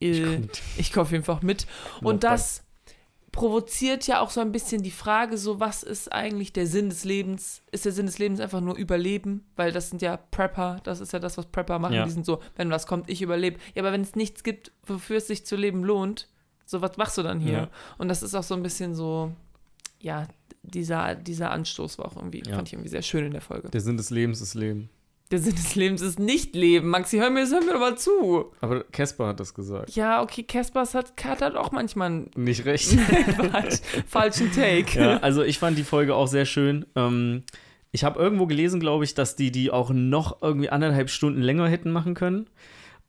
Äh, ich komme auf jeden Fall auch mit. Und das provoziert ja auch so ein bisschen die Frage, so was ist eigentlich der Sinn des Lebens? Ist der Sinn des Lebens einfach nur Überleben? Weil das sind ja Prepper, das ist ja das, was Prepper machen. Ja. Die sind so, wenn was kommt, ich überlebe. Ja, aber wenn es nichts gibt, wofür es sich zu leben lohnt, so was machst du dann hier? Ja. Und das ist auch so ein bisschen so, ja, dieser, dieser Anstoß war auch irgendwie, ja. fand ich irgendwie sehr schön in der Folge. Der Sinn des Lebens ist Leben. Der Sinn des Lebens ist nicht Leben. Maxi, hör mir, hör mir doch mal zu. Aber Casper hat das gesagt. Ja, okay, Caspers hat, hat halt auch manchmal einen Nicht recht. falsch, falschen Take. ja, also ich fand die Folge auch sehr schön. Ähm, ich habe irgendwo gelesen, glaube ich, dass die die auch noch irgendwie anderthalb Stunden länger hätten machen können.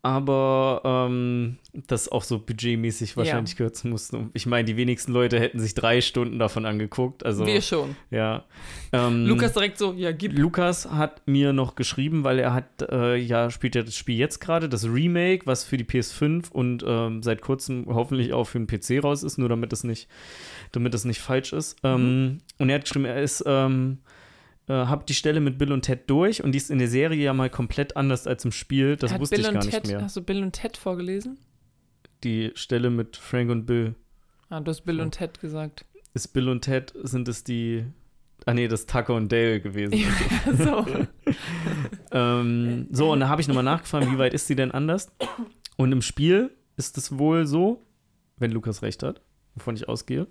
Aber ähm, das auch so budgetmäßig wahrscheinlich kürzen mussten. Ich meine, die wenigsten Leute hätten sich drei Stunden davon angeguckt. Also, Wir schon. ja. Ähm, Lukas direkt so, ja, gib. Lukas hat mir noch geschrieben, weil er hat, äh, ja, spielt ja das Spiel jetzt gerade, das Remake, was für die PS5 und ähm, seit kurzem hoffentlich auch für den PC raus ist, nur damit es nicht, damit es nicht falsch ist. Mhm. Ähm, und er hat geschrieben, er ist, ähm, äh, hab die Stelle mit Bill und Ted durch und die ist in der Serie ja mal komplett anders als im Spiel. Das Hat wusste Bill ich und gar nicht Ted, mehr. Hast du Bill und Ted vorgelesen? Die Stelle mit Frank und Bill. Ah, du hast Bill So. und Ted gesagt. Ist Bill und Ted, sind es die. Ah, nee, das ist Tucker und Dale gewesen. so. Ähm, so, und da habe ich nochmal nachgefragt, wie weit ist sie denn anders? Und im Spiel ist es wohl so, wenn Lukas recht hat, wovon ich ausgehe,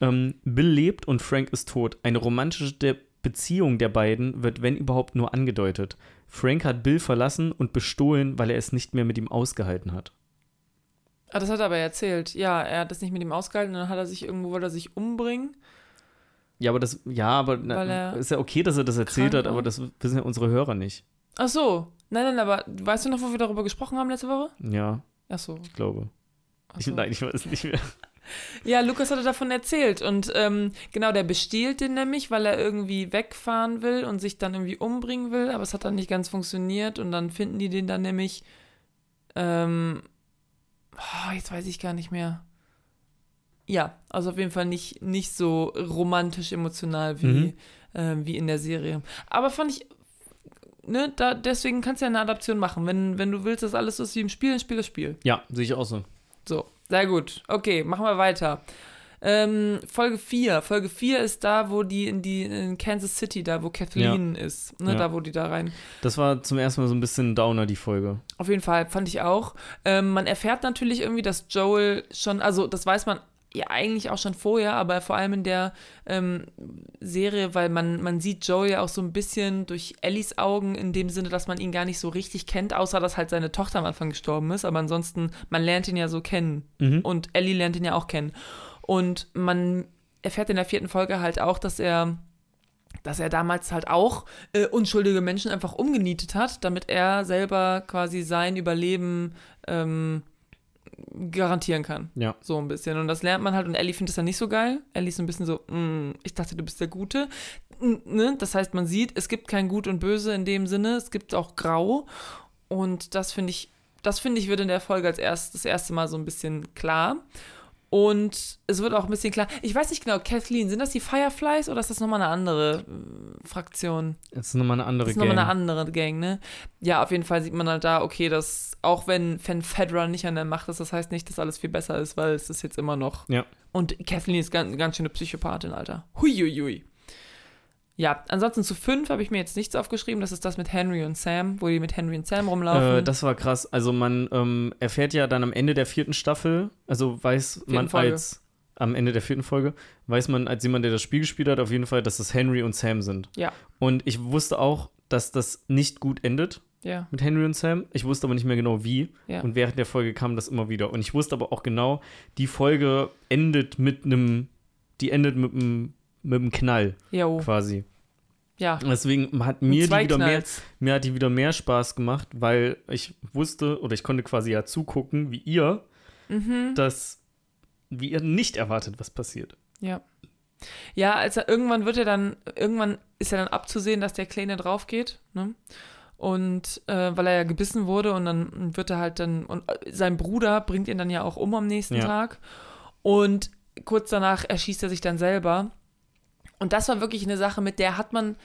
ähm, Bill lebt und Frank ist tot. Eine romantische De Beziehung der beiden wird, wenn überhaupt, nur angedeutet. Frank hat Bill verlassen und bestohlen, weil er es nicht mehr mit ihm ausgehalten hat. Ah, das hat er aber erzählt. Ja, er hat das nicht mit ihm ausgehalten und dann hat er sich irgendwo, wollte er sich umbringen. Ja, aber das, ja, aber na, ist ja okay, dass er das erzählt hat, aber das wissen ja unsere Hörer nicht. Ach so. Nein, nein, aber weißt du noch, wo wir darüber gesprochen haben letzte Woche? Ja, Ach so. ich glaube. Ach Ich, so. nein, ich weiß nicht mehr. Ja, Lukas hatte davon erzählt und ähm, genau, der bestiehlt den nämlich, weil er irgendwie wegfahren will und sich dann irgendwie umbringen will, aber es hat dann nicht ganz funktioniert und dann finden die den dann nämlich, ähm, oh, jetzt weiß ich gar nicht mehr. Ja, also auf jeden Fall nicht, nicht so romantisch emotional wie, Mhm. ähm, wie in der Serie. Aber fand ich, ne, da, deswegen kannst du ja eine Adaption machen. Wenn, wenn du willst, dass alles so ist wie im Spiel, dann spiel das Spiel. Ja, sehe ich auch so. So, sehr gut. Okay, machen wir weiter. Ähm, Folge 4. Folge 4 ist da, wo die in die in Kansas City, da wo Kathleen ist. Ne, Ja. Da, wo die da rein. Das war zum ersten Mal so ein bisschen Downer, die Folge. Auf jeden Fall, fand ich auch. Ähm, man erfährt natürlich irgendwie, dass Joel schon, also das weiß man ja eigentlich auch schon vorher, aber vor allem in der ähm, Serie, weil man, man sieht Joel ja auch so ein bisschen durch Ellies Augen, in dem Sinne, dass man ihn gar nicht so richtig kennt, außer dass halt seine Tochter am Anfang gestorben ist. Aber ansonsten, man lernt ihn ja so kennen. Mhm. Und Ellie lernt ihn ja auch kennen. Und man erfährt in der vierten Folge halt auch, dass er, dass er damals halt auch äh, unschuldige Menschen einfach umgenietet hat, damit er selber quasi sein Überleben ähm, garantieren kann. Ja. So ein bisschen. Und das lernt man halt. Und Ellie findet das dann nicht so geil. Ellie ist so ein bisschen so, "Mm, ich dachte, du bist der Gute. Ne? Das heißt, man sieht, es gibt kein Gut und Böse in dem Sinne. Es gibt auch Grau. Und das finde ich, das finde ich, wird in der Folge als erst, das erste Mal so ein bisschen klar. Und es wird auch ein bisschen klar. Ich weiß nicht genau, Kathleen, sind das die Fireflies oder ist das nochmal eine andere äh, Fraktion? Das ist nochmal eine andere Das ist nochmal Gang. eine andere Gang, ne? Ja, auf jeden Fall sieht man halt da, okay, dass auch wenn Fedra nicht an der Macht ist, das heißt nicht, dass alles viel besser ist, weil es ist jetzt immer noch. Ja. Und Kathleen ist ganz, ganz schöne Psychopathin, Alter. Huiuiui. Ja, ansonsten zu fünf habe ich mir jetzt nichts aufgeschrieben. Das ist das mit Henry und Sam, wo die mit Henry und Sam rumlaufen. Äh, das war krass. Also man ähm, erfährt ja dann am Ende der vierten Staffel, also weiß man Folge. als am Ende der vierten Folge, weiß man als jemand, der das Spiel gespielt hat, auf jeden Fall, dass es Henry und Sam sind. Ja. Und ich wusste auch, dass das nicht gut endet ja, mit Henry und Sam. Ich wusste aber nicht mehr genau wie. ja. Und während der Folge kam das immer wieder. Und ich wusste aber auch genau, die Folge endet mit einem, die endet mit einem mit einem Knall Jo, quasi. Ja. Deswegen hat mir die wieder mehr, mir hat die wieder mehr Spaß gemacht, weil ich wusste oder ich konnte quasi ja zugucken, wie ihr Mhm. das, wie ihr nicht erwartet, was passiert. Ja. Ja, also irgendwann wird er dann, irgendwann ist ja dann abzusehen, dass der Kleine drauf geht, ne? Und äh, weil er ja gebissen wurde und dann wird er halt dann, und äh, sein Bruder bringt ihn dann ja auch um am nächsten Ja. Tag. Und kurz danach erschießt er sich dann selber. Und das war wirklich eine Sache, mit der hat man,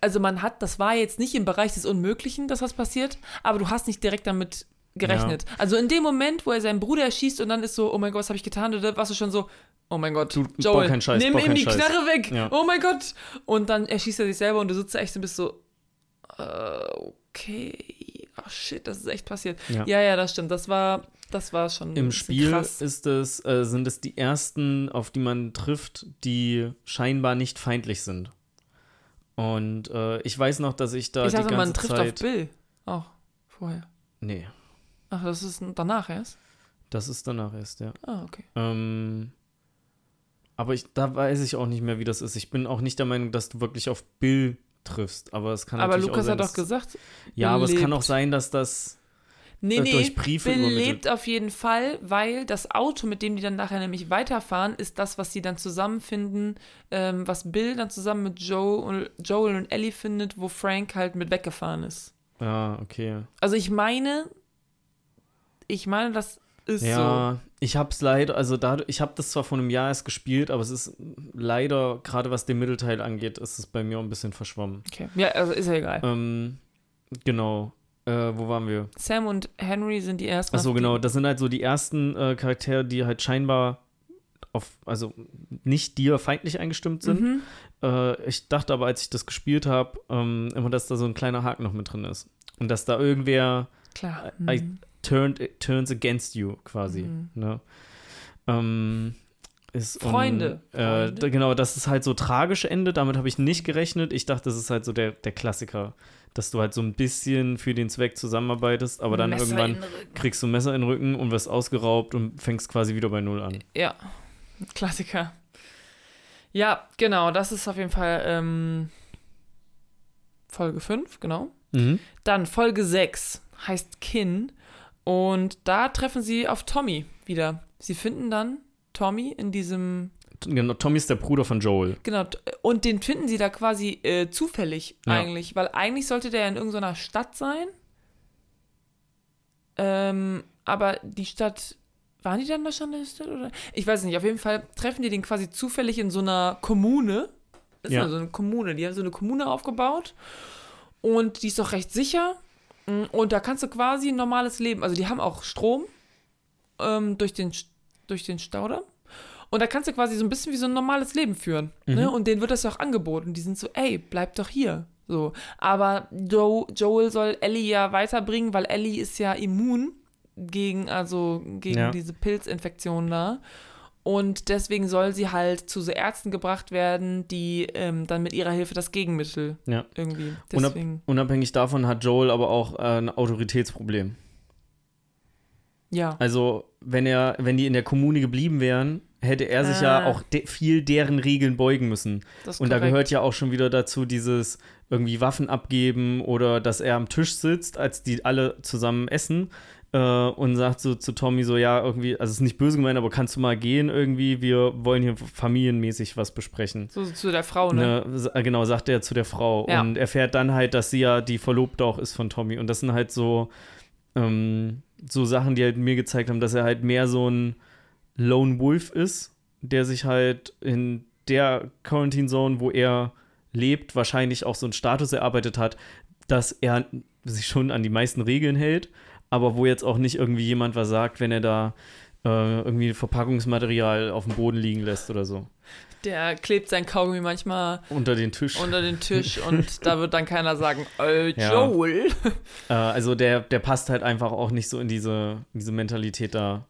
also man hat, das war jetzt nicht im Bereich des Unmöglichen, dass was passiert, aber du hast nicht direkt damit gerechnet. Also in dem Moment, wo er seinen Bruder erschießt und dann ist so, oh mein Gott, was habe ich getan? Oder warst du schon so, oh mein Gott, Du, Joel, keinen Scheiß, nimm ihm die Scheiß. Knarre weg. Ja. Oh mein Gott. Und dann erschießt er sich selber und du sitzt da echt und bist so, äh, okay, ach shit, das ist echt passiert. Ja. Ja, ja, das stimmt. Das war, das war schon ein Im Spiel krass. ist es, äh, sind es die ersten, auf die man trifft, die scheinbar nicht feindlich sind. Und äh, ich weiß noch, dass ich da ich die dachte, ganze man trifft Zeit. auf Bill. Auch vorher. Nee, Ach, das ist danach erst? das ist danach erst, ja. Ah, okay. Ähm, aber ich, da weiß ich auch nicht mehr, wie das ist. Ich bin auch nicht der Meinung, dass du wirklich auf Bill triffst. Aber es kann Aber natürlich Lukas auch sein, hat doch dass- gesagt, Ja, aber es kann auch sein, dass das nee, nee, durch Briefe Bill übermittelt. lebt auf jeden Fall, weil das Auto, mit dem die dann nachher nämlich weiterfahren, ist das, was sie dann zusammenfinden, ähm, was Bill dann zusammen mit Joe und, Joel und Ellie findet, wo Frank halt mit weggefahren ist. Ja, okay. Also ich meine, ich meine, das ist Ja, ich hab's leider, also da, ich habe das zwar vor einem Jahr erst gespielt, aber es ist leider, gerade was den Mittelteil angeht, ist es bei mir auch ein bisschen verschwommen. so. Okay. Ja, also ist ja egal. Ähm, genau. Äh, wo waren wir? Sam und Henry sind die ersten. Achso, die- genau. Das sind halt so die ersten äh, Charaktere, die halt scheinbar auf, also nicht dir feindlich eingestimmt sind. Mhm. Äh, ich dachte aber, als ich das gespielt habe, ähm, immer, dass da so ein kleiner Haken noch mit drin ist. Und dass da irgendwer Klar. I- Mhm. turned, turns against you quasi. Mhm. Ne? Ähm, ist, Freunde. Und, äh, Freunde. genau, das ist halt so tragisch Ende. Damit habe ich nicht gerechnet. Ich dachte, das ist halt so der, der Klassiker, dass du halt so ein bisschen für den Zweck zusammenarbeitest, aber dann Messer irgendwann kriegst du ein Messer in den Rücken und wirst ausgeraubt und fängst quasi wieder bei Null an. Ja, Klassiker. Ja, genau, das ist auf jeden Fall ähm, Folge 5, genau. Mhm. Dann Folge 6 heißt Kin und da treffen sie auf Tommy wieder. Sie finden dann Tommy in diesem, Genau, Tommy ist der Bruder von Joel. genau, t- und den finden sie da quasi äh, zufällig Ja. eigentlich, weil eigentlich sollte der in irgendeiner Stadt sein. Ähm, aber die Stadt, waren die dann da schon in der Stadt? Oder? Ich weiß nicht, auf jeden Fall treffen die den quasi zufällig in so einer Kommune. Das ist ja so eine Kommune, die haben so eine Kommune aufgebaut und die ist doch recht sicher. Mm, Und da kannst du quasi ein normales Leben, also die haben auch Strom ähm, durch, den, durch den Staudamm. Und da kannst du quasi so ein bisschen wie so ein normales Leben führen. Ne? Mhm. Und denen wird das ja auch angeboten. Die sind so, ey, bleib doch hier. So. Aber Joe, Joel soll Ellie ja weiterbringen, weil Ellie ist ja immun gegen, also gegen Ja. diese Pilzinfektion da. Und deswegen soll sie halt zu so Ärzten gebracht werden, die ähm, dann mit ihrer Hilfe das Gegenmittel Ja. irgendwie. Deswegen, unabhängig davon hat Joel aber auch äh, ein Autoritätsproblem. ja. Also, wenn er, wenn die in der Kommune geblieben wären, hätte er sich Ah. ja auch de viel deren Regeln beugen müssen. Das Und da korrekt. gehört ja auch schon wieder dazu dieses irgendwie Waffen abgeben oder dass er am Tisch sitzt, als die alle zusammen essen äh, und sagt so zu Tommy so, ja, irgendwie, also es ist nicht böse gemeint, aber kannst du mal gehen irgendwie, wir wollen hier familienmäßig was besprechen. So zu der Frau, ne? Ne, genau, sagt er zu der Frau. Ja. Und erfährt dann halt, dass sie ja die Verlobte auch ist von Tommy. Und das sind halt so, ähm, so Sachen, die halt mir gezeigt haben, dass er halt mehr so ein Lone Wolf ist, der sich halt in der Quarantine Zone, wo er lebt, wahrscheinlich auch so einen Status erarbeitet hat, dass er sich schon an die meisten Regeln hält, aber wo jetzt auch nicht irgendwie jemand was sagt, wenn er da äh, irgendwie Verpackungsmaterial auf dem Boden liegen lässt oder so. Der klebt sein Kaugummi manchmal Unter den Tisch. unter den Tisch und da wird dann keiner sagen, äh, Ja. Joel. Äh, also der, der passt halt einfach auch nicht so in diese, in diese Mentalität da.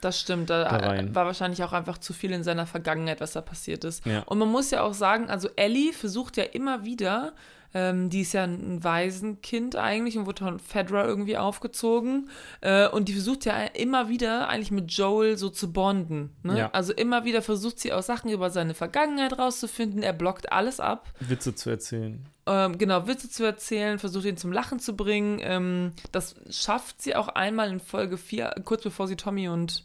Das stimmt, da, Da rein. war wahrscheinlich auch einfach zu viel in seiner Vergangenheit, was da passiert ist. Ja. Und man muss ja auch sagen, also Ellie versucht ja immer wieder, ähm, die ist ja ein Waisenkind eigentlich und wurde von Fedra irgendwie aufgezogen. Äh, und die versucht ja immer wieder eigentlich mit Joel so zu bonden. Ne? Ja. Also immer wieder versucht sie auch Sachen über seine Vergangenheit rauszufinden. Er blockt alles ab. Witze zu erzählen. ähm, genau, Witze zu erzählen, versucht ihn zum Lachen zu bringen. Ähm, das schafft sie auch einmal in Folge 4, kurz bevor sie Tommy und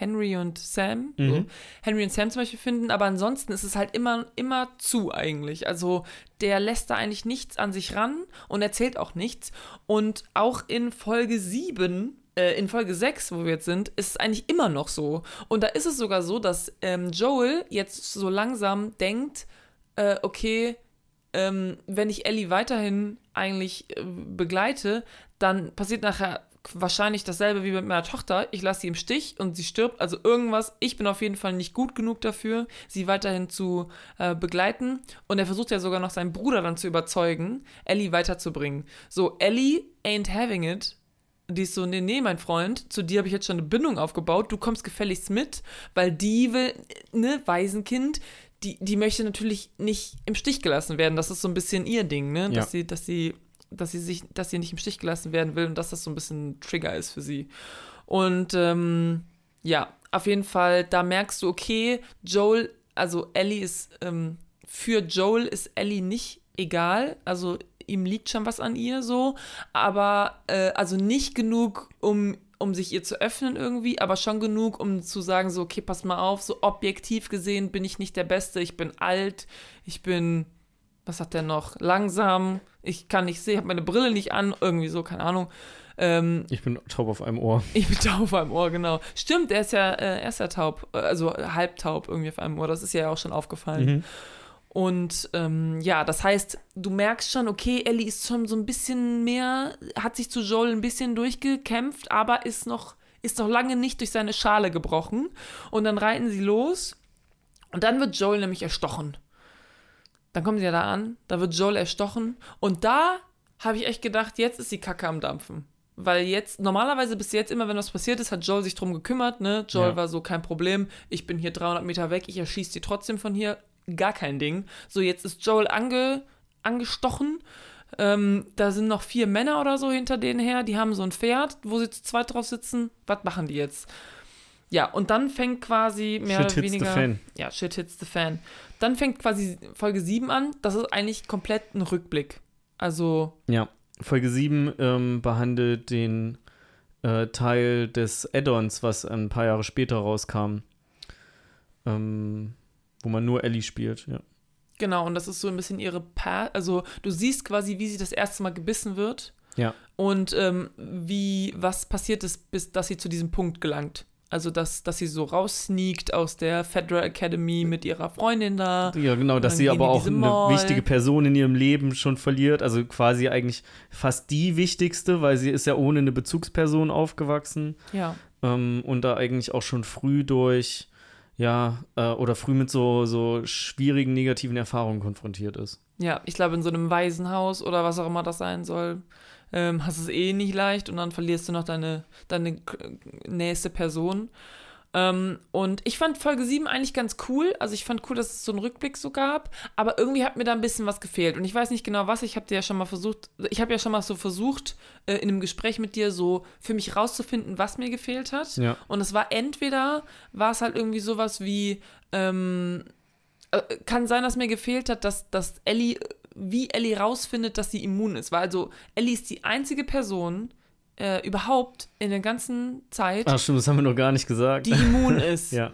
Henry und Sam, so, Mhm. Henry und Sam zum Beispiel finden, aber ansonsten ist es halt immer, immer zu eigentlich. Also der lässt da eigentlich nichts an sich ran und erzählt auch nichts. Und auch in Folge 7 äh, in Folge 6, wo wir jetzt sind, ist es eigentlich immer noch so. Und da ist es sogar so, dass ähm, Joel jetzt so langsam denkt, äh, okay, ähm, wenn ich Ellie weiterhin eigentlich äh, begleite, dann passiert nachher wahrscheinlich dasselbe wie mit meiner Tochter. Ich lasse sie im Stich und sie stirbt. Also irgendwas. Ich bin auf jeden Fall nicht gut genug dafür, sie weiterhin zu äh, begleiten. Und er versucht ja sogar noch seinen Bruder dann zu überzeugen, Ellie weiterzubringen. So, Ellie ain't having it. Die ist so, nee, nee, mein Freund, zu dir habe ich jetzt schon eine Bindung aufgebaut, du kommst gefälligst mit, weil die will, ne, Waisenkind, die, die möchte natürlich nicht im Stich gelassen werden. Das ist so ein bisschen ihr Ding, ne? Dass Ja. sie, dass sie, dass sie sich, dass sie nicht im Stich gelassen werden will und dass das so ein bisschen ein Trigger ist für sie. Und ähm, ja, auf jeden Fall, da merkst du, okay, Joel, also Ellie ist, ähm, für Joel ist Ellie nicht egal. Also ihm liegt schon was an ihr so, aber äh, also nicht genug, um, um sich ihr zu öffnen irgendwie, aber schon genug, um zu sagen, so, okay, pass mal auf, so objektiv gesehen bin ich nicht der Beste, ich bin alt, ich bin, was hat der noch, langsam, ich kann nicht sehen, habe meine Brille nicht an, irgendwie so, keine Ahnung. Ähm, Ich bin taub auf einem Ohr. ich bin taub am Ohr, genau. Stimmt, er ist ja, äh, er ist ja taub, äh, also halbtaub irgendwie auf einem Ohr, das ist ja auch schon aufgefallen. Mhm. Und ähm, ja, das heißt, du merkst schon, okay, Ellie ist schon so ein bisschen mehr, hat sich zu Joel ein bisschen durchgekämpft, aber ist noch, ist noch lange nicht durch seine Schale gebrochen. Und dann reiten sie los und dann wird Joel nämlich erstochen. Dann kommen sie ja da an, da wird Joel erstochen und da habe ich echt gedacht, jetzt ist die Kacke am Dampfen. Weil jetzt, normalerweise bis jetzt immer, wenn was passiert ist, hat Joel sich drum gekümmert, ne? Joel Ja. war so, kein Problem, ich bin hier 300 Meter weg, ich erschieße die trotzdem von hier, gar kein Ding. So, jetzt ist Joel ange, angestochen, ähm, da sind noch vier Männer oder so hinter denen her, die haben so ein Pferd, wo sie zu zweit drauf sitzen, was machen die jetzt? Ja, und dann fängt quasi mehr Shit oder hits the weniger. fan. Ja, shit hits the fan. Dann fängt quasi Folge 7 an. Das ist eigentlich komplett ein Rückblick. Also, Ja. Folge 7 ähm, behandelt den äh, Teil des Add-ons, was ein paar Jahre später rauskam. Ähm, wo man nur Ellie spielt, ja. genau, und das ist so ein bisschen ihre Pa Also, du siehst quasi, wie sie das erste Mal gebissen wird. Ja. Und ähm, wie, was passiert ist, bis dass sie zu diesem Punkt gelangt. Also, dass, dass sie so raussneakt aus der Federal Academy mit ihrer Freundin da. Ja, genau, dass sie aber auch eine Mall. wichtige Person in ihrem Leben schon verliert. Also quasi eigentlich fast die wichtigste, weil sie ist ja ohne eine Bezugsperson aufgewachsen Ja. ähm, und da eigentlich auch schon früh durch, ja, äh, oder früh mit so, so schwierigen negativen Erfahrungen konfrontiert ist. Ja, ich glaube, in so einem Waisenhaus oder was auch immer das sein soll, ähm, hast es eh nicht leicht und dann verlierst du noch deine, deine nächste Person. Ähm, und ich fand Folge 7 eigentlich ganz cool. Also ich fand cool, dass es so einen Rückblick so gab, aber irgendwie hat mir da ein bisschen was gefehlt. Und ich weiß nicht genau was. Ich habe dir ja schon mal versucht, ich habe ja schon mal so versucht, äh, in einem Gespräch mit dir so für mich rauszufinden, was mir gefehlt hat. Ja. Und es war entweder, war es halt irgendwie sowas wie, ähm, äh, kann sein, dass mir gefehlt hat, dass, dass Ellie, wie Ellie rausfindet, dass sie immun ist. Weil also Ellie ist die einzige Person äh, überhaupt in der ganzen Zeit, Ach stimmt, das haben wir noch gar nicht gesagt. die immun ist. ja.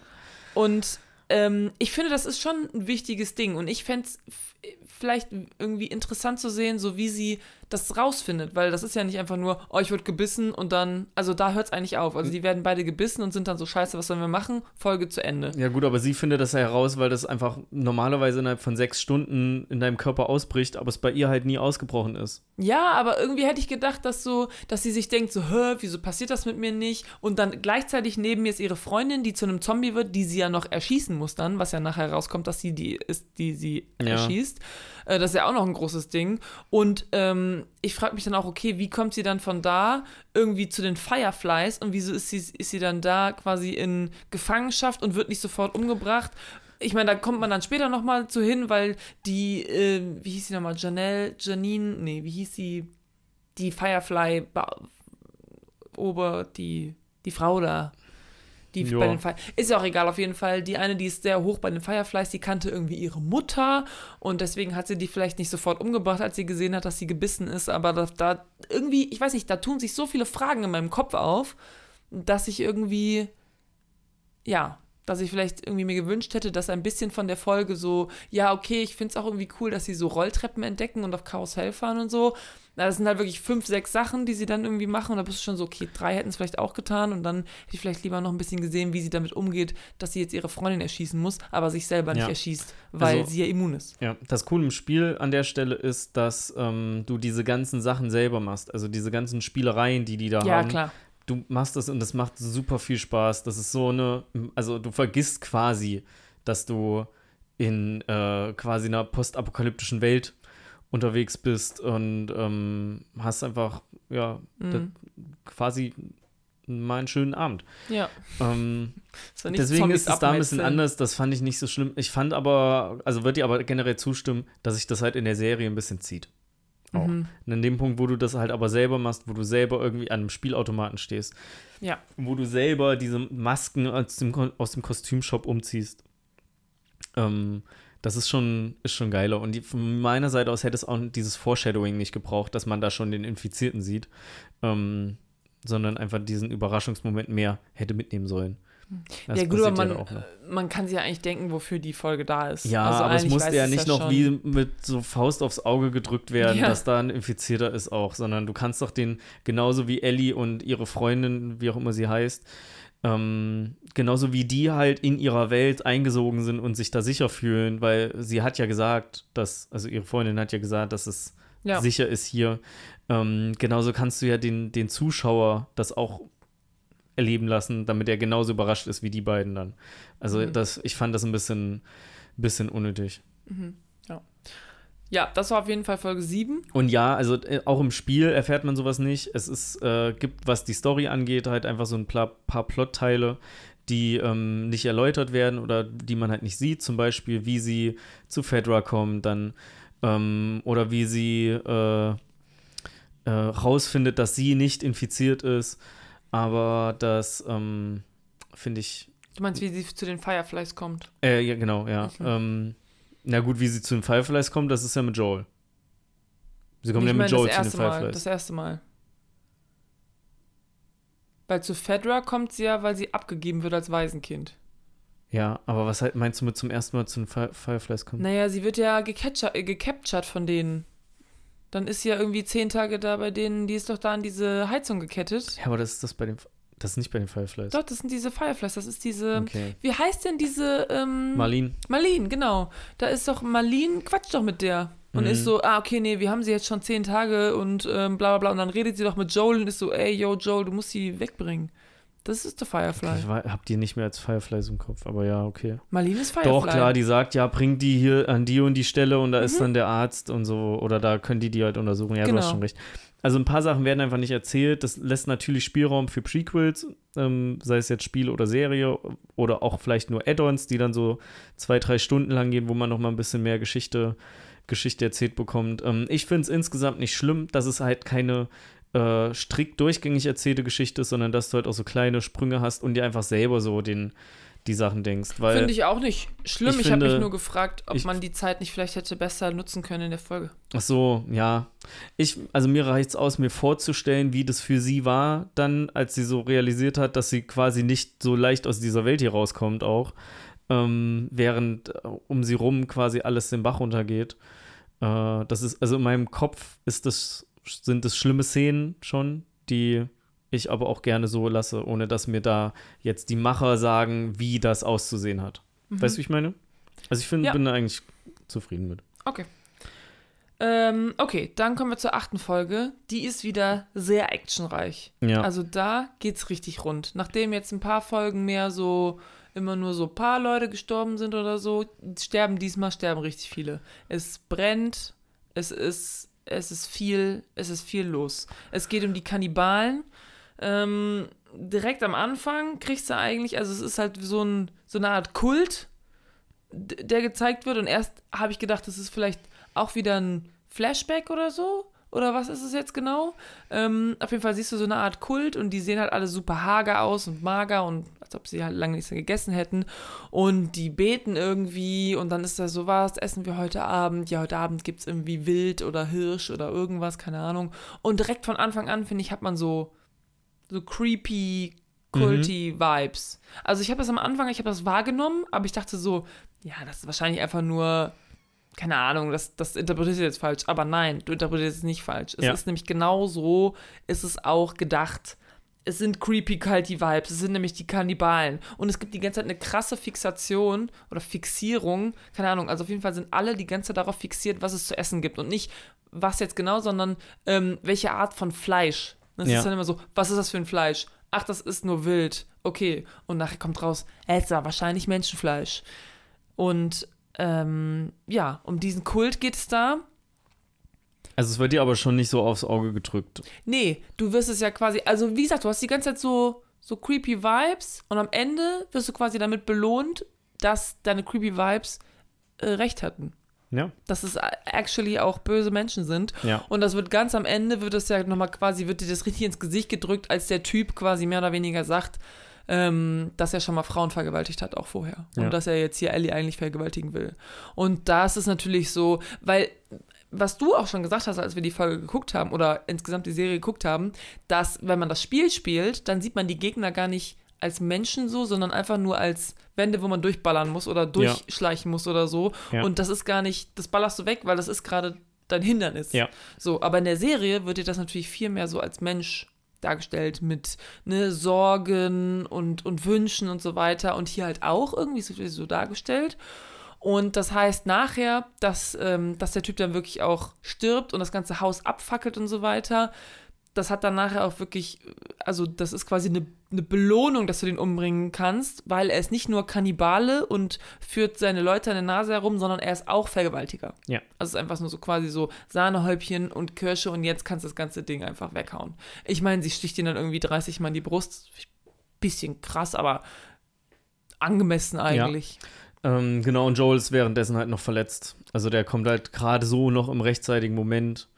Und ähm, ich finde, das ist schon ein wichtiges Ding. Und ich fände es vielleicht irgendwie interessant zu sehen, so wie sie das rausfindet, weil das ist ja nicht einfach nur, oh, ich wurde gebissen und dann, also da hört es eigentlich auf. Also die werden beide gebissen und sind dann so, scheiße, was sollen wir machen? Folge zu Ende. Ja, gut, aber sie findet das ja heraus, weil das einfach normalerweise innerhalb von sechs Stunden in deinem Körper ausbricht, aber es bei ihr halt nie ausgebrochen ist. Ja, aber irgendwie hätte ich gedacht, dass so, dass sie sich denkt, so, hä, wieso passiert das mit mir nicht? Und dann gleichzeitig neben mir ist ihre Freundin, die zu einem Zombie wird, die sie ja noch erschießen muss dann, was ja nachher rauskommt, dass sie die ist, die sie Ja. Äh, das ist ja auch noch ein großes Ding. Und ähm, ich frage mich dann auch, okay, wie kommt sie dann von da irgendwie zu den Fireflies und wieso ist sie, ist sie dann da quasi in Gefangenschaft und wird nicht sofort umgebracht? Ich meine, da kommt man dann später nochmal zu hin, weil die, äh, wie hieß sie nochmal, Janelle, Janine, nee, wie hieß sie? Die Firefly Ober, die, die Frau da. Die Ja. bei den Fire ist ja auch egal, auf jeden Fall. Die eine, die ist sehr hoch bei den Fireflies, die kannte irgendwie ihre Mutter und deswegen hat sie die vielleicht nicht sofort umgebracht, als sie gesehen hat, dass sie gebissen ist. Aber da, da irgendwie, ich weiß nicht, da tun sich so viele Fragen in meinem Kopf auf, dass ich irgendwie, ja, dass ich vielleicht irgendwie mir gewünscht hätte, dass ein bisschen von der Folge so, ja, okay, ich finde es auch irgendwie cool, dass sie so Rolltreppen entdecken und auf Karussell fahren und so. Na, Das sind halt wirklich fünf, sechs Sachen, die sie dann irgendwie machen. Und da bist du schon so, okay, drei hätten es vielleicht auch getan. Und dann hätte ich vielleicht lieber noch ein bisschen gesehen, wie sie damit umgeht, dass sie jetzt ihre Freundin erschießen muss, aber sich selber nicht Ja. erschießt, weil Also- sie ja immun ist. Ja, das Coole im Spiel an der Stelle ist, dass ähm, du diese ganzen Sachen selber machst. Also diese ganzen Spielereien, die die da Ja, haben. klar. Du machst das und das macht super viel Spaß. Das ist so eine, also du vergisst quasi, dass du in äh, quasi einer postapokalyptischen Welt unterwegs bist und ähm, hast einfach, ja, Mhm. quasi mal einen schönen Abend. Ja. Ähm, deswegen Zombies ist es da ein bisschen anders. Das fand ich nicht so schlimm. Ich fand aber, also würde dir aber generell zustimmen, dass sich das halt in der Serie ein bisschen zieht. Auch. Mhm. Und an dem Punkt, wo du das halt aber selber machst, wo du selber irgendwie an einem Spielautomaten stehst, Ja. wo du selber diese Masken aus dem, aus dem Kostümshop umziehst, ähm, das ist schon, ist schon geiler. Und die, von meiner Seite aus hätte es auch dieses Foreshadowing nicht gebraucht, dass man da schon den Infizierten sieht, ähm, sondern einfach diesen Überraschungsmoment mehr hätte mitnehmen sollen. Das ja, gut, aber man, ja äh, man kann sich ja eigentlich denken, wofür die Folge da ist. Ja, Also aber es musste ja nicht noch schon. wie mit so Faust aufs Auge gedrückt werden, Ja. dass da ein Infizierter ist auch, sondern du kannst doch den, genauso wie Ellie und ihre Freundin, wie auch immer sie heißt, ähm, genauso wie die halt in ihrer Welt eingesogen sind und sich da sicher fühlen, weil sie hat ja gesagt, dass, also ihre Freundin hat ja gesagt, dass es Ja. sicher ist hier. Ähm, genauso kannst du ja den, den Zuschauer das auch erleben lassen, damit er genauso überrascht ist wie die beiden dann. Also Mhm. das, ich fand das ein bisschen, bisschen unnötig. Ja, das war auf jeden Fall Folge 7. Und ja, also äh, auch im Spiel erfährt man sowas nicht. Es ist, äh, gibt, was die Story angeht, halt einfach so ein paar, paar Plotteile, die ähm, nicht erläutert werden oder die man halt nicht sieht. Zum Beispiel, wie sie zu Fedra kommt, dann ähm, oder wie sie äh, äh, rausfindet, dass sie nicht infiziert ist. Aber das ähm, finde ich Du meinst, wie sie zu den Fireflies kommt? Äh, ja, genau, ja. Mhm. Ähm, na gut, wie sie zu den Fireflies kommt, das ist ja mit Joel. Sie ich ja mit Joel zu den erste Mal. Fireflies. Das erste Mal. Weil zu Fedra kommt sie ja, weil sie abgegeben wird als Waisenkind. ja, aber was halt meinst du mit zum ersten Mal zu den Fire Fireflies kommen? Naja, sie wird ja äh, gecaptured von denen. Dann ist sie ja irgendwie zehn Tage da bei denen, die ist doch da an diese Heizung gekettet. Ja, aber das ist das bei den das ist nicht bei den Fireflies. Doch, das sind diese Fireflies, das ist diese. Okay. Wie heißt denn diese. Ähm, Marlene. Marlene, genau. Da ist doch Marlene, quatscht doch mit der. Und Mhm. ist so, ah, okay, nee, wir haben sie jetzt schon zehn Tage und ähm, bla bla bla. Und dann redet sie doch mit Joel und ist so, ey, yo, Joel, du musst sie wegbringen. Das ist der Firefly. Ich war, hab die nicht mehr als Fireflies im Kopf, aber ja, okay. Marlene ist Firefly. Doch, klar, die sagt, ja, bring die hier an die und die Stelle und da ist Mhm. dann der Arzt und so, oder da können die die halt untersuchen. Ja, du Genau. hast schon recht. Also ein paar Sachen werden einfach nicht erzählt. Das lässt natürlich Spielraum für Prequels, ähm, sei es jetzt Spiel oder Serie oder auch vielleicht nur Add-ons, die dann so zwei, drei Stunden lang gehen, wo man noch mal ein bisschen mehr Geschichte, Geschichte erzählt bekommt. Ähm, ich finde es insgesamt nicht schlimm, dass es halt keine äh, strikt durchgängig erzählte Geschichte ist, sondern dass du halt auch so kleine Sprünge hast und dir einfach selber so den, die Sachen denkst. Finde ich auch nicht schlimm. ich Ich, habe mich nur gefragt, ob ich- man die Zeit nicht vielleicht hätte besser nutzen können in der Folge. Ach so, ja. Ich, also mir reicht es aus, mir vorzustellen, wie das für sie war, dann, als sie so realisiert hat, dass sie quasi nicht so leicht aus dieser Welt hier rauskommt, auch. Ähm, während äh, um sie rum quasi alles den Bach runtergeht. Äh, das ist, also in meinem Kopf ist das, sind das schlimme Szenen schon, die ich aber auch gerne so lasse, ohne dass mir da jetzt die Macher sagen, wie das auszusehen hat. Weißt du, wie ich meine? Also ich finde, Ja. bin da eigentlich zufrieden mit. Okay. Ähm, okay, dann kommen wir zur achten Folge. Die ist wieder sehr actionreich. Ja. Also da geht's richtig rund. Nachdem jetzt ein paar Folgen mehr so immer nur so ein paar Leute gestorben sind oder so, sterben diesmal sterben richtig viele. Es brennt, es ist es ist viel, es ist viel los. Es geht um die Kannibalen. Ähm, direkt am Anfang kriegst du eigentlich, also es ist halt so, ein, so eine Art Kult, der gezeigt wird und erst habe ich gedacht, das ist vielleicht auch wieder ein Flashback oder so. Oder was ist es jetzt genau? Ähm, auf jeden Fall siehst du so eine Art Kult und die sehen halt alle super hager aus und mager und als ob sie halt lange nichts mehr gegessen hätten. Und die beten irgendwie und dann ist da so, was essen wir heute Abend? Ja, heute Abend gibt es irgendwie Wild oder Hirsch oder irgendwas, keine Ahnung. Und direkt von Anfang an, finde ich, hat man so, so creepy, culty Vibes. Also ich habe das am Anfang, ich habe das wahrgenommen, aber ich dachte so, ja, das ist wahrscheinlich einfach nur keine Ahnung, das, das interpretiert jetzt falsch. Aber nein, du interpretierst es nicht falsch. Es Ja. ist nämlich genau so, ist es auch gedacht. Es sind creepy, culty Vibes. Es sind nämlich die Kannibalen. Und es gibt die ganze Zeit eine krasse Fixation oder Fixierung. Keine Ahnung. Also auf jeden Fall sind alle die ganze Zeit darauf fixiert, was es zu essen gibt. Und nicht, was jetzt genau, sondern ähm, welche Art von Fleisch. Das Ja. ist dann immer so, was ist das für ein Fleisch? Ach, das ist nur wild. Okay. Und nachher kommt raus, ist ja wahrscheinlich Menschenfleisch. Und ähm, ja, um diesen Kult geht es da. Also es wird dir aber schon nicht so aufs Auge gedrückt. Nee, du wirst es ja quasi, also wie gesagt, du hast die ganze Zeit so, so creepy Vibes und am Ende wirst du quasi damit belohnt, dass deine creepy Vibes äh, recht hatten. Ja. Dass es actually auch böse Menschen sind. Ja. Und das wird ganz am Ende, wird es ja nochmal quasi, wird dir das richtig ins Gesicht gedrückt, als der Typ quasi mehr oder weniger sagt, ähm, dass er schon mal Frauen vergewaltigt hat, auch vorher. Ja. Und dass er jetzt hier Ellie eigentlich vergewaltigen will. Und das ist natürlich so, weil was du auch schon gesagt hast, als wir die Folge geguckt haben oder insgesamt die Serie geguckt haben, dass wenn man das Spiel spielt, dann sieht man die Gegner gar nicht als Menschen so, sondern einfach nur als Wände, wo man durchballern muss oder durchschleichen muss oder so. Ja. Und das ist gar nicht, das ballerst du weg, weil das ist gerade dein Hindernis. Ja. So, aber in der Serie wird dir das natürlich viel mehr so als Mensch dargestellt mit ne, Sorgen und, und Wünschen und so weiter. Und hier halt auch irgendwie so, dargestellt. Und das heißt nachher, dass, ähm, dass der Typ dann wirklich auch stirbt und das ganze Haus abfackelt und so weiter. Das hat dann nachher auch wirklich, also das ist quasi eine, eine Belohnung, dass du den umbringen kannst, weil er ist nicht nur Kannibale und führt seine Leute an der Nase herum, sondern er ist auch Vergewaltiger. Ja. Also es ist einfach nur so quasi so Sahnehäubchen und Kirsche und jetzt kannst du das ganze Ding einfach weghauen. Ich meine, sie sticht ihn dann irgendwie 30 Mal in die Brust. Bisschen krass, aber angemessen eigentlich. Ähm, genau, und Joel ist währenddessen halt noch verletzt. Also der kommt halt gerade so noch im rechtzeitigen Moment,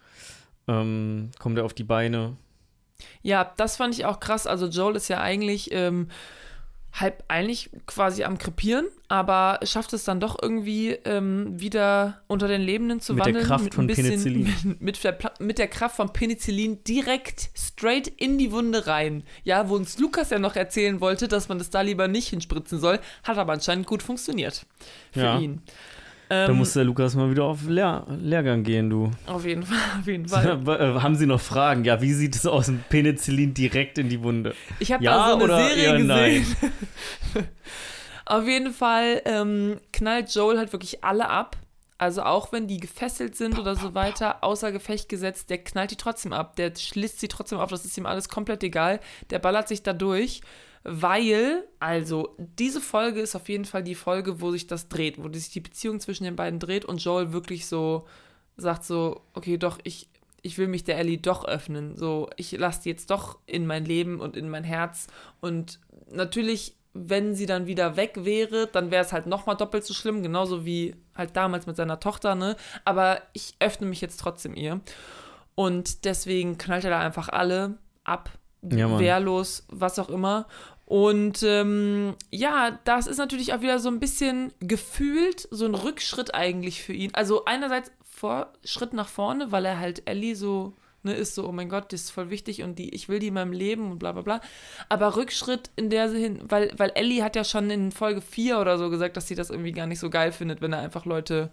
ähm, kommt er auf die Beine. Ja, das fand ich auch krass. Also Joel ist ja eigentlich ähm, halb eigentlich quasi am Krepieren, aber schafft es dann doch irgendwie ähm, wieder unter den Lebenden zu Mit der wandeln. Kraft von ein bisschen, Penicillin. Mit, mit, der, mit der Kraft von Penicillin direkt straight in die Wunde rein. Ja, wo uns Lukas ja noch erzählen wollte, dass man das da lieber nicht hinspritzen soll, hat aber anscheinend gut funktioniert für Ja. ihn. Da Ähm, muss der Lukas mal wieder auf Lehr Lehrgang gehen, du. auf jeden Fall, auf jeden Fall. Äh, Haben Sie noch Fragen? Ja, wie sieht es aus? Ein Penicillin direkt in die Wunde. Ich habe Ja da so eine oder Serie gesehen. nein? Auf jeden Fall ähm, knallt Joel halt wirklich alle ab. Also auch wenn die gefesselt sind oder so weiter, außer Gefecht gesetzt, der knallt die trotzdem ab. Der schlitzt sie trotzdem auf. Das ist ihm alles komplett egal. Der ballert sich da durch. Weil, also, diese Folge ist auf jeden Fall die Folge, wo sich das dreht, wo sich die Beziehung zwischen den beiden dreht und Joel wirklich so sagt so, okay, doch, ich, ich will mich der Ellie doch öffnen. So, ich lasse die jetzt doch in mein Leben und in mein Herz. Und natürlich, wenn sie dann wieder weg wäre, dann wäre es halt nochmal doppelt so schlimm, genauso wie halt damals mit seiner Tochter, ne? Aber ich öffne mich jetzt trotzdem ihr. Und deswegen knallt er da einfach alle ab, Ja, wehrlos, was auch immer. Und ähm, ja, das ist natürlich auch wieder so ein bisschen gefühlt so ein Rückschritt eigentlich für ihn. Also einerseits vor, Schritt nach vorne, weil er halt Ellie so ne, ist so, oh mein Gott, das ist voll wichtig und die, ich will die in meinem Leben und bla bla bla. Aber Rückschritt in der Sinn, weil, weil Ellie hat ja schon in Folge 4 oder so gesagt, dass sie das irgendwie gar nicht so geil findet, wenn er einfach Leute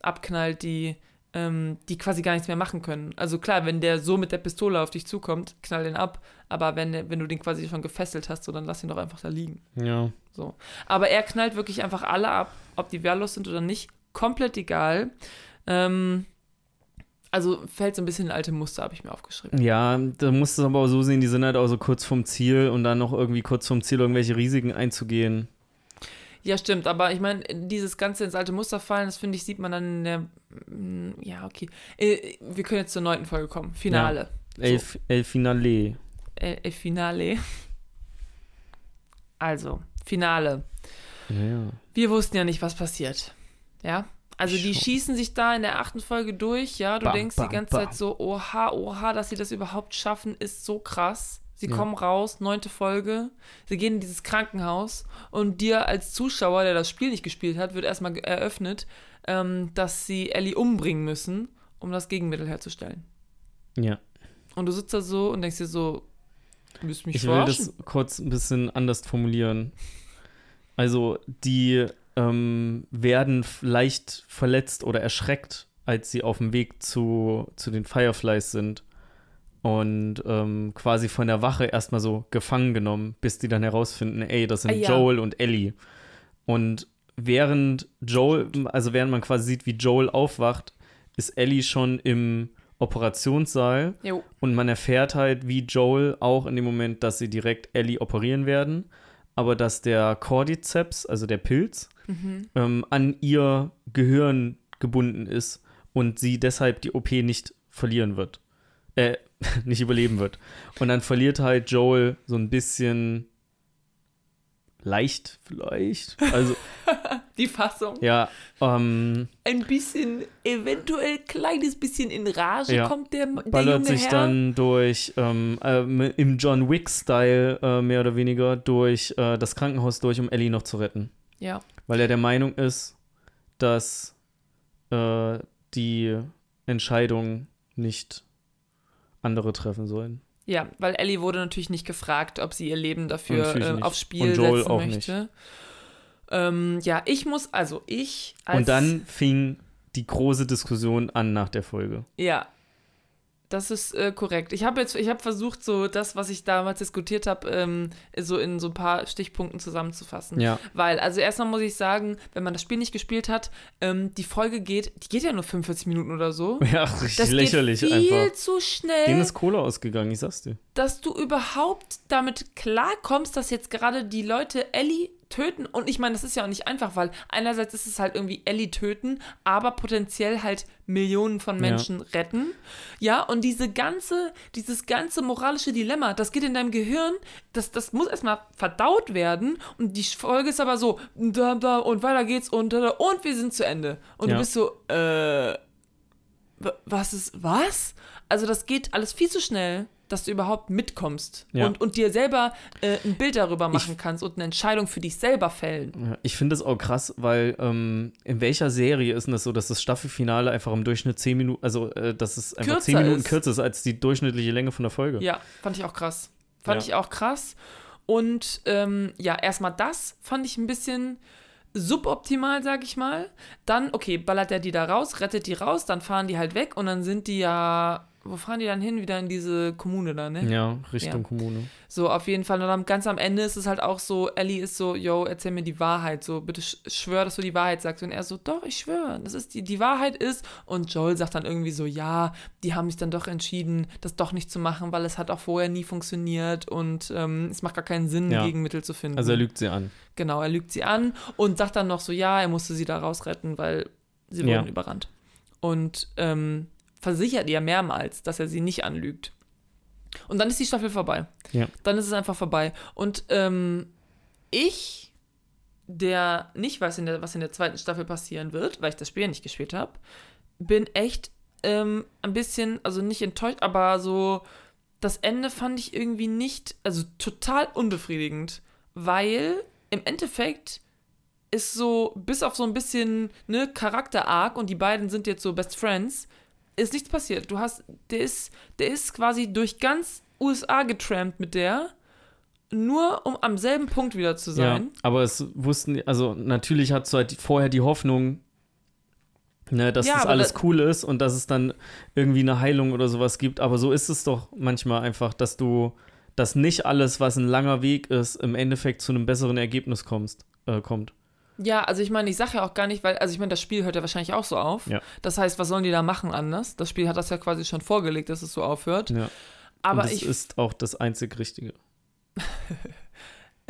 abknallt, die, ähm, die quasi gar nichts mehr machen können. Also klar, wenn der so mit der Pistole auf dich zukommt, knall den ab. Aber wenn, wenn du den quasi schon gefesselt hast, so, dann lass ihn doch einfach da liegen. Ja. So. Aber er knallt wirklich einfach alle ab, ob die wehrlos sind oder nicht. Komplett egal. Ähm, also fällt so ein bisschen in alte Muster, habe ich mir aufgeschrieben. Ja, da musst du es aber auch so sehen, die sind halt auch so kurz vom Ziel und dann noch irgendwie kurz vom Ziel irgendwelche Risiken einzugehen. Ja, stimmt, aber ich meine, dieses Ganze ins alte Muster fallen, das finde ich, sieht man dann in der. mm, Ja, okay. Äh, Wir können jetzt zur neunten Folge kommen. Finale. El, El Finale. Äh, äh, Finale. Also, Finale. Ja, ja. Wir wussten ja nicht, was passiert. Ja? Also die Schon. schießen sich da in der achten Folge durch, ja. Du Bam, denkst bam, die ganze bam. Zeit so, oha, oha, dass sie das überhaupt schaffen, ist so krass. Sie Ja. kommen raus, neunte Folge, sie gehen in dieses Krankenhaus und dir als Zuschauer, der das Spiel nicht gespielt hat, wird erstmal eröffnet, ähm, dass sie Ellie umbringen müssen, um das Gegenmittel herzustellen. ja. Und du sitzt da so und denkst dir so, du willst mich Ich will verarschen? das kurz ein bisschen anders formulieren. Also, die ähm, werden leicht verletzt oder erschreckt, als sie auf dem Weg zu, zu den Fireflies sind. Und ähm, quasi von der Wache erstmal so gefangen genommen, bis die dann herausfinden, ey, das sind Ah, ja. Joel und Ellie. Und während Joel, also während man quasi sieht, wie Joel aufwacht, ist Ellie schon im Operationssaal Jo. und man erfährt halt, wie Joel auch in dem Moment, dass sie direkt Ellie operieren werden, aber dass der Cordyceps, also der Pilz, Mhm. ähm, an ihr Gehirn gebunden ist und sie deshalb die OP nicht verlieren wird. Äh, nicht überleben wird. Und dann verliert halt Joel so ein bisschen leicht vielleicht. Also Die Fassung. ja, ähm, Ein bisschen, eventuell kleines bisschen in Rage Ja. kommt der, der ballert junge sich Herr. dann durch ähm, ähm, im John Wick-Style äh, mehr oder weniger durch äh, das Krankenhaus durch, um Ellie noch zu retten. Ja. Weil er der Meinung ist, dass äh, die Entscheidung nicht andere treffen sollen. Ja, weil Ellie wurde natürlich nicht gefragt, ob sie ihr Leben dafür äh, aufs Spiel Und Joel setzen auch möchte. Ähm, ja, ich muss, also ich als Und dann fing die große Diskussion an nach der Folge. Ja, das ist äh, korrekt. Ich habe jetzt, ich habe versucht, so das, was ich damals diskutiert habe, ähm, so in so ein paar Stichpunkten zusammenzufassen. Ja. Weil, also erstmal muss ich sagen, wenn man das Spiel nicht gespielt hat, ähm, die Folge geht, die geht ja nur 45 Minuten oder so. Ja, richtig Das lächerlich geht viel einfach. zu schnell. Denen ist Kohle ausgegangen, ich sag's dir. dass du überhaupt damit klarkommst, dass jetzt gerade die Leute Ellie töten. Und ich meine, das ist ja auch nicht einfach, weil einerseits ist es halt irgendwie Ellie töten, aber potenziell halt Millionen von Ja. Menschen retten. Ja, und diese ganze, dieses ganze moralische Dilemma, das geht in deinem Gehirn, das, das muss erstmal verdaut werden. Und die Folge ist aber so, da, da, und weiter geht's und da, da, und wir sind zu Ende. Und Ja. du bist so, äh, wa- was ist, was? Also das geht alles viel zu schnell, dass du überhaupt mitkommst Ja. und, und dir selber äh, ein Bild darüber machen kannst und eine Entscheidung für dich selber fällen. Ich finde es auch krass, weil ähm, in welcher Serie ist denn das so, dass das Staffelfinale einfach im Durchschnitt 10 Minuten, also äh, dass es einfach Kürzer 10 Minuten ist. kürzer ist als die durchschnittliche Länge von der Folge. Ja, fand ich auch krass. Fand Ja. ich auch krass. Und ähm, ja, erstmal das fand ich ein bisschen suboptimal, sag ich mal. Dann, okay, ballert er die da raus, rettet die raus, dann fahren die halt weg und dann sind die ja. Wo fahren die dann hin? Wieder in diese Kommune da, ne? Ja, Richtung Ja. Kommune. So, auf jeden Fall. Und dann ganz am Ende ist es halt auch so, Ellie ist so, yo, erzähl mir die Wahrheit. So, bitte sch- schwör, dass du die Wahrheit sagst. Und er so, doch, ich schwöre. Das ist die, die Wahrheit ist. Und Joel sagt dann irgendwie so, ja, die haben sich dann doch entschieden, das doch nicht zu machen, weil es hat auch vorher nie funktioniert und ähm, es macht gar keinen Sinn, Ja. Gegenmittel zu finden. Also er lügt sie an. Genau, er lügt sie an und sagt dann noch so, ja, er musste sie da rausretten, weil sie wurden Ja. überrannt. Und ähm, versichert ihr mehrmals, dass er sie nicht anlügt. Und dann ist die Staffel vorbei. Ja. Dann ist es einfach vorbei. Und ähm, ich, der nicht weiß, in der, was in der zweiten Staffel passieren wird, weil ich das Spiel ja nicht gespielt habe, bin echt ähm, ein bisschen, also nicht enttäuscht, aber so, das Ende fand ich irgendwie nicht, also total unbefriedigend, weil im Endeffekt ist so, bis auf so ein bisschen, ne, Charakter-Arc und die beiden sind jetzt so Best Friends, ist nichts passiert. Du hast, der ist, der ist quasi durch ganz USA getrampt mit der, nur um am selben Punkt wieder zu Ja, sein. aber es wussten, also natürlich hat halt vorher die Hoffnung, ne, dass Ja, das alles da- cool ist und dass es dann irgendwie eine Heilung oder sowas gibt. Aber so ist es doch manchmal einfach, dass du, dass nicht alles, was ein langer Weg ist, im Endeffekt zu einem besseren Ergebnis kommst, äh, kommt. Ja, also ich meine, ich sage ja auch gar nicht, weil, also ich meine, das Spiel hört ja wahrscheinlich auch so auf. Ja. Das heißt, was sollen die da machen anders? Das Spiel hat das ja quasi schon vorgelegt, dass es so aufhört. Ja. Aber und das ich ist auch das einzig Richtige.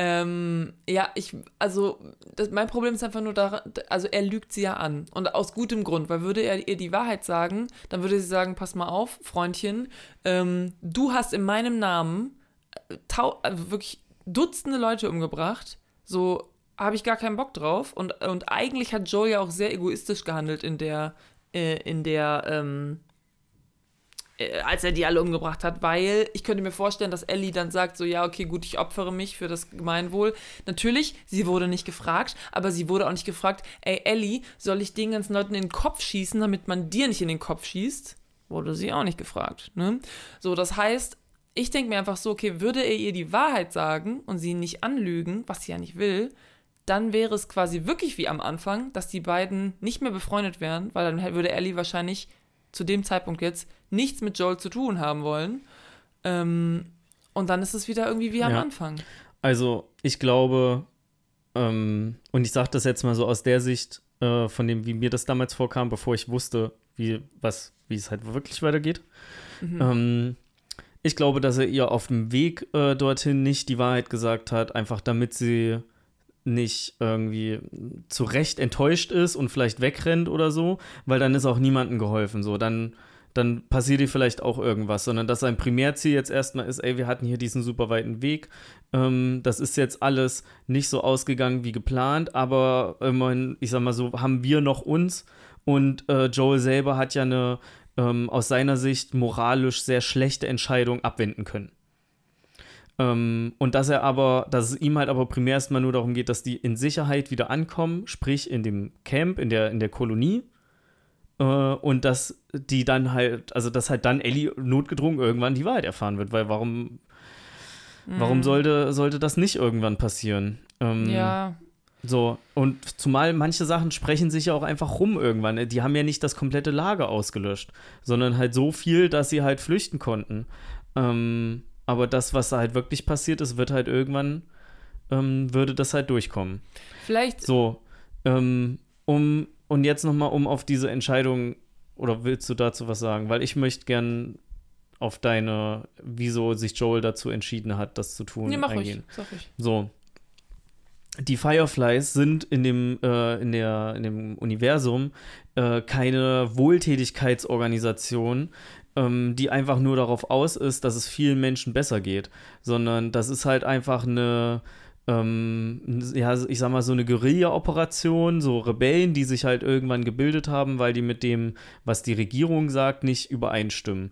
Ähm, ja, ich, also, das, mein Problem ist einfach nur daran, also er lügt sie ja an. Und aus gutem Grund, weil würde er ihr die Wahrheit sagen, dann würde sie sagen, pass mal auf, Freundchen, ähm, du hast in meinem Namen also wirklich Dutzende Leute umgebracht, so habe ich gar keinen Bock drauf. Und, und eigentlich hat Joe ja auch sehr egoistisch gehandelt in der, äh, in der, ähm, äh, als er die alle umgebracht hat, weil ich könnte mir vorstellen, dass Ellie dann sagt, so ja, okay, gut, ich opfere mich für das Gemeinwohl. Natürlich, sie wurde nicht gefragt, aber sie wurde auch nicht gefragt, ey Ellie, soll ich den ganzen Leuten in den Kopf schießen, damit man dir nicht in den Kopf schießt? Wurde sie auch nicht gefragt. Ne? So, das heißt, ich denke mir einfach so, okay, würde er ihr die Wahrheit sagen und sie nicht anlügen, was sie ja nicht will, dann wäre es quasi wirklich wie am Anfang, dass die beiden nicht mehr befreundet wären, weil dann würde Ellie wahrscheinlich zu dem Zeitpunkt jetzt nichts mit Joel zu tun haben wollen. Ähm, und dann ist es wieder irgendwie wie am Ja. Anfang. Also, ich glaube, ähm, und ich sage das jetzt mal so aus der Sicht, äh, von dem, wie mir das damals vorkam, bevor ich wusste, wie, was, wie es halt wirklich weitergeht. Mhm. Ähm, ich glaube, dass er ihr auf dem Weg äh, dorthin nicht die Wahrheit gesagt hat, einfach damit sie nicht irgendwie zu Recht enttäuscht ist und vielleicht wegrennt oder so, weil dann ist auch niemandem geholfen. So, dann, dann passiert dir vielleicht auch irgendwas, sondern dass sein Primärziel jetzt erstmal ist, ey, wir hatten hier diesen super weiten Weg, ähm, das ist jetzt alles nicht so ausgegangen wie geplant, aber immerhin, ich sag mal so, haben wir noch uns und äh, Joel selber hat ja eine ähm, aus seiner Sicht moralisch sehr schlechte Entscheidung abwenden können. Ähm, und dass er aber, dass es ihm halt aber primär erstmal nur darum geht, dass die in Sicherheit wieder ankommen, sprich in dem Camp, in der, in der Kolonie. Äh, und dass die dann halt, also dass halt dann Ellie notgedrungen irgendwann die Wahrheit erfahren wird, weil warum, mhm. warum sollte, sollte das nicht irgendwann passieren? Ähm, ja. So, und zumal manche Sachen sprechen sich ja auch einfach rum irgendwann. Die haben ja nicht das komplette Lager ausgelöscht, sondern halt so viel, dass sie halt flüchten konnten. Ähm, aber das, was da halt wirklich passiert ist, wird halt irgendwann, ähm, würde das halt durchkommen. Vielleicht. So, ähm, um, und jetzt nochmal, um auf diese Entscheidung, oder willst du dazu was sagen? Weil ich möchte gern auf deine, wieso sich Joel dazu entschieden hat, das zu tun, nee, mach eingehen. Ruhig, sag ich. So. Die Fireflies sind in dem, äh, in der, in dem Universum äh, keine Wohltätigkeitsorganisation, ähm, die einfach nur darauf aus ist, dass es vielen Menschen besser geht, sondern das ist halt einfach eine, ähm, ja, ich sag mal, so eine Guerilla-Operation, so Rebellen, die sich halt irgendwann gebildet haben, weil die mit dem, was die Regierung sagt, nicht übereinstimmen.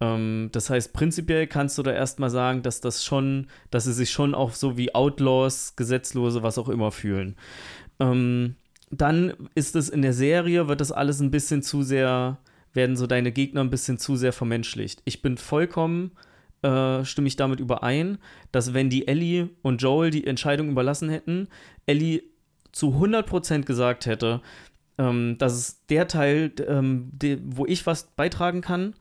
Ähm, das heißt, prinzipiell kannst du da erstmal sagen, dass das schon, dass sie sich schon auch so wie Outlaws, Gesetzlose, was auch immer fühlen. Ähm, dann ist es in der Serie, wird das alles ein bisschen zu sehr werden so deine Gegner ein bisschen zu sehr vermenschlicht. Ich bin vollkommen, äh, stimme ich damit überein, dass wenn die Ellie und Joel die Entscheidung überlassen hätten, Ellie zu 100% gesagt hätte, ähm, dass es der Teil, ähm, de, wo ich was beitragen kann,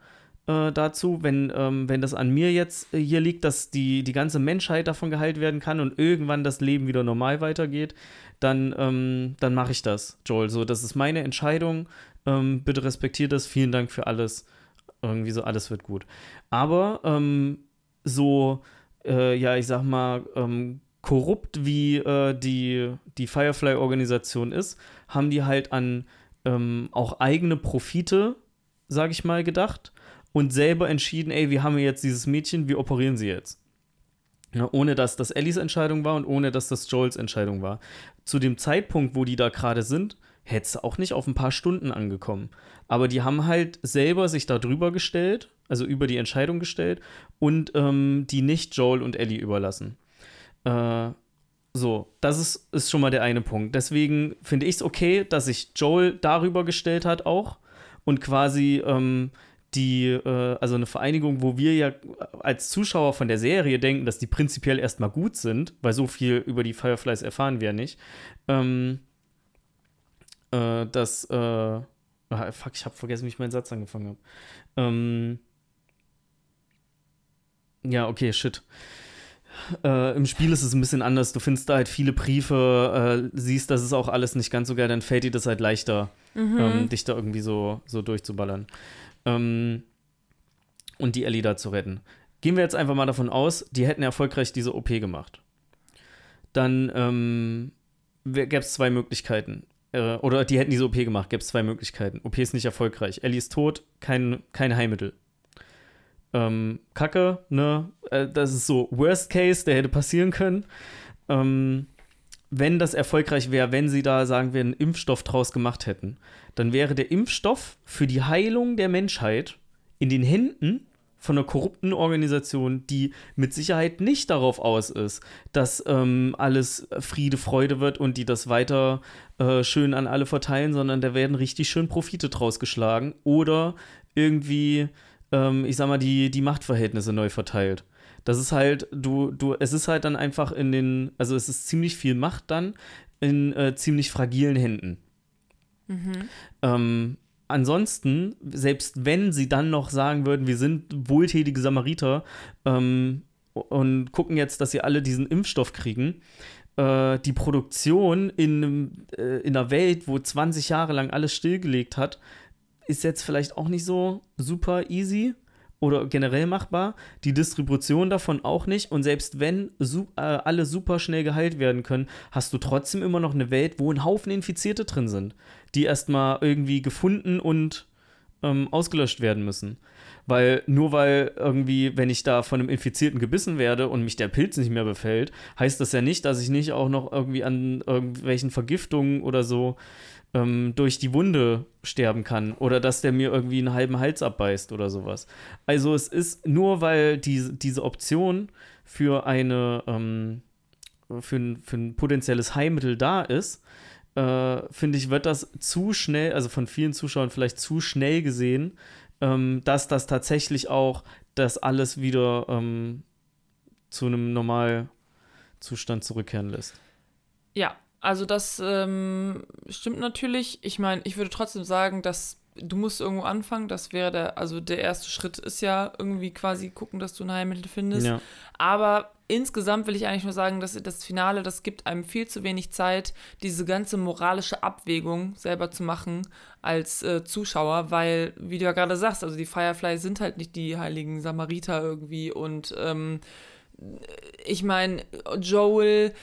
äh, dazu, wenn, ähm, wenn das an mir jetzt äh, hier liegt, dass die, die ganze Menschheit davon geheilt werden kann und irgendwann das Leben wieder normal weitergeht, dann, ähm, dann mache ich das, Joel. So, das ist meine Entscheidung. Ähm, bitte respektiert das. Vielen Dank für alles. Irgendwie so, alles wird gut. Aber ähm, so, äh, ja, ich sag mal, ähm, korrupt wie äh, die, die Firefly-Organisation ist, haben die halt an ähm, auch eigene Profite, sag ich mal, gedacht und selber entschieden, ey, wir haben jetzt dieses Mädchen, wir operieren sie jetzt. Ja, ohne dass das Ellies Entscheidung war und ohne dass das Joels Entscheidung war. Zu dem Zeitpunkt, wo die da gerade sind, hätte es auch nicht auf ein paar Stunden angekommen. Aber die haben halt selber sich da drüber gestellt, also über die Entscheidung gestellt und ähm, die nicht Joel und Ellie überlassen. Äh, so, das ist, ist schon mal der eine Punkt. Deswegen finde ich es okay, dass sich Joel darüber gestellt hat auch und quasi ähm, die, äh, also eine Vereinigung, wo wir ja als Zuschauer von der Serie denken, dass die prinzipiell erstmal gut sind, weil so viel über die Fireflies erfahren wir ja nicht. Ähm, äh, dass, äh, ah, fuck, ich habe vergessen, wie ich meinen Satz angefangen habe. Ähm, ja, okay, shit. Äh, Im Spiel ist es ein bisschen anders. Du findest da halt viele Briefe, äh, siehst, das ist auch alles nicht ganz so geil, dann fällt dir das halt leichter, mhm. ähm, dich da irgendwie so, so durchzuballern. Ähm, und die Ellie da zu retten. Gehen wir jetzt einfach mal davon aus, die hätten erfolgreich diese OP gemacht. Dann ähm, gäbe es zwei Möglichkeiten äh, oder die hätten diese OP gemacht, gäbe es zwei Möglichkeiten. OP ist nicht erfolgreich. Ellie ist tot, kein, kein Heilmittel. Ähm, Kacke, ne? Äh, das ist so Worst Case, der hätte passieren können. Ähm, wenn das erfolgreich wäre, wenn sie da, sagen wir, einen Impfstoff draus gemacht hätten, dann wäre der Impfstoff für die Heilung der Menschheit in den Händen von einer korrupten Organisation, die mit Sicherheit nicht darauf aus ist, dass ähm, alles Friede, Freude wird und die das weiter äh, schön an alle verteilen, sondern da werden richtig schön Profite draus geschlagen oder irgendwie, ähm, ich sag mal, die, die Machtverhältnisse neu verteilt. Das ist halt, du, du, es ist halt dann einfach in den, also es ist ziemlich viel Macht dann in äh, ziemlich fragilen Händen. Mhm. Ähm, ansonsten, selbst wenn sie dann noch sagen würden, wir sind wohltätige Samariter ähm, und gucken jetzt, dass sie alle diesen Impfstoff kriegen, äh, die Produktion in, äh, in einer Welt, wo 20 Jahre lang alles stillgelegt hat, ist jetzt vielleicht auch nicht so super easy oder generell machbar. Die Distribution davon auch nicht. Und selbst wenn su äh, alle super schnell geheilt werden können, hast du trotzdem immer noch eine Welt, wo ein Haufen Infizierte drin sind, die erstmal irgendwie gefunden und ähm, ausgelöscht werden müssen. Weil nur weil irgendwie, wenn ich da von einem Infizierten gebissen werde und mich der Pilz nicht mehr befällt, heißt das ja nicht, dass ich nicht auch noch irgendwie an irgendwelchen Vergiftungen oder so ähm, durch die Wunde sterben kann oder dass der mir irgendwie einen halben Hals abbeißt oder sowas. Also es ist nur, weil die, diese Option für eine ähm, für, ein, für ein potenzielles Heilmittel da ist, äh, finde ich, wird das zu schnell, also von vielen Zuschauern vielleicht zu schnell gesehen, ähm, dass das tatsächlich auch das alles wieder ähm, zu einem Normalzustand zurückkehren lässt. Ja, also das ähm, stimmt natürlich. Ich meine, ich würde trotzdem sagen, dass du musst irgendwo anfangen. Das wäre der, also der erste Schritt ist ja irgendwie quasi gucken, dass du ein Heilmittel findest. Ja. Aber insgesamt will ich eigentlich nur sagen, dass das Finale, das gibt einem viel zu wenig Zeit, diese ganze moralische Abwägung selber zu machen als äh, Zuschauer, weil, wie du ja gerade sagst, also die Firefly sind halt nicht die heiligen Samariter irgendwie und ähm, ich meine, Joel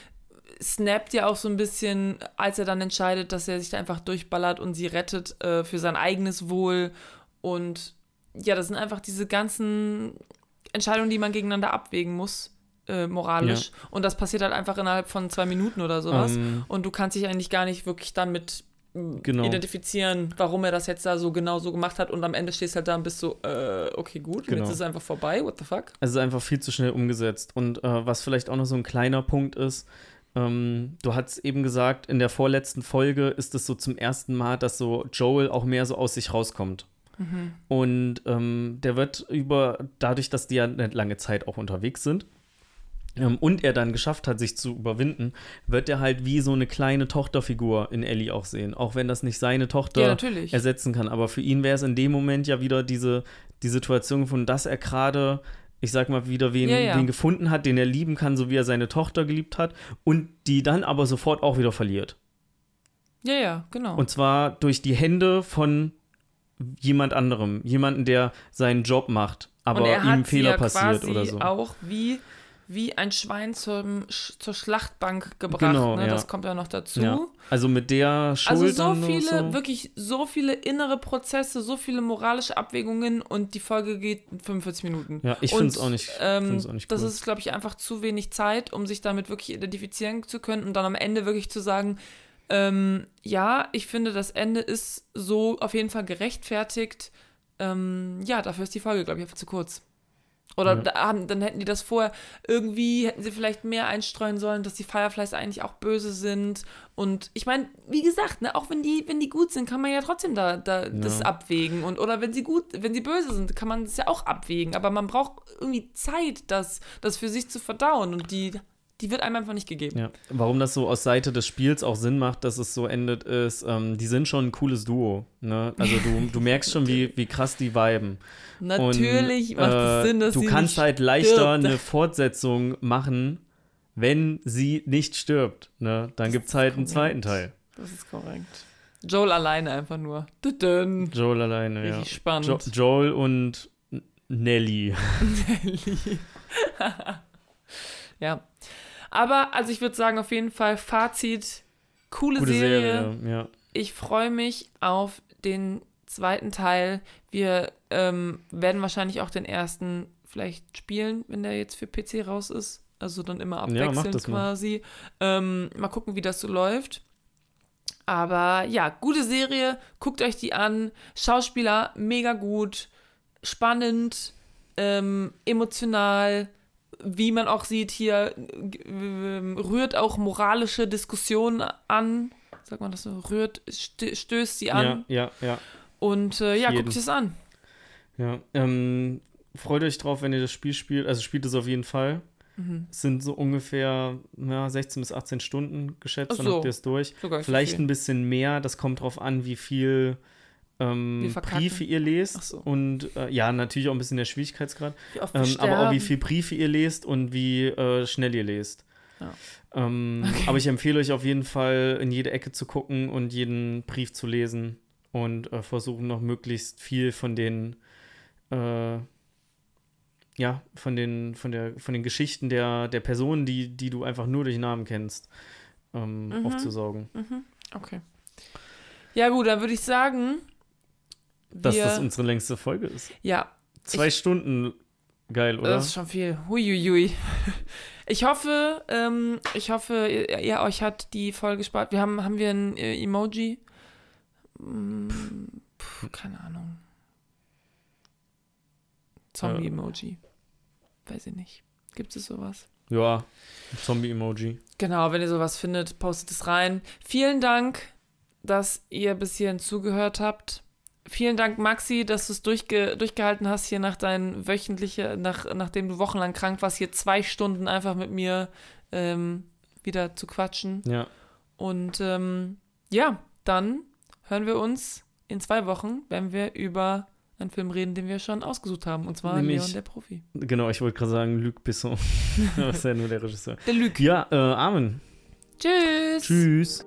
snappt ja auch so ein bisschen, als er dann entscheidet, dass er sich da einfach durchballert und sie rettet äh, für sein eigenes Wohl. Und ja, das sind einfach diese ganzen Entscheidungen, die man gegeneinander abwägen muss. Äh, moralisch. Ja. Und das passiert halt einfach innerhalb von zwei Minuten oder sowas. Um, ähm. und du kannst dich eigentlich gar nicht wirklich damit genau. identifizieren, warum er das jetzt da so genau so gemacht hat. Und am Ende stehst du halt da und bist so, äh, okay, gut, genau. jetzt ist es einfach vorbei, what the fuck? Es ist einfach viel zu schnell umgesetzt. Und äh, was vielleicht auch noch so ein kleiner Punkt ist, ähm, du hast eben gesagt, in der vorletzten Folge ist es so zum ersten Mal, dass so Joel auch mehr so aus sich rauskommt. Mhm. Und ähm, der wird über, dadurch, dass die ja eine lange Zeit auch unterwegs sind, und er dann geschafft hat, sich zu überwinden, wird er halt wie so eine kleine Tochterfigur in Ellie auch sehen. Auch wenn das nicht seine Tochter ja, ersetzen kann. Aber für ihn wäre es in dem Moment ja wieder diese die Situation von, dass er gerade ich sag mal, wieder wen, ja, ja. wen gefunden hat, den er lieben kann, so wie er seine Tochter geliebt hat, und die dann aber sofort auch wieder verliert. Ja, ja, genau. Und zwar durch die Hände von jemand anderem, jemanden, der seinen Job macht, aber ihm Fehler passiert oder so. Auch wie wie ein Schwein zum, zur Schlachtbank gebracht. Genau, ne? ja. Das kommt ja noch dazu. Ja. Also mit der Schuld. Also so viele, so. wirklich so viele innere Prozesse, so viele moralische Abwägungen und die Folge geht 45 Minuten. Ja, ich finde es auch nicht. Ähm, auch nicht cool. Das ist, glaube ich, einfach zu wenig Zeit, um sich damit wirklich identifizieren zu können und dann am Ende wirklich zu sagen, ähm, ja, ich finde, das Ende ist so auf jeden Fall gerechtfertigt. Ähm, ja, dafür ist die Folge, glaube ich, einfach zu kurz. Oder ja. da, dann hätten die das vorher irgendwie, hätten sie vielleicht mehr einstreuen sollen, dass die Fireflies eigentlich auch böse sind. Und ich meine, wie gesagt, ne, auch wenn die, wenn die gut sind, kann man ja trotzdem da, da ja. das abwägen. Und oder wenn sie gut, wenn sie böse sind, kann man das ja auch abwägen. Aber man braucht irgendwie Zeit, das, das für sich zu verdauen. Und die die wird einem einfach nicht gegeben. Ja. Warum das so aus Seite des Spiels auch Sinn macht, dass es so endet, ist, ähm, die sind schon ein cooles Duo. Ne? Also du, du merkst schon, wie, wie krass die viben. Natürlich Und, macht es äh, Sinn, dass du sie kannst halt leichter stirbt. eine Fortsetzung machen, wenn sie nicht stirbt. Ne? Dann gibt es halt einen zweiten Teil. Das ist korrekt. Joel alleine einfach nur. Dudun. Joel alleine, Richtig ja. spannend. Jo Joel und Nelly. Nelly. ja. Aber, also ich würde sagen, auf jeden Fall Fazit, coole Gute Serie. Serie ja. Ich freue mich auf den zweiten Teil. Wir ähm, werden wahrscheinlich auch den ersten vielleicht spielen, wenn der jetzt für PC raus ist. Also dann immer abwechselnd ja, quasi. Mal. Ähm, mal gucken, wie das so läuft. Aber ja, gute Serie. Guckt euch die an. Schauspieler mega gut. Spannend. Ähm, emotional wie man auch sieht, hier rührt auch moralische Diskussionen an. Sagt man das so? Rührt, stößt sie an. Ja, ja, ja. Und äh, ja, guckt es an. Ja, ähm, freut euch drauf, wenn ihr das Spiel spielt. Also spielt es auf jeden Fall. Mhm. Es sind so ungefähr ja, 16 bis 18 Stunden geschätzt, so. dann habt ihr es durch. Vielleicht ein bisschen mehr, das kommt drauf an, wie viel ähm, Briefe ihr lest so. und äh, ja, natürlich auch ein bisschen der Schwierigkeitsgrad, ähm, aber auch wie viel Briefe ihr lest und wie äh, schnell ihr lest. Ja. Ähm, okay. Aber ich empfehle euch auf jeden Fall in jede Ecke zu gucken und jeden Brief zu lesen und äh, versuchen noch möglichst viel von den äh, ja, von den, von der, von den Geschichten der, der Personen, die, die du einfach nur durch Namen kennst, ähm, mhm. aufzusaugen. Mhm. Okay. Ja, gut, dann würde ich sagen, dass Wir- das unsere längste Folge ist. Ja, Zwei Stunden. Geil, oder? Das ist schon viel. Huiuiui. Ich hoffe, ähm, ich hoffe, ihr, ihr euch hat die Folge gespart. Wir haben, haben wir ein äh, Emoji? Hm, keine Ahnung. Zombie-Emoji. Weiß ich nicht. Gibt es sowas? ja, Zombie-Emoji. Genau, wenn ihr sowas findet, postet es rein. Vielen Dank, dass ihr bis hierhin zugehört habt. Vielen Dank, Maxi, dass du es durchge durchgehalten hast, hier nach deinen wöchentliche, nach, nachdem du wochenlang krank warst, hier zwei Stunden einfach mit mir ähm, wieder zu quatschen. Ja. Und ähm, ja, dann hören wir uns in zwei Wochen, wenn wir über einen Film reden, den wir schon ausgesucht haben. Und zwar Nämlich- Leon der Profi. Genau, ich wollte gerade sagen, Luc Besson. das ist ja nur der Regisseur. Der Lüg. Ja, äh, Amen. Tschüss. Tschüss.